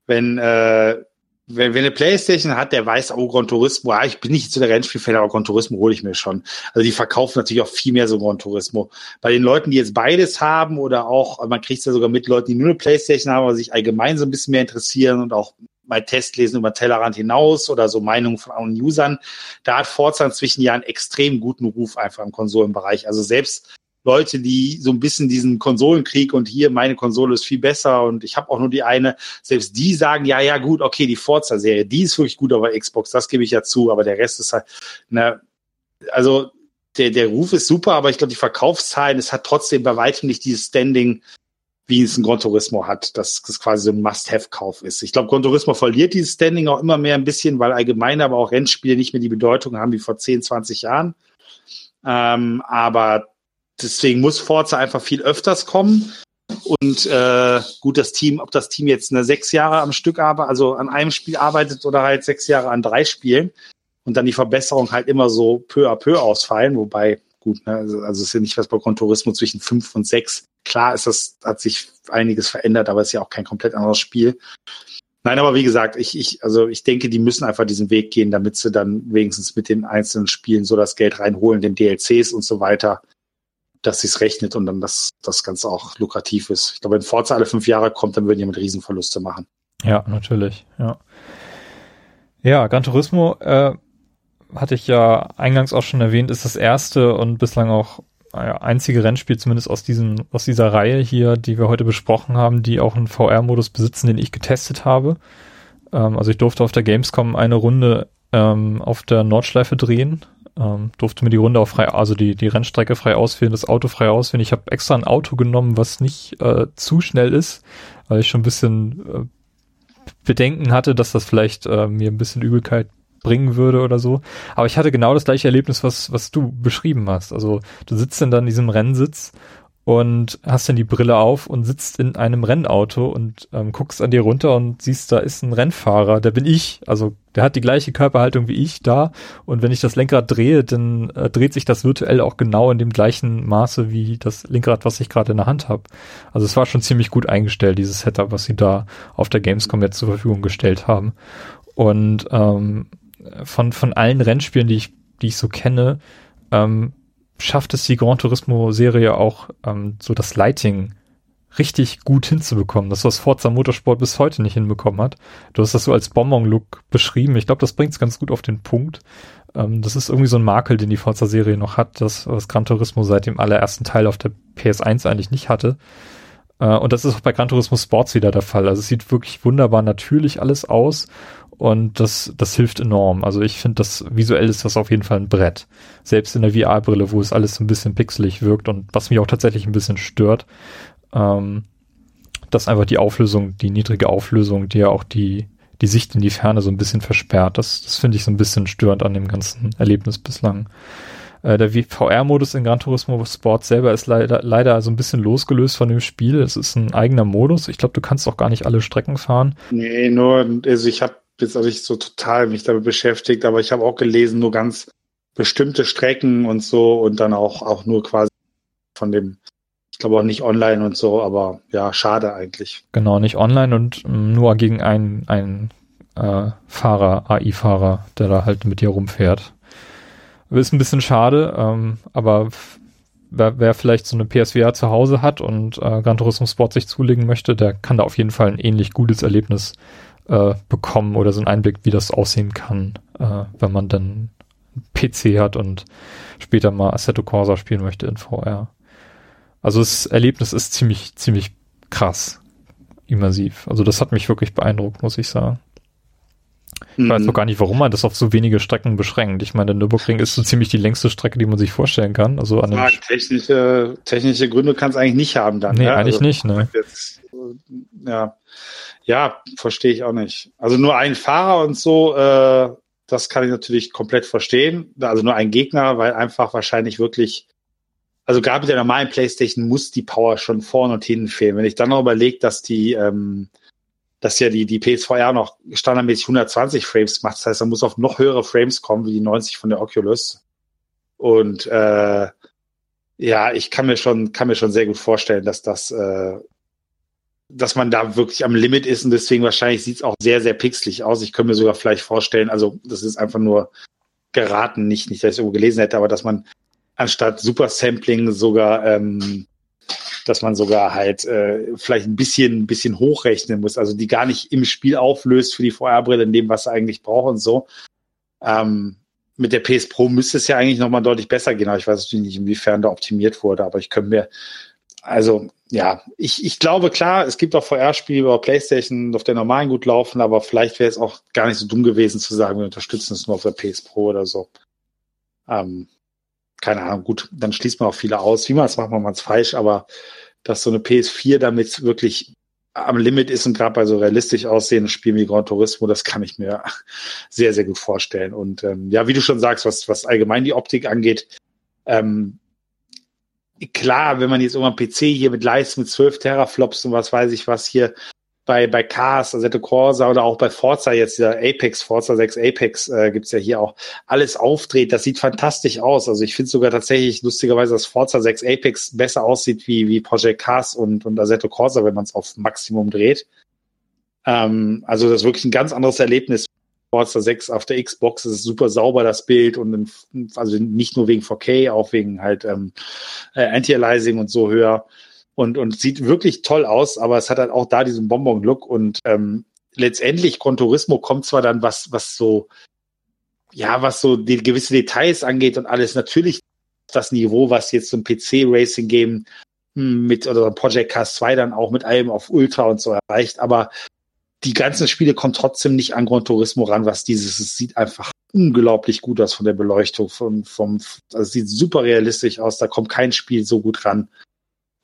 wenn äh, wenn, wenn eine Playstation hat, der weiß, oh, Gran Turismo, ah, ich bin nicht zu der Rennspielfan, aber Gran Turismo hole ich mir schon. Also die verkaufen natürlich auch viel mehr so Gran Turismo. Bei den Leuten, die jetzt beides haben oder auch, man kriegt es ja sogar mit Leuten, die nur eine Playstation haben, aber sich allgemein so ein bisschen mehr interessieren und auch mal Test lesen über Tellerrand hinaus oder so Meinungen von anderen Usern. Da hat Forza inzwischen ja einen extrem guten Ruf einfach im Konsolenbereich. Also selbst Leute, die so ein bisschen diesen Konsolenkrieg und hier meine Konsole ist viel besser und ich habe auch nur die eine, selbst die sagen, ja, ja, gut, okay, die Forza-Serie, die ist wirklich gut aber Xbox, das gebe ich ja zu, aber der Rest ist halt, ne, also der, der Ruf ist super, aber ich glaube, die Verkaufszahlen, es hat trotzdem bei weitem nicht dieses Standing, wie es ein Gran Turismo hat, dass das quasi so ein Must-Have-Kauf ist. Ich glaube, Gran Turismo verliert dieses Standing auch immer mehr ein bisschen, weil allgemein aber auch Rennspiele nicht mehr die Bedeutung haben wie vor 10, 20 Jahren. Ähm, aber deswegen muss Forza einfach viel öfters kommen. Und äh, gut, das Team, ob das Team jetzt eine sechs Jahre am Stück arbeitet, also an einem Spiel arbeitet oder halt sechs Jahre an drei Spielen und dann die Verbesserung halt immer so peu à peu ausfallen, wobei, gut, ne, also, also ist ja nicht was bei Conturismo zwischen fünf und sechs. Klar ist das, hat sich einiges verändert, aber es ist ja auch kein komplett anderes Spiel. Nein, aber wie gesagt, ich, ich, also ich denke, die müssen einfach diesen Weg gehen, damit sie dann wenigstens mit den einzelnen Spielen so das Geld reinholen, den DLCs und so weiter, dass sich's rechnet und dann das, das Ganze auch lukrativ ist. Ich glaube, wenn Forza alle fünf Jahre kommt, dann würden die mit Riesenverluste machen. Ja, natürlich, ja. Ja, Gran Turismo, äh, hatte ich ja eingangs auch schon erwähnt, ist das erste und bislang auch einzige Rennspiel, zumindest aus diesem, aus dieser Reihe hier, die wir heute besprochen haben, die auch einen VR-Modus besitzen, den ich getestet habe. Ähm, also ich durfte auf der Gamescom eine Runde ähm, auf der Nordschleife drehen ähm, durfte mir die Runde auch frei, also die, die Rennstrecke frei auswählen, das Auto frei auswählen. Ich habe extra ein Auto genommen, was nicht äh, zu schnell ist, weil ich schon ein bisschen äh, Bedenken hatte, dass das vielleicht äh, mir ein bisschen Übelkeit bringen würde oder so. Aber ich hatte genau das gleiche Erlebnis, was, was du beschrieben hast. Also du sitzt dann da in diesem Rennsitz und hast dann die Brille auf und sitzt in einem Rennauto und ähm, guckst an dir runter und siehst, da ist ein Rennfahrer, der bin ich. Also der hat die gleiche Körperhaltung wie ich da und wenn ich das Lenkrad drehe, dann äh, dreht sich das virtuell auch genau in dem gleichen Maße wie das Lenkrad, was ich gerade in der Hand habe. Also es war schon ziemlich gut eingestellt, dieses Setup, was sie da auf der Gamescom jetzt zur Verfügung gestellt haben. Und ähm, von, von allen Rennspielen, die ich, die ich so kenne, ähm, schafft es die Gran Turismo-Serie auch, ähm, so das Lighting richtig gut hinzubekommen, das was Forza Motorsport bis heute nicht hinbekommen hat. Du hast das so als Bonbon-Look beschrieben. Ich glaube, das bringt es ganz gut auf den Punkt. Ähm, das ist irgendwie so ein Makel, den die Forza-Serie noch hat, das was Gran Turismo seit dem allerersten Teil auf der PS1 eigentlich nicht hatte. Äh, und das ist auch bei Gran Turismo Sports wieder der Fall. Also es sieht wirklich wunderbar natürlich alles aus und das, das hilft enorm. Also ich finde, das visuell ist das auf jeden Fall ein Brett. Selbst in der VR-Brille, wo es alles so ein bisschen pixelig wirkt und was mich auch tatsächlich ein bisschen stört, ähm, dass einfach die Auflösung, die niedrige Auflösung, die ja auch die, die Sicht in die Ferne so ein bisschen versperrt. Das, das finde ich so ein bisschen störend an dem ganzen Erlebnis bislang. Äh, der VR-Modus in Gran Turismo Sport selber ist leider, leider so ein bisschen losgelös von dem Spiel. Es ist ein eigener Modus. Ich glaube, du kannst auch gar nicht alle Strecken fahren. Nee, nur, also ich habe jetzt auch nicht so total mich damit beschäftigt, aber ich habe auch gelesen, nur ganz bestimmte Strecken und so und dann auch, auch nur quasi von dem, ich glaube auch nicht online und so, aber ja, schade eigentlich. Genau, nicht online und mm, nur gegen einen, einen äh, Fahrer, AI-Fahrer, der da halt mit dir rumfährt. Ist ein bisschen schade, ähm, aber wer, wer vielleicht so eine PSVR zu Hause hat und äh, Gran Turismo Sport sich zulegen möchte, der kann da auf jeden Fall ein ähnlich gutes Erlebnis äh, bekommen oder so einen Einblick, wie das aussehen kann, äh, wenn man dann PC hat und später mal Assetto Corsa spielen möchte in VR. Also das Erlebnis ist ziemlich, ziemlich krass immersiv. Also das hat mich wirklich beeindruckt, muss ich sagen. Ich weiß noch gar nicht, warum man das auf so wenige Strecken beschränkt. Ich meine, der Nürburgring ist so ziemlich die längste Strecke, die man sich vorstellen kann. Also an ja, technische, technische Gründe kann es eigentlich nicht haben dann. Nee, ja? eigentlich also, nicht, ne? Jetzt, ja. Ja, verstehe ich auch nicht. Also nur ein Fahrer und so, äh, das kann ich natürlich komplett verstehen. Also nur ein Gegner, weil einfach wahrscheinlich wirklich, also gerade mit der normalen PlayStation muss die Power schon vorne und hinten fehlen. Wenn ich dann noch überlege, dass die, ähm, dass ja die, die PSVR noch standardmäßig 120 Frames macht, das heißt, man muss auf noch höhere Frames kommen, wie die 90 von der Oculus. Und äh, ja, ich kann mir schon, kann mir schon sehr gut vorstellen, dass das äh, dass man da wirklich am Limit ist und deswegen wahrscheinlich sieht es auch sehr, sehr pixelig aus. Ich könnte mir sogar vielleicht vorstellen, also das ist einfach nur geraten, nicht, nicht, dass ich es irgendwo gelesen hätte, aber dass man anstatt Super Sampling sogar, ähm, dass man sogar halt äh, vielleicht ein bisschen, ein bisschen hochrechnen muss, also die gar nicht im Spiel auflöst für die VR-Brille in dem, was sie eigentlich braucht und so. Ähm, mit der PS Pro müsste es ja eigentlich nochmal deutlich besser gehen, aber ich weiß natürlich nicht, inwiefern da optimiert wurde, aber ich könnte mir, also ja, ich, ich glaube klar, es gibt auch VR-Spiele über PlayStation auf der normalen gut laufen, aber vielleicht wäre es auch gar nicht so dumm gewesen zu sagen, wir unterstützen es nur auf der PS Pro oder so. Ähm, keine Ahnung, gut, dann schließt man auch viele aus. Wie man es macht, man es falsch, aber dass so eine PS4 damit wirklich am Limit ist und gerade bei so realistisch aussehenden Spielen wie Gran Turismo, das kann ich mir sehr, sehr gut vorstellen. Und ähm, ja, wie du schon sagst, was, was allgemein die Optik angeht, ähm, klar, wenn man jetzt irgendwann PC hier mit Leistung mit 12 Teraflops und was weiß ich was hier bei, bei Cars, Assetto Corsa oder auch bei Forza jetzt, dieser Apex, Forza 6 Apex äh, gibt's ja hier auch, alles aufdreht, das sieht fantastisch aus. Also ich finde sogar tatsächlich lustigerweise, dass Forza 6 Apex besser aussieht wie, wie Project Cars und, und Assetto Corsa, wenn man es auf Maximum dreht. Ähm, also das ist wirklich ein ganz anderes Erlebnis, Forza 6 auf der Xbox ist super sauber, das Bild und also nicht nur wegen 4K, auch wegen halt ähm, äh, Anti-Aliasing und so höher und, und sieht wirklich toll aus, aber es hat halt auch da diesen Bonbon-Look und ähm, letztendlich Gran Turismo kommt zwar dann was, was so, ja, was so die gewisse Details angeht und alles natürlich das Niveau, was jetzt so ein PC-Racing-Game hm, mit oder Project Cast 2 dann auch mit allem auf Ultra und so erreicht, aber die ganzen Spiele kommen trotzdem nicht an Gran Turismo ran, was dieses, es sieht einfach unglaublich gut aus von der Beleuchtung, vom, vom, also es sieht super realistisch aus, da kommt kein Spiel so gut ran.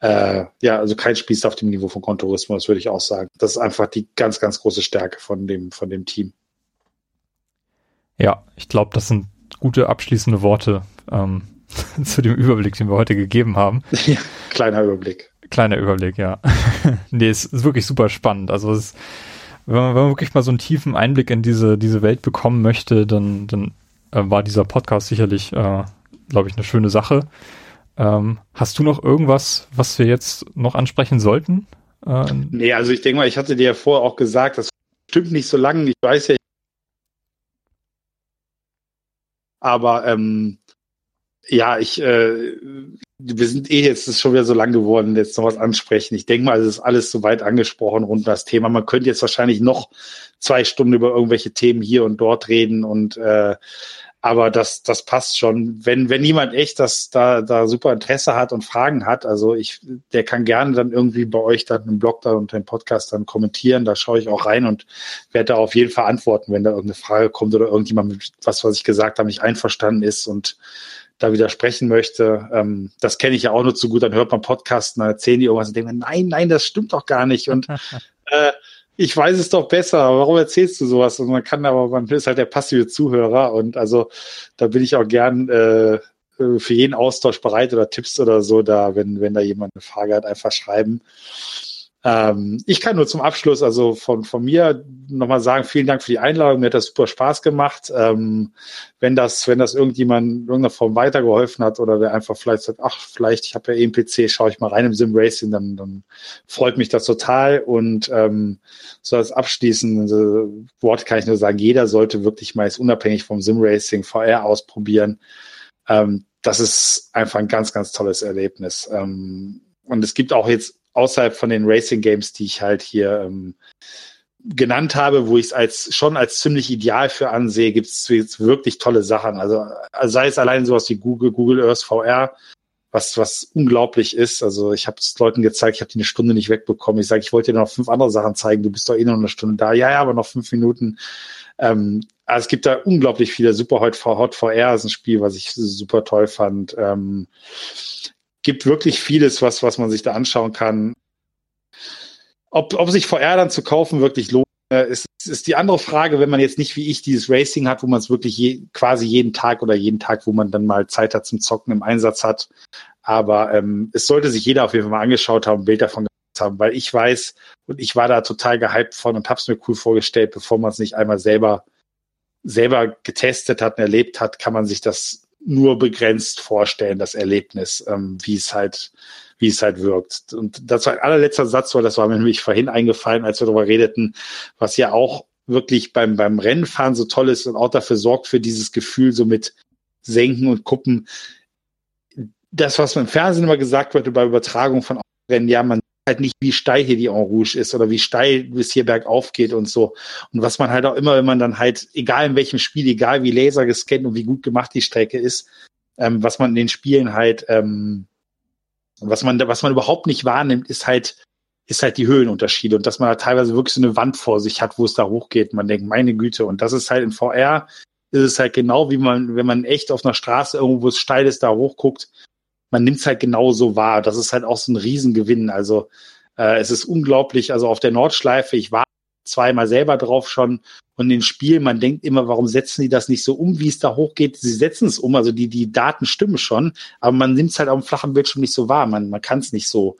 Äh, ja, also kein Spiel ist auf dem Niveau von das würde ich auch sagen. Das ist einfach die ganz, ganz große Stärke von dem, von dem Team. Ja, ich glaube, das sind gute abschließende Worte ähm, zu dem Überblick, den wir heute gegeben haben. Ja, Kleiner Überblick. Kleiner Überblick, ja. nee, es ist wirklich super spannend. Also es, wenn, man, wenn man wirklich mal so einen tiefen Einblick in diese, diese Welt bekommen möchte, dann, dann äh, war dieser Podcast sicherlich, äh, glaube ich, eine schöne Sache. Ähm, hast du noch irgendwas, was wir jetzt noch ansprechen sollten? Äh, nee, also ich denke mal, ich hatte dir ja vorher auch gesagt, das stimmt nicht so lange. Ich weiß ja, aber ähm, ja, ich, äh, wir sind eh jetzt, ist schon wieder so lang geworden, jetzt noch was ansprechen. Ich denke mal, es ist alles so weit angesprochen rund um das Thema. Man könnte jetzt wahrscheinlich noch zwei Stunden über irgendwelche Themen hier und dort reden und äh, aber das, das passt schon. Wenn, wenn jemand echt das da, da super Interesse hat und Fragen hat, also ich, der kann gerne dann irgendwie bei euch dann im Blog da und den Podcast dann kommentieren. Da schaue ich auch rein und werde da auf jeden Fall antworten, wenn da irgendeine Frage kommt oder irgendjemand mit was, was ich gesagt habe, nicht einverstanden ist und da widersprechen möchte. Ähm, das kenne ich ja auch nur zu gut. Dann hört man Podcasts dann erzählen die irgendwas und denken, nein, nein, das stimmt doch gar nicht. Und äh, ich weiß es doch besser. Warum erzählst du sowas? Und man kann aber, man ist halt der passive Zuhörer und also da bin ich auch gern äh, für jeden Austausch bereit oder Tipps oder so da, wenn, wenn da jemand eine Frage hat, einfach schreiben. Ähm, ich kann nur zum Abschluss, also von, von mir nochmal sagen, vielen Dank für die Einladung. Mir hat das super Spaß gemacht. Ähm, wenn das, wenn das irgendjemand in irgendeiner Form weitergeholfen hat oder wer einfach vielleicht sagt, ach, vielleicht, ich habe ja eh einen PC, schaue ich mal rein im Sim Racing, dann, dann freut mich das total. Und ähm, so als abschließende Wort kann ich nur sagen, jeder sollte wirklich mal jetzt unabhängig vom Sim Racing VR ausprobieren. Ähm, das ist einfach ein ganz, ganz tolles Erlebnis. Ähm, und es gibt auch jetzt außerhalb von den Racing Games, die ich halt hier ähm, genannt habe, wo ich es als schon als ziemlich ideal für ansehe, gibt es wirklich tolle Sachen. Also, also sei es allein sowas wie Google, Google Earth VR, was was unglaublich ist. Also ich habe es Leuten gezeigt, ich habe die eine Stunde nicht wegbekommen. Ich sage, ich wollte dir noch fünf andere Sachen zeigen. Du bist doch eh noch eine Stunde da. Ja, ja, aber noch fünf Minuten. Ähm, also es gibt da unglaublich viele. Super Hot, VR ist ein Spiel, was ich super toll fand. Ähm, gibt wirklich vieles, was, was man sich da anschauen kann. Ob, ob sich VR dann zu kaufen wirklich lohnt, äh, ist, ist die andere Frage, wenn man jetzt nicht wie ich dieses Racing hat, wo man es wirklich je, quasi jeden Tag oder jeden Tag, wo man dann mal Zeit hat zum Zocken im Einsatz hat. Aber ähm, es sollte sich jeder auf jeden Fall mal angeschaut haben, ein Bild davon gemacht haben, weil ich weiß und ich war da total gehypt von und habe es mir cool vorgestellt, bevor man es nicht einmal selber selber getestet hat und erlebt hat, kann man sich das nur begrenzt vorstellen, das Erlebnis, ähm, wie es halt, wie es halt wirkt. Und war ein allerletzter Satz, weil das war mir nämlich vorhin eingefallen, als wir darüber redeten, was ja auch wirklich beim, beim Rennfahren so toll ist und auch dafür sorgt für dieses Gefühl so mit Senken und Kuppen. Das, was im Fernsehen immer gesagt wird über Übertragung von Rennen, ja, man halt nicht, wie steil hier die En Rouge ist oder wie steil es hier bergauf geht und so. Und was man halt auch immer, wenn man dann halt, egal in welchem Spiel, egal wie laser gescannt und wie gut gemacht die Strecke ist, ähm, was man in den Spielen halt, ähm, was man, was man überhaupt nicht wahrnimmt, ist halt, ist halt die Höhenunterschiede und dass man da teilweise wirklich so eine Wand vor sich hat, wo es da hochgeht. Man denkt, meine Güte. Und das ist halt in VR, ist es halt genau wie man, wenn man echt auf einer Straße irgendwo, wo es steil ist, da hochguckt, man nimmt es halt genauso wahr. Das ist halt auch so ein Riesengewinn. Also äh, es ist unglaublich. Also auf der Nordschleife, ich war zweimal selber drauf schon und in den Spiel, man denkt immer, warum setzen die das nicht so um, wie es da hochgeht? Sie setzen es um, also die, die Daten stimmen schon, aber man nimmt es halt auf dem flachen Bildschirm nicht so wahr. Man, man kann es nicht so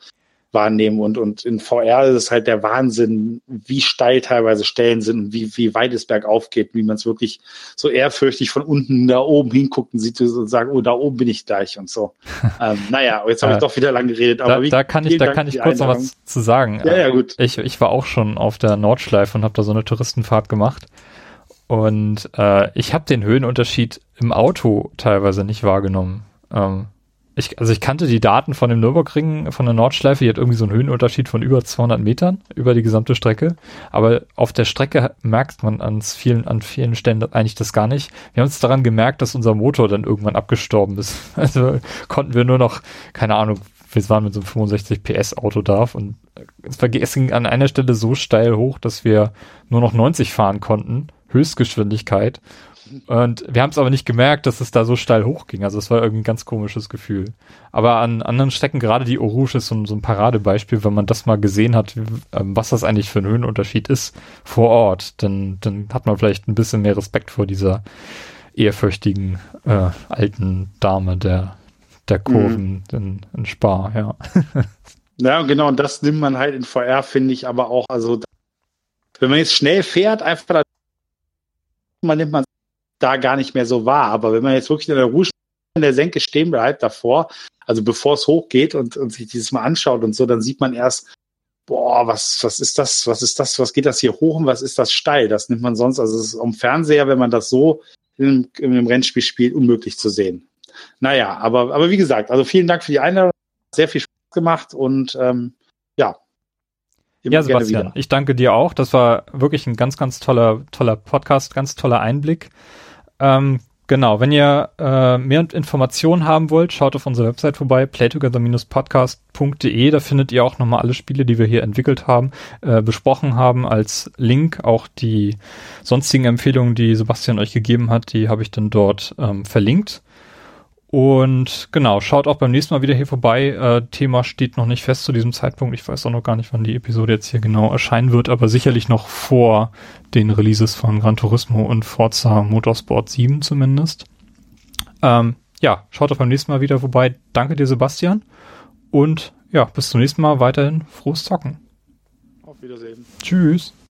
wahrnehmen. Und, und in VR ist es halt der Wahnsinn, wie steil teilweise Stellen sind und wie, wie weit es bergauf geht, wie man es wirklich so ehrfürchtig von unten da oben hinguckt und sieht und sagt, oh, da oben bin ich gleich und so. ähm, naja, jetzt habe ich doch wieder lang geredet. Aber da, wie, da kann ich, da Dank kann ich kurz noch was zu sagen. Ja, ja, gut. Ich, ich war auch schon auf der Nordschleife und habe da so eine Touristenfahrt gemacht. Und äh, ich habe den Höhenunterschied im Auto teilweise nicht wahrgenommen. Ähm, ich, also ich kannte die Daten von dem Nürburgring, von der Nordschleife, die hat irgendwie so einen Höhenunterschied von über 200 Metern über die gesamte Strecke. Aber auf der Strecke merkt man an vielen, an vielen Stellen eigentlich das gar nicht. Wir haben uns daran gemerkt, dass unser Motor dann irgendwann abgestorben ist. Also konnten wir nur noch, keine Ahnung, wir waren mit so einem 65 PS Auto da und es ging an einer Stelle so steil hoch, dass wir nur noch 90 fahren konnten, Höchstgeschwindigkeit und wir haben es aber nicht gemerkt, dass es da so steil hochging. Also es war irgendwie ein ganz komisches Gefühl. Aber an anderen Strecken, gerade die Eau Rouge ist so, so ein Paradebeispiel, wenn man das mal gesehen hat, ähm, was das eigentlich für ein Höhenunterschied ist vor Ort, dann, dann hat man vielleicht ein bisschen mehr Respekt vor dieser ehrfürchtigen äh, alten Dame, der der Kurven mhm. in, in Spa, ja. ja, genau, und das nimmt man halt in VR, finde ich, aber auch, also wenn man jetzt schnell fährt, einfach da, man nimmt man da gar nicht mehr so wahr. Aber wenn man jetzt wirklich in der Ruhe in der Senke stehen bleibt davor, also bevor es hochgeht und, und sich dieses mal anschaut und so, dann sieht man erst, boah, was, was ist das, was ist das, was geht das hier hoch und was ist das steil? Das nimmt man sonst, also es ist am Fernseher, wenn man das so in, in einem Rennspiel spielt, unmöglich zu sehen. Naja, aber, aber wie gesagt, also vielen Dank für die Einladung, sehr viel Spaß gemacht und ähm, ja. Ja, Sebastian, ich danke dir auch. Das war wirklich ein ganz, ganz toller, toller Podcast, ganz toller Einblick. Ähm, Genau, wenn ihr äh, mehr Informationen haben wollt, schaut auf unserer Website vorbei, playtogether-podcast.de. Da findet ihr auch nochmal alle Spiele, die wir hier entwickelt haben, äh, besprochen haben als Link. Auch die sonstigen Empfehlungen, die Sebastian euch gegeben hat, die habe ich dann dort ähm, verlinkt. Und genau, schaut auch beim nächsten Mal wieder hier vorbei. Äh, Thema steht noch nicht fest zu diesem Zeitpunkt. Ich weiß auch noch gar nicht, wann die Episode jetzt hier genau erscheinen wird, aber sicherlich noch vor den Releases von Gran Turismo und Forza Motorsport 7 zumindest. Ähm, ja, schaut auch beim nächsten Mal wieder vorbei. Danke dir, Sebastian. Und ja, bis zum nächsten Mal weiterhin frohes Zocken. Auf Wiedersehen. Tschüss.